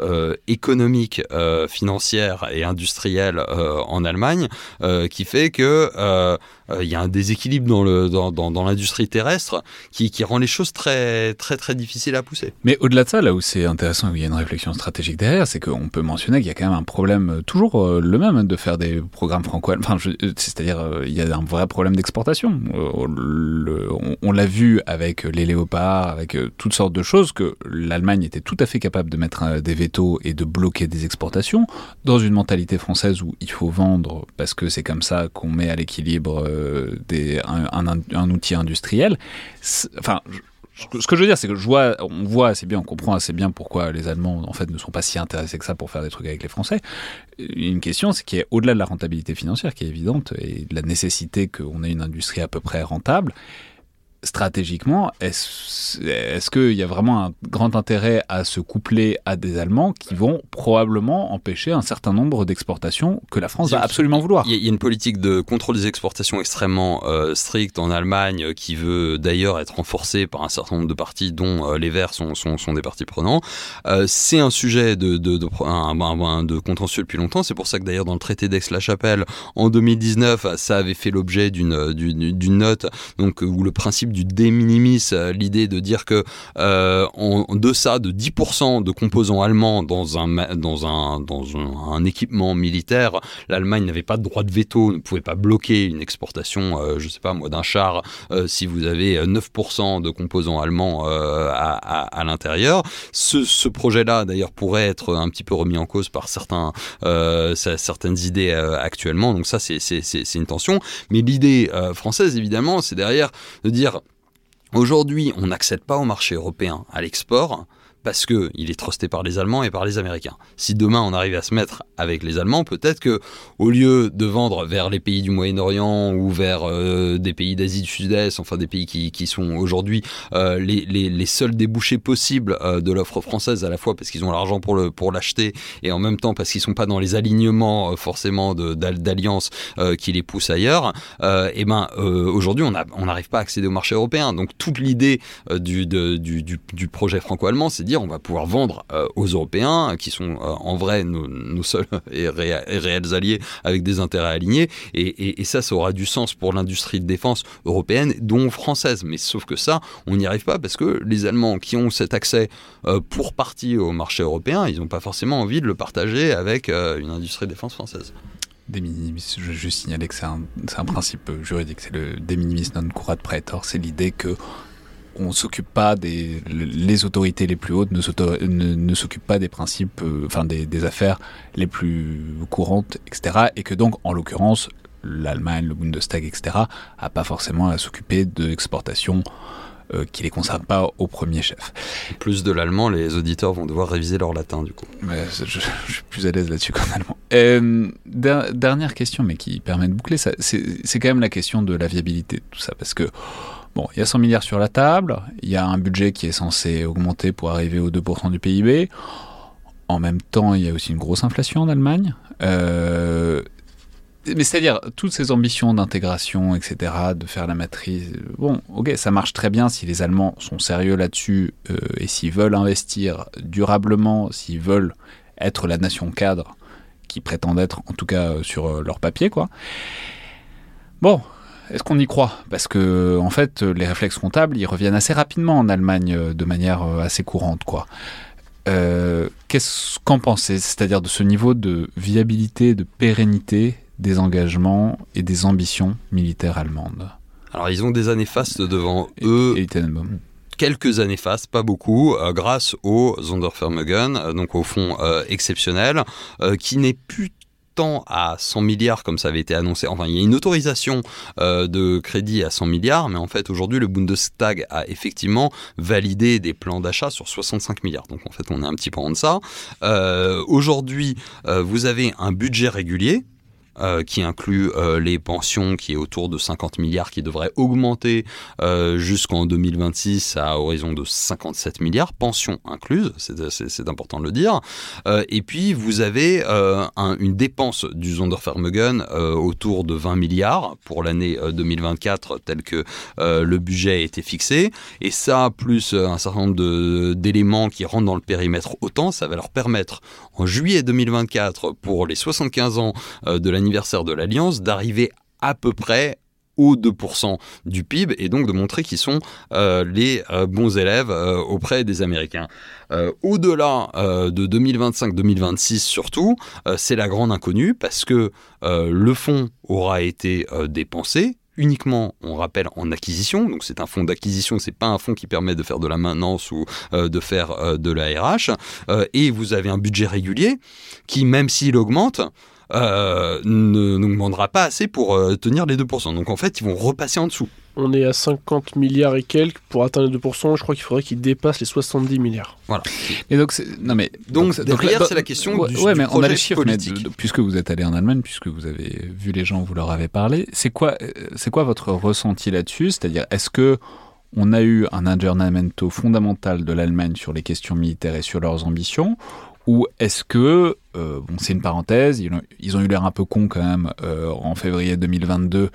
Speaker 3: euh, économique, euh, financière et industrielle euh, en Allemagne qui fait que il y a un déséquilibre dans l'industrie terrestre qui, rend les choses très très très difficiles à pousser.
Speaker 1: Mais au-delà de ça, là où c'est intéressant, où il y a une réflexion stratégique derrière, c'est qu'on peut mentionner qu'il y a quand même un problème toujours le même hein, de faire des programmes franco enfin c'est-à-dire il y a un vrai problème d'exportation. on, l'a vu avec les léopards, avec toutes sortes de choses que l'Allemagne était tout à fait capable de mettre des veto et de bloquer des exportations, dans une mentalité française où il faut vendre parce que c'est comme ça qu'on met à l'équilibre euh, un, outil industriel. Enfin, ce que je veux dire, c'est que je vois, on voit assez bien, on comprend assez bien pourquoi les Allemands, en fait, ne sont pas si intéressés que ça pour faire des trucs avec les Français. Une question, c'est qu'il y a au-delà de la rentabilité financière qui est évidente et de la nécessité qu'on ait une industrie à peu près rentable, stratégiquement, est-ce est qu'il y a vraiment un grand intérêt à se coupler à des Allemands qui vont probablement empêcher un certain nombre d'exportations que la France va absolument vouloir?
Speaker 3: Il y, a une politique de contrôle des exportations extrêmement euh, stricte en Allemagne euh, qui veut d'ailleurs être renforcée par un certain nombre de partis dont euh, les Verts sont, sont, sont, des partis prenants. Euh, c'est un sujet de, de, de, un, de contentieux depuis longtemps. C'est pour ça que d'ailleurs dans le traité d'Aix-la-Chapelle en 2019, ça avait fait l'objet d'une note donc, où le principe du de minimis, euh, l'idée de dire que euh, en, deçà de 10% de composants allemands dans un, dans un, dans un, équipement militaire, l'Allemagne n'avait pas de droit de veto, ne pouvait pas bloquer une exportation, euh, je sais pas moi, d'un char si vous avez 9% de composants allemands à, l'intérieur. Ce, ce projet-là, d'ailleurs, pourrait être un petit peu remis en cause par certains, certaines idées actuellement. Donc ça, c'est une tension. Mais l'idée française, évidemment, c'est derrière de dire Aujourd'hui, on n'accède pas au marché européen à l'export parce que il est trusté par les Allemands et par les Américains. Si demain on arrive à se mettre avec les Allemands, peut-être que au lieu de vendre vers les pays du Moyen-Orient ou vers euh, des pays d'Asie du Sud-Est, enfin des pays qui, qui sont aujourd'hui euh, les, les, seuls débouchés possibles euh, de l'offre française, à la fois parce qu'ils ont l'argent pour le pour l'acheter et en même temps parce qu'ils sont pas dans les alignements forcément d'alliances qui les poussent ailleurs, et eh ben aujourd'hui on n'arrive pas à accéder au marché européen. Donc toute l'idée du, du, du, du projet franco-allemand, c'est on va pouvoir vendre euh, aux Européens, qui sont euh, en vrai nos, seuls et, réels alliés avec des intérêts alignés. Et, ça, ça aura du sens pour l'industrie de défense européenne, dont française. Mais sauf que ça, on n'y arrive pas parce que les Allemands qui ont cet accès euh, pour partie au marché européen, ils n'ont pas forcément envie de le partager avec une industrie de défense française.
Speaker 1: Des minimis, je juste signaler que c'est un, principe juridique, c'est le de non curat praetor, c'est l'idée que on s'occupe pas des les autorités les plus hautes ne, ne, s'occupent pas des principes, euh, enfin des, affaires les plus courantes, etc. Et que donc, en l'occurrence, l'Allemagne, le Bundestag, etc. a pas forcément à s'occuper de l'exportation euh, qui les concerne pas au premier chef.
Speaker 3: Plus de l'allemand, les auditeurs vont devoir réviser leur latin du coup.
Speaker 1: Mais je, je, suis plus à l'aise là-dessus qu'en allemand. Euh, dernière question, mais qui permet de boucler, c'est quand même la question de la viabilité de tout ça, parce que Bon, il y a 100 milliards sur la table, il y a un budget qui est censé augmenter pour arriver aux 2% du PIB. En même temps, il y a aussi une grosse inflation en Allemagne. Euh, mais c'est-à-dire, toutes ces ambitions d'intégration, etc., de faire la matrice, bon, ok, ça marche très bien si les Allemands sont sérieux là-dessus euh, et s'ils veulent investir durablement, s'ils veulent être la nation cadre qui prétendent être, en tout cas sur euh, leur papier, quoi. Bon, est-ce qu'on y croit? Parce que en fait, les réflexes comptables, ils reviennent assez rapidement en Allemagne euh, de manière euh, assez courante, quoi. Euh, qu'est-ce qu'en pensez? C'est-à-dire de ce niveau de viabilité, de pérennité des engagements et des ambitions militaires allemandes?
Speaker 3: Alors, ils ont des années fastes devant eux. Et, quelques années fastes, pas beaucoup, grâce au Sondervermögen, donc au fonds exceptionnel, qui n'est plus à 100 milliards comme ça avait été annoncé. Enfin, il y a une autorisation euh, de crédit à 100 milliards, mais en fait aujourd'hui le Bundestag a effectivement validé des plans d'achat sur 65 milliards. Donc en fait on est un petit peu en deçà. Euh, aujourd'hui euh, vous avez un budget régulier euh, qui inclut euh, les pensions qui est autour de 50 milliards qui devrait augmenter euh, jusqu'en 2026 à horizon de 57 milliards, pensions incluses, c'est important de le dire. et puis vous avez une dépense du Sondervermögen autour de 20 milliards pour l'année 2024 tel que le budget a été fixé. Et ça, plus un certain nombre d'éléments qui rentrent dans le périmètre autant, ça va leur permettre en juillet 2024 pour les 75 ans de la anniversaire de l'Alliance d'arriver à peu près aux 2% du PIB et donc de montrer qu'ils sont euh, les euh, bons élèves euh, auprès des Américains. Au-delà de 2025-2026 surtout, c'est la grande inconnue parce que le fonds aura été dépensé, uniquement, on rappelle, en acquisition. Donc c'est un fonds d'acquisition, c'est pas un fonds qui permet de faire de la maintenance ou de faire de la RH. Et vous avez un budget régulier qui, même s'il augmente, ne n'augmentera pas assez pour tenir les 2%. Donc en fait, ils vont repasser en dessous
Speaker 2: on est à 50 milliards et quelques pour atteindre les 2%. Je crois qu'il faudrait qu'il dépasse les 70 milliards.
Speaker 3: Voilà.
Speaker 1: Et donc, non mais
Speaker 3: donc, derrière, c'est la question
Speaker 1: du,
Speaker 3: ouais, mais on a les
Speaker 1: chiffres, puisque vous êtes allé en Allemagne, puisque vous avez vu les gens, vous leur avez parlé. C'est quoi, euh, c'est quoi votre ressenti là-dessus? C'est-à-dire, est-ce que on a eu un aggiornamento fondamental de l'Allemagne sur les questions militaires et sur leurs ambitions ou est-ce que, euh, bon c'est une parenthèse, ils ont, eu l'air un peu cons quand même euh, en février 2022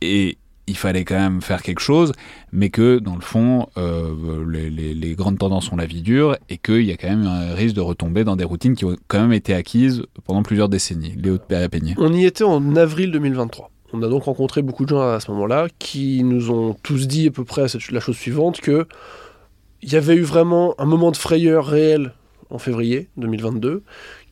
Speaker 1: et il fallait quand même faire quelque chose, mais que dans le fond, euh, les, grandes tendances sont la vie dure et qu'il y a quand même un risque de retomber dans des routines qui ont quand même été acquises pendant plusieurs décennies. Léo Peigné.
Speaker 2: On y était en avril 2023. on a donc rencontré beaucoup de gens à ce moment-là qui nous ont tous dit à peu près la chose suivante que il y avait eu vraiment un moment de frayeur réel en février 2022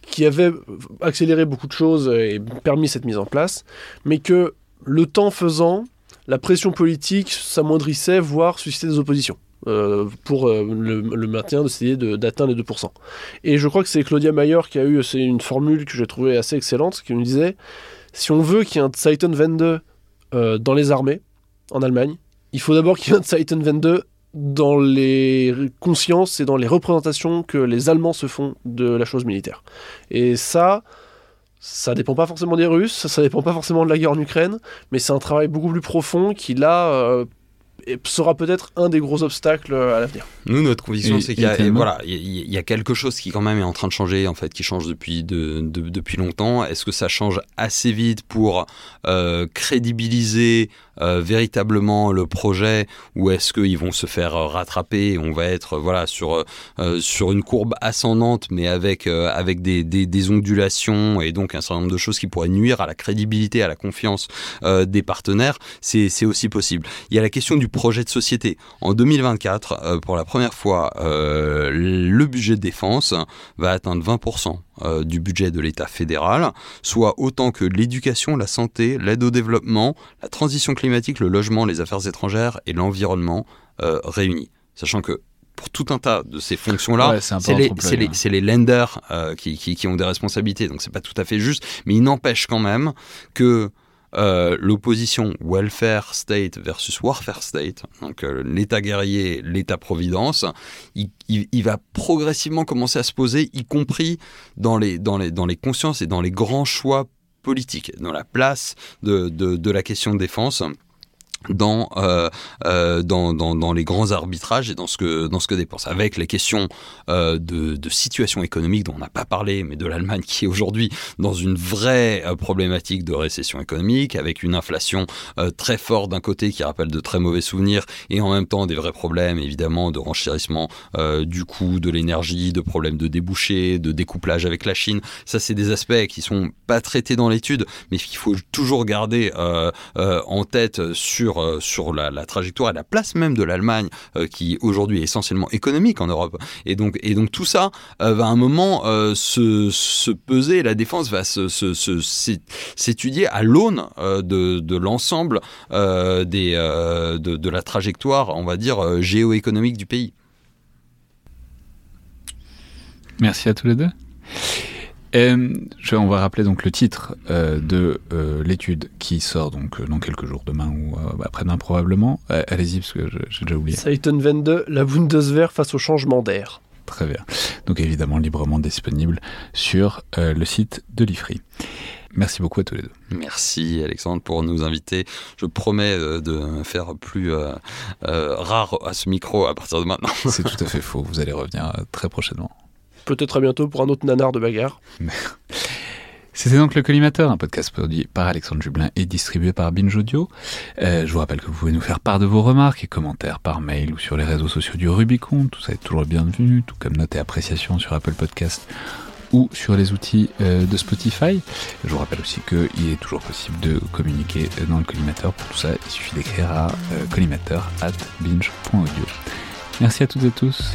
Speaker 2: qui avait accéléré beaucoup de choses et permis cette mise en place, mais que le temps faisant, la pression politique s'amoindrissait, voire suscitait des oppositions. Euh, pour euh, le, maintien d'essayer d'atteindre les 2%. Et je crois que c'est Claudia Mayer qui a eu c'est une formule que j'ai trouvée assez excellente, qui nous disait si on veut qu'il y ait un Zeitenwende euh, dans les armées en Allemagne, il faut d'abord qu'il y ait un Zeitenwende dans les consciences et dans les représentations que les Allemands se font de la chose militaire. Et ça, ça dépend pas forcément des Russes, ça dépend pas forcément de la guerre en Ukraine, mais c'est un travail beaucoup plus profond qui là euh, sera peut-être un des gros obstacles à l'avenir.
Speaker 3: Nous, notre conviction, c'est qu'il y, a, voilà, il y, a quelque chose qui quand même est en train de changer, en fait, qui change depuis, de, depuis longtemps. Est-ce que ça change assez vite pour euh, crédibiliser euh, véritablement le projet ou est-ce qu'ils vont se faire rattraper On va être voilà sur euh, sur une courbe ascendante, mais avec avec des, des, des, ondulations et donc un certain nombre de choses qui pourraient nuire à la crédibilité, à la confiance des partenaires. C'est aussi possible. Il y a la question du projet de société. En 2024, pour la première fois, le budget de défense va atteindre 20% euh, du budget de l'État fédéral, soit autant que l'éducation, la santé, l'aide au développement, la transition climatique, le logement, les affaires étrangères et l'environnement euh, réunis. Sachant que pour tout un tas de ces fonctions-là, c'est les, lenders euh, qui, qui, ont des responsabilités, donc c'est pas tout à fait juste, mais il n'empêche quand même que euh, l'opposition welfare state versus warfare state, donc euh, l'État guerrier, l'État-providence, il, va progressivement commencer à se poser, y compris dans les, consciences et dans les grands choix politiques, dans la place de, de la question de défense dans, euh, euh, dans, dans, dans, les grands arbitrages et dans ce que, dans ce que dépense. Avec les questions euh, de, situation économique dont on n'a pas parlé, mais de l'Allemagne qui est aujourd'hui dans une vraie problématique de récession économique, avec une inflation très forte d'un côté qui rappelle de très mauvais souvenirs, et en même temps des vrais problèmes évidemment de renchérissement du coût de l'énergie, de problèmes de débouchés, de découplage avec la Chine. Ça, c'est des aspects qui sont pas traités dans l'étude, mais qu'il faut toujours garder en tête sur sur, euh, la, trajectoire et la place même de l'Allemagne, euh, qui aujourd'hui est essentiellement économique en Europe. Et donc, et donc tout ça euh, va à un moment se, se, peser, la défense va s'étudier à l'aune de, l'ensemble de la trajectoire, on va dire, géoéconomique du pays.
Speaker 1: Merci à tous les deux. Euh, je, on va rappeler donc le titre euh, de euh, l'étude qui sort donc dans quelques jours, demain ou après-demain probablement. Allez-y parce que j'ai déjà oublié.
Speaker 2: Seitenwende, la Bundeswehr face au changement d'air.
Speaker 1: Très bien. Donc évidemment librement disponible sur le site de l'IFRI. Merci beaucoup à tous les deux.
Speaker 3: Merci Alexandre pour nous inviter. Je promets de faire plus rare à ce micro à partir de maintenant.
Speaker 1: C'est tout à fait faux. Vous allez revenir très prochainement
Speaker 2: peut-être à bientôt pour un autre nanar de bagarre.
Speaker 1: C'était donc le Collimateur, un podcast produit par Alexandre Jublin et distribué par Binge Audio. Euh, je vous rappelle que vous pouvez nous faire part de vos remarques et commentaires par mail ou sur les réseaux sociaux du Rubicon. Tout ça est toujours bienvenu, tout comme notes et appréciations sur Apple Podcast ou sur les outils euh, de Spotify. Je vous rappelle aussi qu'il est toujours possible de communiquer dans le collimateur. Pour tout ça, il suffit d'écrire à euh, collimateur at binge.audio. Merci à toutes et tous.